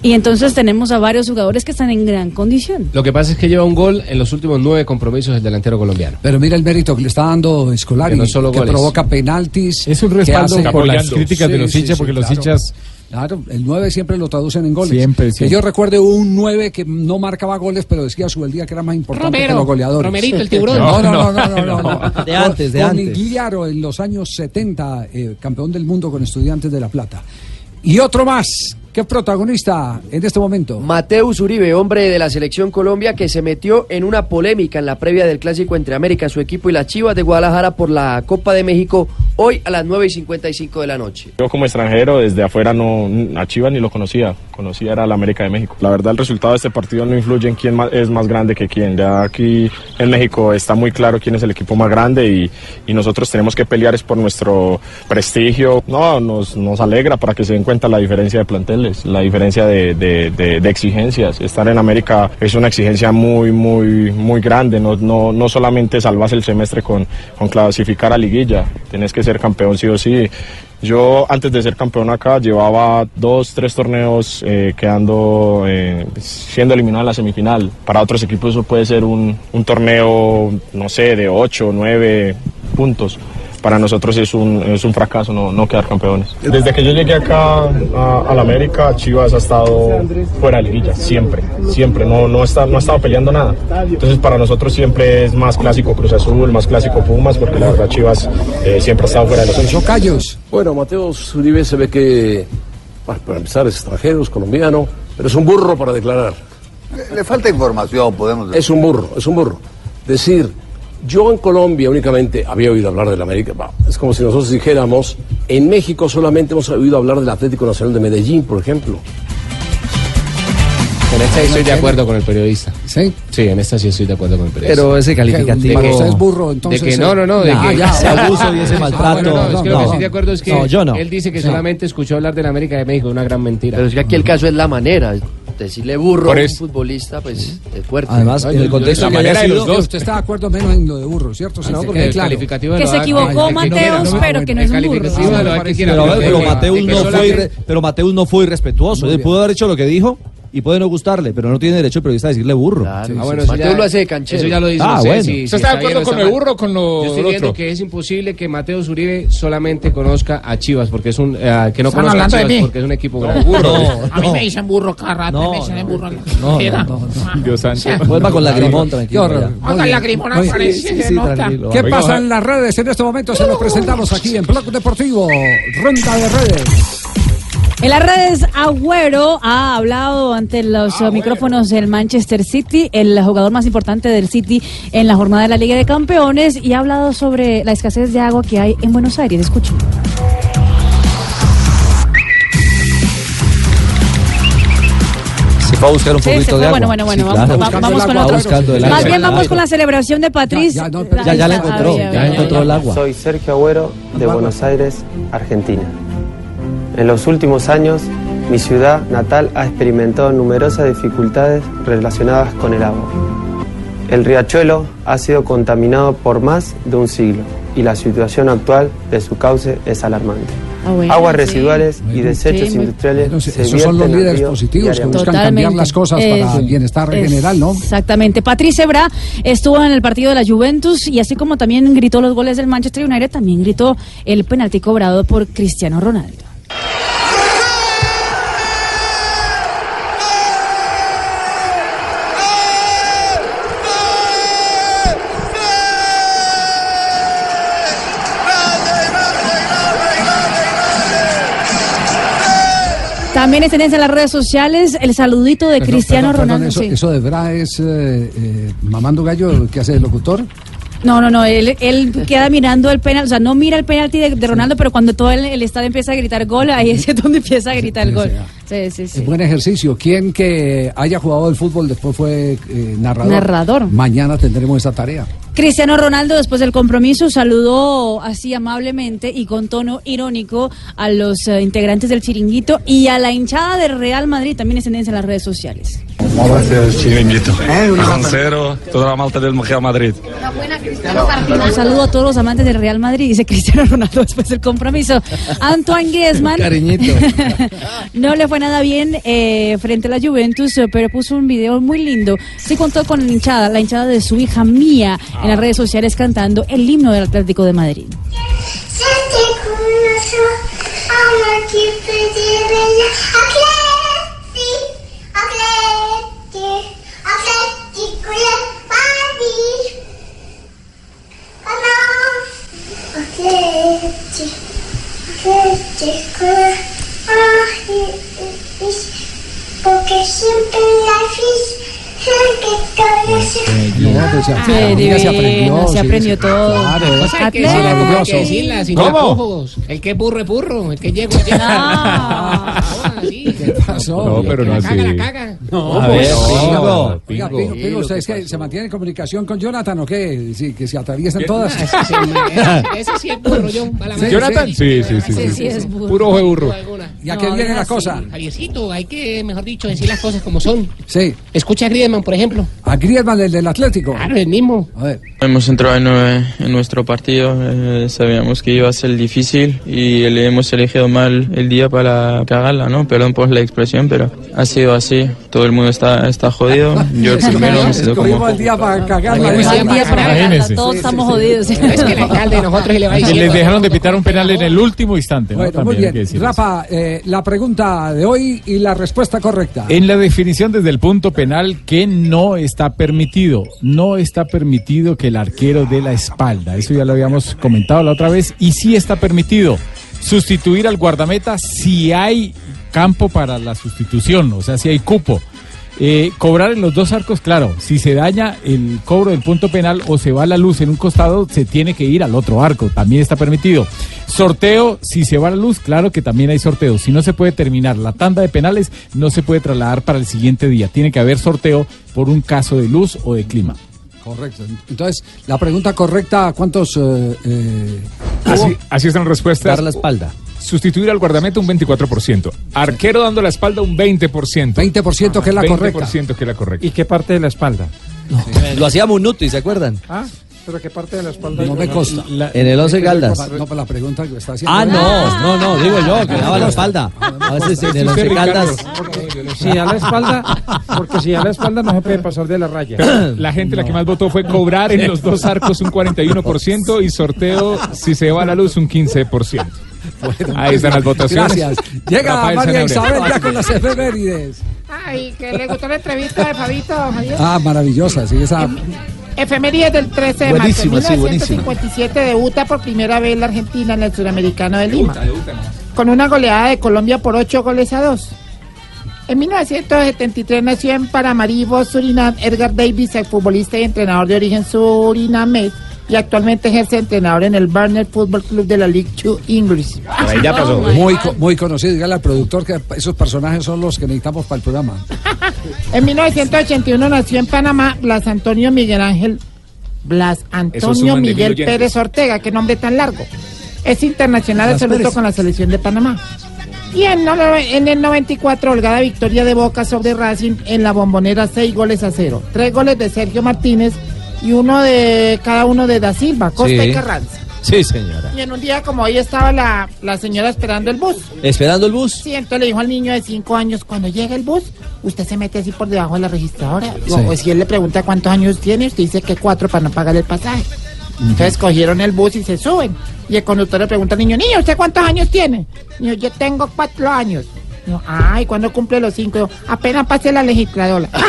[SPEAKER 8] Y entonces tenemos a varios jugadores que están en gran condición.
[SPEAKER 15] Lo que pasa es que lleva un gol en los últimos nueve compromisos el delantero colombiano.
[SPEAKER 4] Pero mira el mérito que le está dando Scolari,
[SPEAKER 15] Que no solo
[SPEAKER 4] que provoca penaltis.
[SPEAKER 6] Es un
[SPEAKER 4] que
[SPEAKER 6] respaldo
[SPEAKER 4] hace-
[SPEAKER 6] por las críticas de los hinchas, porque los
[SPEAKER 4] claro.
[SPEAKER 6] hinchas-
[SPEAKER 4] Claro, el 9 siempre lo traducen en goles.
[SPEAKER 6] Siempre,
[SPEAKER 4] Que
[SPEAKER 6] siempre.
[SPEAKER 4] yo recuerde un 9 que no marcaba goles, pero decía su el día que era más importante
[SPEAKER 5] Romero,
[SPEAKER 4] que los goleadores.
[SPEAKER 5] Romerito, el [LAUGHS] tiburón.
[SPEAKER 4] No, no, no, no, no, no, no.
[SPEAKER 9] De antes, de
[SPEAKER 4] Con
[SPEAKER 9] antes.
[SPEAKER 4] Inguiliaro en los años 70, eh, campeón del mundo con Estudiantes de La Plata. Y otro más, es protagonista en este momento.
[SPEAKER 21] Mateus Uribe, hombre de la selección Colombia, que se metió en una polémica en la previa del clásico entre América, su equipo y las Chivas de Guadalajara por la Copa de México, hoy a las 9 y 55 de la noche.
[SPEAKER 45] Yo como extranjero desde afuera no a Chivas ni lo conocía, conocía era la América de México. La verdad el resultado de este partido no influye en quién es más grande que quién. Ya aquí en México está muy claro quién es el equipo más grande y, y nosotros tenemos que pelear es por nuestro prestigio. No, nos, nos alegra para que se den cuenta la diferencia de la diferencia de, exigencias. Estar en América es una exigencia muy, muy, muy grande. No, no, no solamente salvas el semestre con, con clasificar a liguilla, tenés que ser campeón sí o sí. Yo antes de ser campeón acá llevaba dos, tres torneos eh, quedando, eh, siendo eliminado en la semifinal. Para otros equipos eso puede ser un, un torneo, no sé, de ocho, nueve puntos. Para nosotros es un, es un fracaso no, no quedar campeones. Desde que yo llegué acá a, a la América, Chivas ha estado fuera de liguilla, siempre, siempre, no, no, está, no ha estado peleando nada. Entonces para nosotros siempre es más clásico Cruz Azul, más clásico Pumas, porque la verdad Chivas eh, siempre ha estado fuera de los ocho.
[SPEAKER 4] Callos.
[SPEAKER 46] Bueno, Mateo Uribe se ve que, bueno, para empezar, es extranjero, es colombiano, pero es un burro para declarar.
[SPEAKER 47] Le falta información, podemos decir.
[SPEAKER 46] Es un burro, es un burro. Decir, yo en Colombia únicamente había oído hablar del América. Es como si nosotros dijéramos, en México solamente hemos oído hablar del Atlético Nacional de Medellín, por ejemplo.
[SPEAKER 15] En esta sí estoy de acuerdo con el periodista.
[SPEAKER 4] ¿Sí?
[SPEAKER 15] Sí, en esta sí estoy de acuerdo con el periodista.
[SPEAKER 9] Pero ese calificativo-
[SPEAKER 15] De que-
[SPEAKER 9] Usted es
[SPEAKER 4] burro,
[SPEAKER 15] De
[SPEAKER 4] entonces,
[SPEAKER 15] que no,
[SPEAKER 4] eh,
[SPEAKER 15] no, no. De
[SPEAKER 4] ya,
[SPEAKER 15] que
[SPEAKER 4] ya, [LAUGHS]
[SPEAKER 9] Ese abuso y ese
[SPEAKER 15] Ah,
[SPEAKER 9] maltrato.
[SPEAKER 15] bueno, no, es que lo
[SPEAKER 9] no.
[SPEAKER 15] que estoy de acuerdo es que
[SPEAKER 9] No, yo no.
[SPEAKER 15] él dice que
[SPEAKER 9] Sí.
[SPEAKER 15] solamente escuchó hablar de la América de México, una gran mentira.
[SPEAKER 21] Pero es que aquí el caso es la manera. Decirle burro
[SPEAKER 15] Por
[SPEAKER 21] a un futbolista, pues es fuerte.
[SPEAKER 9] Además, en el contexto que haya sido-
[SPEAKER 4] Usted está de acuerdo menos en lo de burro, ¿cierto? Que
[SPEAKER 15] porque
[SPEAKER 4] claro.
[SPEAKER 15] calificativo de
[SPEAKER 8] Que se equivocó Mateus, pero que no es un burro.
[SPEAKER 9] Pero, Mateus no fue
[SPEAKER 15] solamente-
[SPEAKER 9] irre- pero Mateus no fue irrespetuoso. Pudo haber hecho lo que dijo y puede no gustarle, pero no tiene derecho el periodista a decirle burro.
[SPEAKER 15] Ah, bueno, eso ya- Eso ya lo dice
[SPEAKER 9] Ah,
[SPEAKER 15] usted,
[SPEAKER 9] bueno.
[SPEAKER 15] si-
[SPEAKER 14] ¿Usted
[SPEAKER 15] si
[SPEAKER 14] está de acuerdo con lo
[SPEAKER 15] mal.
[SPEAKER 14] burro o con lo-
[SPEAKER 15] Yo estoy
[SPEAKER 14] lo
[SPEAKER 15] diciendo
[SPEAKER 14] otro?
[SPEAKER 15] que es imposible que Mateo Uribe solamente conozca a Chivas, porque es un eh, que no
[SPEAKER 5] Están
[SPEAKER 15] conozca a
[SPEAKER 5] hablando de
[SPEAKER 15] Chivas
[SPEAKER 5] mí.
[SPEAKER 15] porque es un equipo
[SPEAKER 5] No,
[SPEAKER 15] grande.
[SPEAKER 5] burro. A mí me dicen burro cada rato, me dicen burro.
[SPEAKER 9] no.
[SPEAKER 14] Dios santo.
[SPEAKER 9] Vuelva con lagrimón, tranquilo.
[SPEAKER 5] Oiga, lagrimón aparece,
[SPEAKER 9] Sí, sí.
[SPEAKER 4] ¿Qué pasa en las redes? En este momento se los presentamos aquí en Blog Deportivo. Ronda de redes.
[SPEAKER 8] En las redes, Agüero ha hablado ante los micrófonos del Manchester City, el jugador más importante del City en la jornada de la Liga de Campeones, y ha hablado sobre la escasez de agua que hay en Buenos Aires. Escuchen.
[SPEAKER 9] Se fue a buscar un
[SPEAKER 8] Sí,
[SPEAKER 9] poquito de agua.
[SPEAKER 8] Bueno, bueno, bueno,
[SPEAKER 9] Sí,
[SPEAKER 8] vamos,
[SPEAKER 9] claro.
[SPEAKER 8] va- vamos con
[SPEAKER 9] Va el
[SPEAKER 8] Más
[SPEAKER 9] agua.
[SPEAKER 8] bien vamos con la celebración de Patrice.
[SPEAKER 9] Ya, ya la encontró, ya encontró el agua.
[SPEAKER 48] Soy Sergio Agüero de Buenos Aires, Argentina. En los últimos años, mi ciudad natal ha experimentado numerosas dificultades relacionadas con el agua. El riachuelo ha sido contaminado por más de un siglo y la situación actual de su cauce es alarmante.
[SPEAKER 8] Ah, bueno,
[SPEAKER 48] Aguas
[SPEAKER 8] sí.
[SPEAKER 48] residuales y desechos
[SPEAKER 8] Sí,
[SPEAKER 48] industriales se
[SPEAKER 4] esos son los líderes positivos que buscan cambiar las cosas para el bienestar
[SPEAKER 8] Es-
[SPEAKER 4] general, ¿no?
[SPEAKER 8] Exactamente. Patrice Bra estuvo en el partido de la Juventus y así como también gritó los goles del Manchester United, también gritó el penalti cobrado por Cristiano Ronaldo. También tendencia en las redes sociales el saludito de
[SPEAKER 4] Perdón,
[SPEAKER 8] Cristiano
[SPEAKER 4] perdón, perdón,
[SPEAKER 8] Ronaldo.
[SPEAKER 4] eso,
[SPEAKER 8] sí.
[SPEAKER 4] eso de Bra es eh, eh, mamando gallo que hace el locutor.
[SPEAKER 8] No, no, no, él, él queda mirando el penal, o sea, no mira el penalti de, de Ronaldo, pero cuando todo el, el estadio empieza a gritar gol, ahí es [LAUGHS] donde empieza a gritar el gol. Sí, sí, sí.
[SPEAKER 4] Es buen ejercicio. Quien que haya jugado el fútbol después fue eh, narrador.
[SPEAKER 8] Narrador.
[SPEAKER 4] Mañana tendremos esa tarea.
[SPEAKER 8] Cristiano Ronaldo, después del compromiso, saludó así amablemente y con tono irónico a los eh, integrantes del chiringuito y a la hinchada del Real Madrid, también es en las redes sociales.
[SPEAKER 49] Gracias, chiringuito. Con cero, toda la malta del Real Madrid.
[SPEAKER 8] Un saludo a todos los amantes del Real Madrid, dice Cristiano Ronaldo después del compromiso. Antoine Griezmann
[SPEAKER 7] Cariñito. [LAUGHS]
[SPEAKER 8] no le fue nada bien eh, frente a la Juventus, eh, pero puso un video muy lindo. Se contó con la hinchada, la hinchada de su hija Mía en las redes sociales cantando el himno del Atlético de Madrid.
[SPEAKER 4] Pues ya,
[SPEAKER 8] Qué
[SPEAKER 4] amiga, se aprendió.
[SPEAKER 8] se aprendió todo.
[SPEAKER 4] Claro.
[SPEAKER 5] El que es burro es burro, el que llega llega.
[SPEAKER 8] Ah.
[SPEAKER 4] ¿Qué pasó?
[SPEAKER 14] No, pero no así.
[SPEAKER 5] caga, la caga.
[SPEAKER 4] No,
[SPEAKER 9] A ver,
[SPEAKER 4] pues,
[SPEAKER 9] Pingo.
[SPEAKER 4] Oiga, Pingo, Pingo, ¿ustedes que se mantienen en comunicación con Jonathan o qué? Sí, que se atraviesan todas.
[SPEAKER 5] Ese sí, es burro, yo.
[SPEAKER 14] ¿Jonathan? Sí, sí, sí.
[SPEAKER 8] Es.
[SPEAKER 14] Puro ojo de burro.
[SPEAKER 4] ¿Y a qué viene la
[SPEAKER 8] es
[SPEAKER 4] cosa?
[SPEAKER 5] Javiercito, hay que, mejor dicho, decir las cosas como son.
[SPEAKER 4] Sí,
[SPEAKER 5] Escucha a Griezmann, por ejemplo.
[SPEAKER 4] a Griezmann, el del Atlético.
[SPEAKER 5] Claro, el mismo.
[SPEAKER 4] A ver.
[SPEAKER 50] Hemos entrado en, en nuestro partido, eh, sabíamos que iba a ser difícil y le hemos elegido mal el día para cagarla, ¿no? Perdón por la expresión, pero ha sido así. Todo el mundo está, está jodido. Yo el [LAUGHS] primero me siento como...
[SPEAKER 4] el día para.
[SPEAKER 8] Todos estamos jodidos.
[SPEAKER 5] Es que el alcalde de nosotros le va
[SPEAKER 6] les dejaron de pitar un penal en el último instante.
[SPEAKER 4] Rafa, eh, la pregunta de hoy y la respuesta correcta.
[SPEAKER 6] En la definición desde el punto penal que no está permitido, no está permitido que el arquero dé la espalda. Eso ya lo habíamos comentado la otra vez y sí está permitido sustituir al guardameta si hay campo para la sustitución, o sea, si hay cupo. Eh, cobrar en los dos arcos, claro, si se daña el cobro del punto penal o se va la luz en un costado, se tiene que ir al otro arco, también está permitido. Sorteo, si se va la luz, claro que también hay sorteo. Si no se puede terminar la tanda de penales, no se puede trasladar para el siguiente día. Tiene que haber sorteo por un caso de luz o de clima.
[SPEAKER 4] Correcto. Entonces, la pregunta correcta, ¿cuántos? eh, eh,
[SPEAKER 14] Así, así están las respuestas.
[SPEAKER 9] Dar la espalda.
[SPEAKER 14] Sustituir al guardameta un 24%. Arquero dando la espalda un 20%.
[SPEAKER 4] 20% que es la
[SPEAKER 14] 20%
[SPEAKER 4] correcta.
[SPEAKER 14] que es la correcta.
[SPEAKER 51] ¿Y qué parte de la espalda?
[SPEAKER 9] Lo hacía Munuti, ¿se acuerdan?
[SPEAKER 51] Ah, pero qué parte de la espalda.
[SPEAKER 4] No me consta.
[SPEAKER 9] En el Once Caldas.
[SPEAKER 4] No, pero la pregunta que está haciendo.
[SPEAKER 9] Ah, no, no, no, digo yo, que daba la espalda. A veces en el Once Caldas.
[SPEAKER 51] Si a la espalda, porque si a la espalda no se puede pasar de la raya. [CLEARS THROAT]
[SPEAKER 14] La gente la que más votó fue cobrar en los dos arcos un 41% y sorteo, si se va la luz, un 15%. Ahí están las votaciones.
[SPEAKER 4] Gracias. Llega
[SPEAKER 14] Rafael
[SPEAKER 4] María
[SPEAKER 14] Sanabria.
[SPEAKER 4] Isabel ya con las efemérides.
[SPEAKER 5] Ay, que le gustó la entrevista de Fabito, Javier.
[SPEAKER 4] Ah, maravillosa, sí, esa.
[SPEAKER 5] Efemérides del 13 de
[SPEAKER 4] Buenísima,
[SPEAKER 5] marzo
[SPEAKER 4] sí,
[SPEAKER 5] de
[SPEAKER 4] buenísima.
[SPEAKER 5] 1957 debuta por primera vez la Argentina en el Suramericano de Lima. Con una goleada de Colombia por 8 goles a 2. En 1973 nació en Paramaribo, Surinam, Edgar Davis, el futbolista y entrenador de origen surinamés y actualmente ejerce de entrenador en el Barnet Football Club de la League 2 English.
[SPEAKER 4] Muy, co- muy conocido. Dígale al productor que esos personajes son los que necesitamos para el programa. [LAUGHS]
[SPEAKER 5] En 1981 nació en Panamá Blas Antonio Miguel Ángel Blas Antonio Miguel. Pérez Ortega, qué nombre tan largo. Es internacional absoluto con la selección de Panamá. Y en, no- en el 94, holgada victoria de Boca sobre Racing en la bombonera, 6 goles a 0. Tres goles de Sergio Martínez y uno de cada uno de Da Silva, Costa
[SPEAKER 9] Sí.
[SPEAKER 5] y Carranza.
[SPEAKER 9] Sí, señora.
[SPEAKER 5] Y en un día como hoy estaba la, la señora esperando el bus.
[SPEAKER 9] Esperando el bus.
[SPEAKER 5] Sí, entonces le dijo al niño de 5 años, cuando llega el bus, usted se mete así por debajo de la registradora. O-
[SPEAKER 4] Sí.
[SPEAKER 5] O, si él le pregunta cuántos años tiene, usted dice que cuatro para no pagar el pasaje. Entonces cogieron el bus y se suben. Y el conductor le pregunta al niño, niño, ¿usted cuántos años tiene? Niño, yo tengo cuatro años. Ay, ¿cuándo cumple los cinco? Yo, apenas pase la legisladora. [LAUGHS]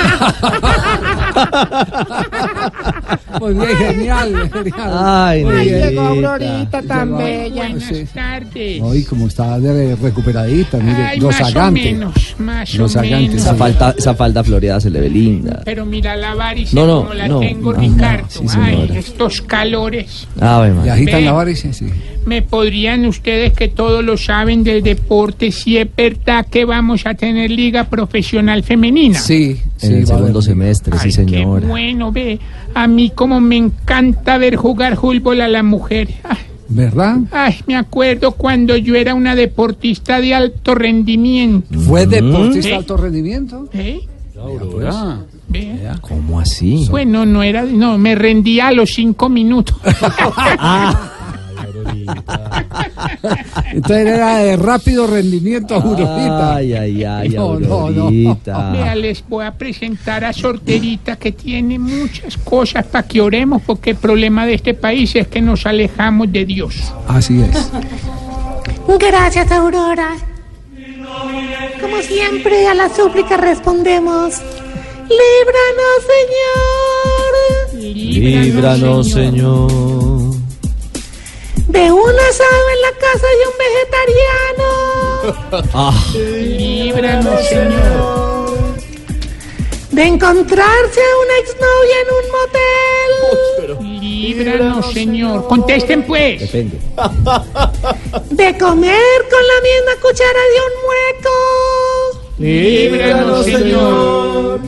[SPEAKER 4] Muy bien, genial, genial.
[SPEAKER 9] Ay,
[SPEAKER 4] Muy
[SPEAKER 5] Ay,
[SPEAKER 4] bien.
[SPEAKER 5] llegó Aurorita tan
[SPEAKER 4] Llegó.
[SPEAKER 5] bella.
[SPEAKER 4] Sí.
[SPEAKER 5] tardes.
[SPEAKER 4] Hoy como está de recuperadita, mire,
[SPEAKER 5] Ay,
[SPEAKER 4] los
[SPEAKER 5] más o
[SPEAKER 4] agantes.
[SPEAKER 5] menos, más
[SPEAKER 4] Los
[SPEAKER 5] o
[SPEAKER 4] agantes.
[SPEAKER 5] menos.
[SPEAKER 9] Esa falda, esa falda floreada se le ve linda.
[SPEAKER 5] Pero mira la varice
[SPEAKER 9] No, no,
[SPEAKER 5] como la
[SPEAKER 9] no,
[SPEAKER 5] tengo,
[SPEAKER 9] no,
[SPEAKER 5] Ricardo.
[SPEAKER 9] sí, señora.
[SPEAKER 5] Ay, estos calores.
[SPEAKER 9] Ave
[SPEAKER 4] ¿Y
[SPEAKER 9] María.
[SPEAKER 4] agitan
[SPEAKER 5] Ve.
[SPEAKER 4] la varice? Sí.
[SPEAKER 5] ¿Me podrían ustedes que todos lo saben del deporte si es verdad que vamos a tener liga profesional femenina?
[SPEAKER 4] Sí, sí.
[SPEAKER 9] En el segundo semestre, sí,
[SPEAKER 5] Ay,
[SPEAKER 9] señora.
[SPEAKER 5] bueno, ve. A mí como me encanta ver jugar fútbol a la mujer. Ay,
[SPEAKER 4] ¿Verdad?
[SPEAKER 5] ay, me acuerdo cuando yo era una deportista de alto rendimiento.
[SPEAKER 4] ¿Fue deportista de alto rendimiento?
[SPEAKER 5] ¿Eh? Vea.
[SPEAKER 9] ¿Cómo así?
[SPEAKER 5] Bueno, no era, no, me rendía a los cinco minutos. [LAUGHS] [LAUGHS]
[SPEAKER 4] Entonces era de rápido rendimiento, Aurorita.
[SPEAKER 9] Ay, ay, ay,
[SPEAKER 4] No, no, no.
[SPEAKER 5] Les voy a presentar a Sorterita que tiene muchas cosas para que oremos porque el problema de este país es que nos alejamos de Dios.
[SPEAKER 4] Así es.
[SPEAKER 52] Gracias, Aurora. Como siempre, a la súplica respondemos. Líbranos, Señor.
[SPEAKER 9] Líbranos, Señor.
[SPEAKER 52] De un asado en la casa de un vegetariano.
[SPEAKER 9] Ah,
[SPEAKER 5] Líbranos, Señor.
[SPEAKER 52] De encontrarse a una exnovia en un motel.
[SPEAKER 5] Líbranos, Señor. Contesten, pues.
[SPEAKER 9] depende.
[SPEAKER 52] De comer con la misma cuchara de un mueco.
[SPEAKER 5] Líbranos, Señor.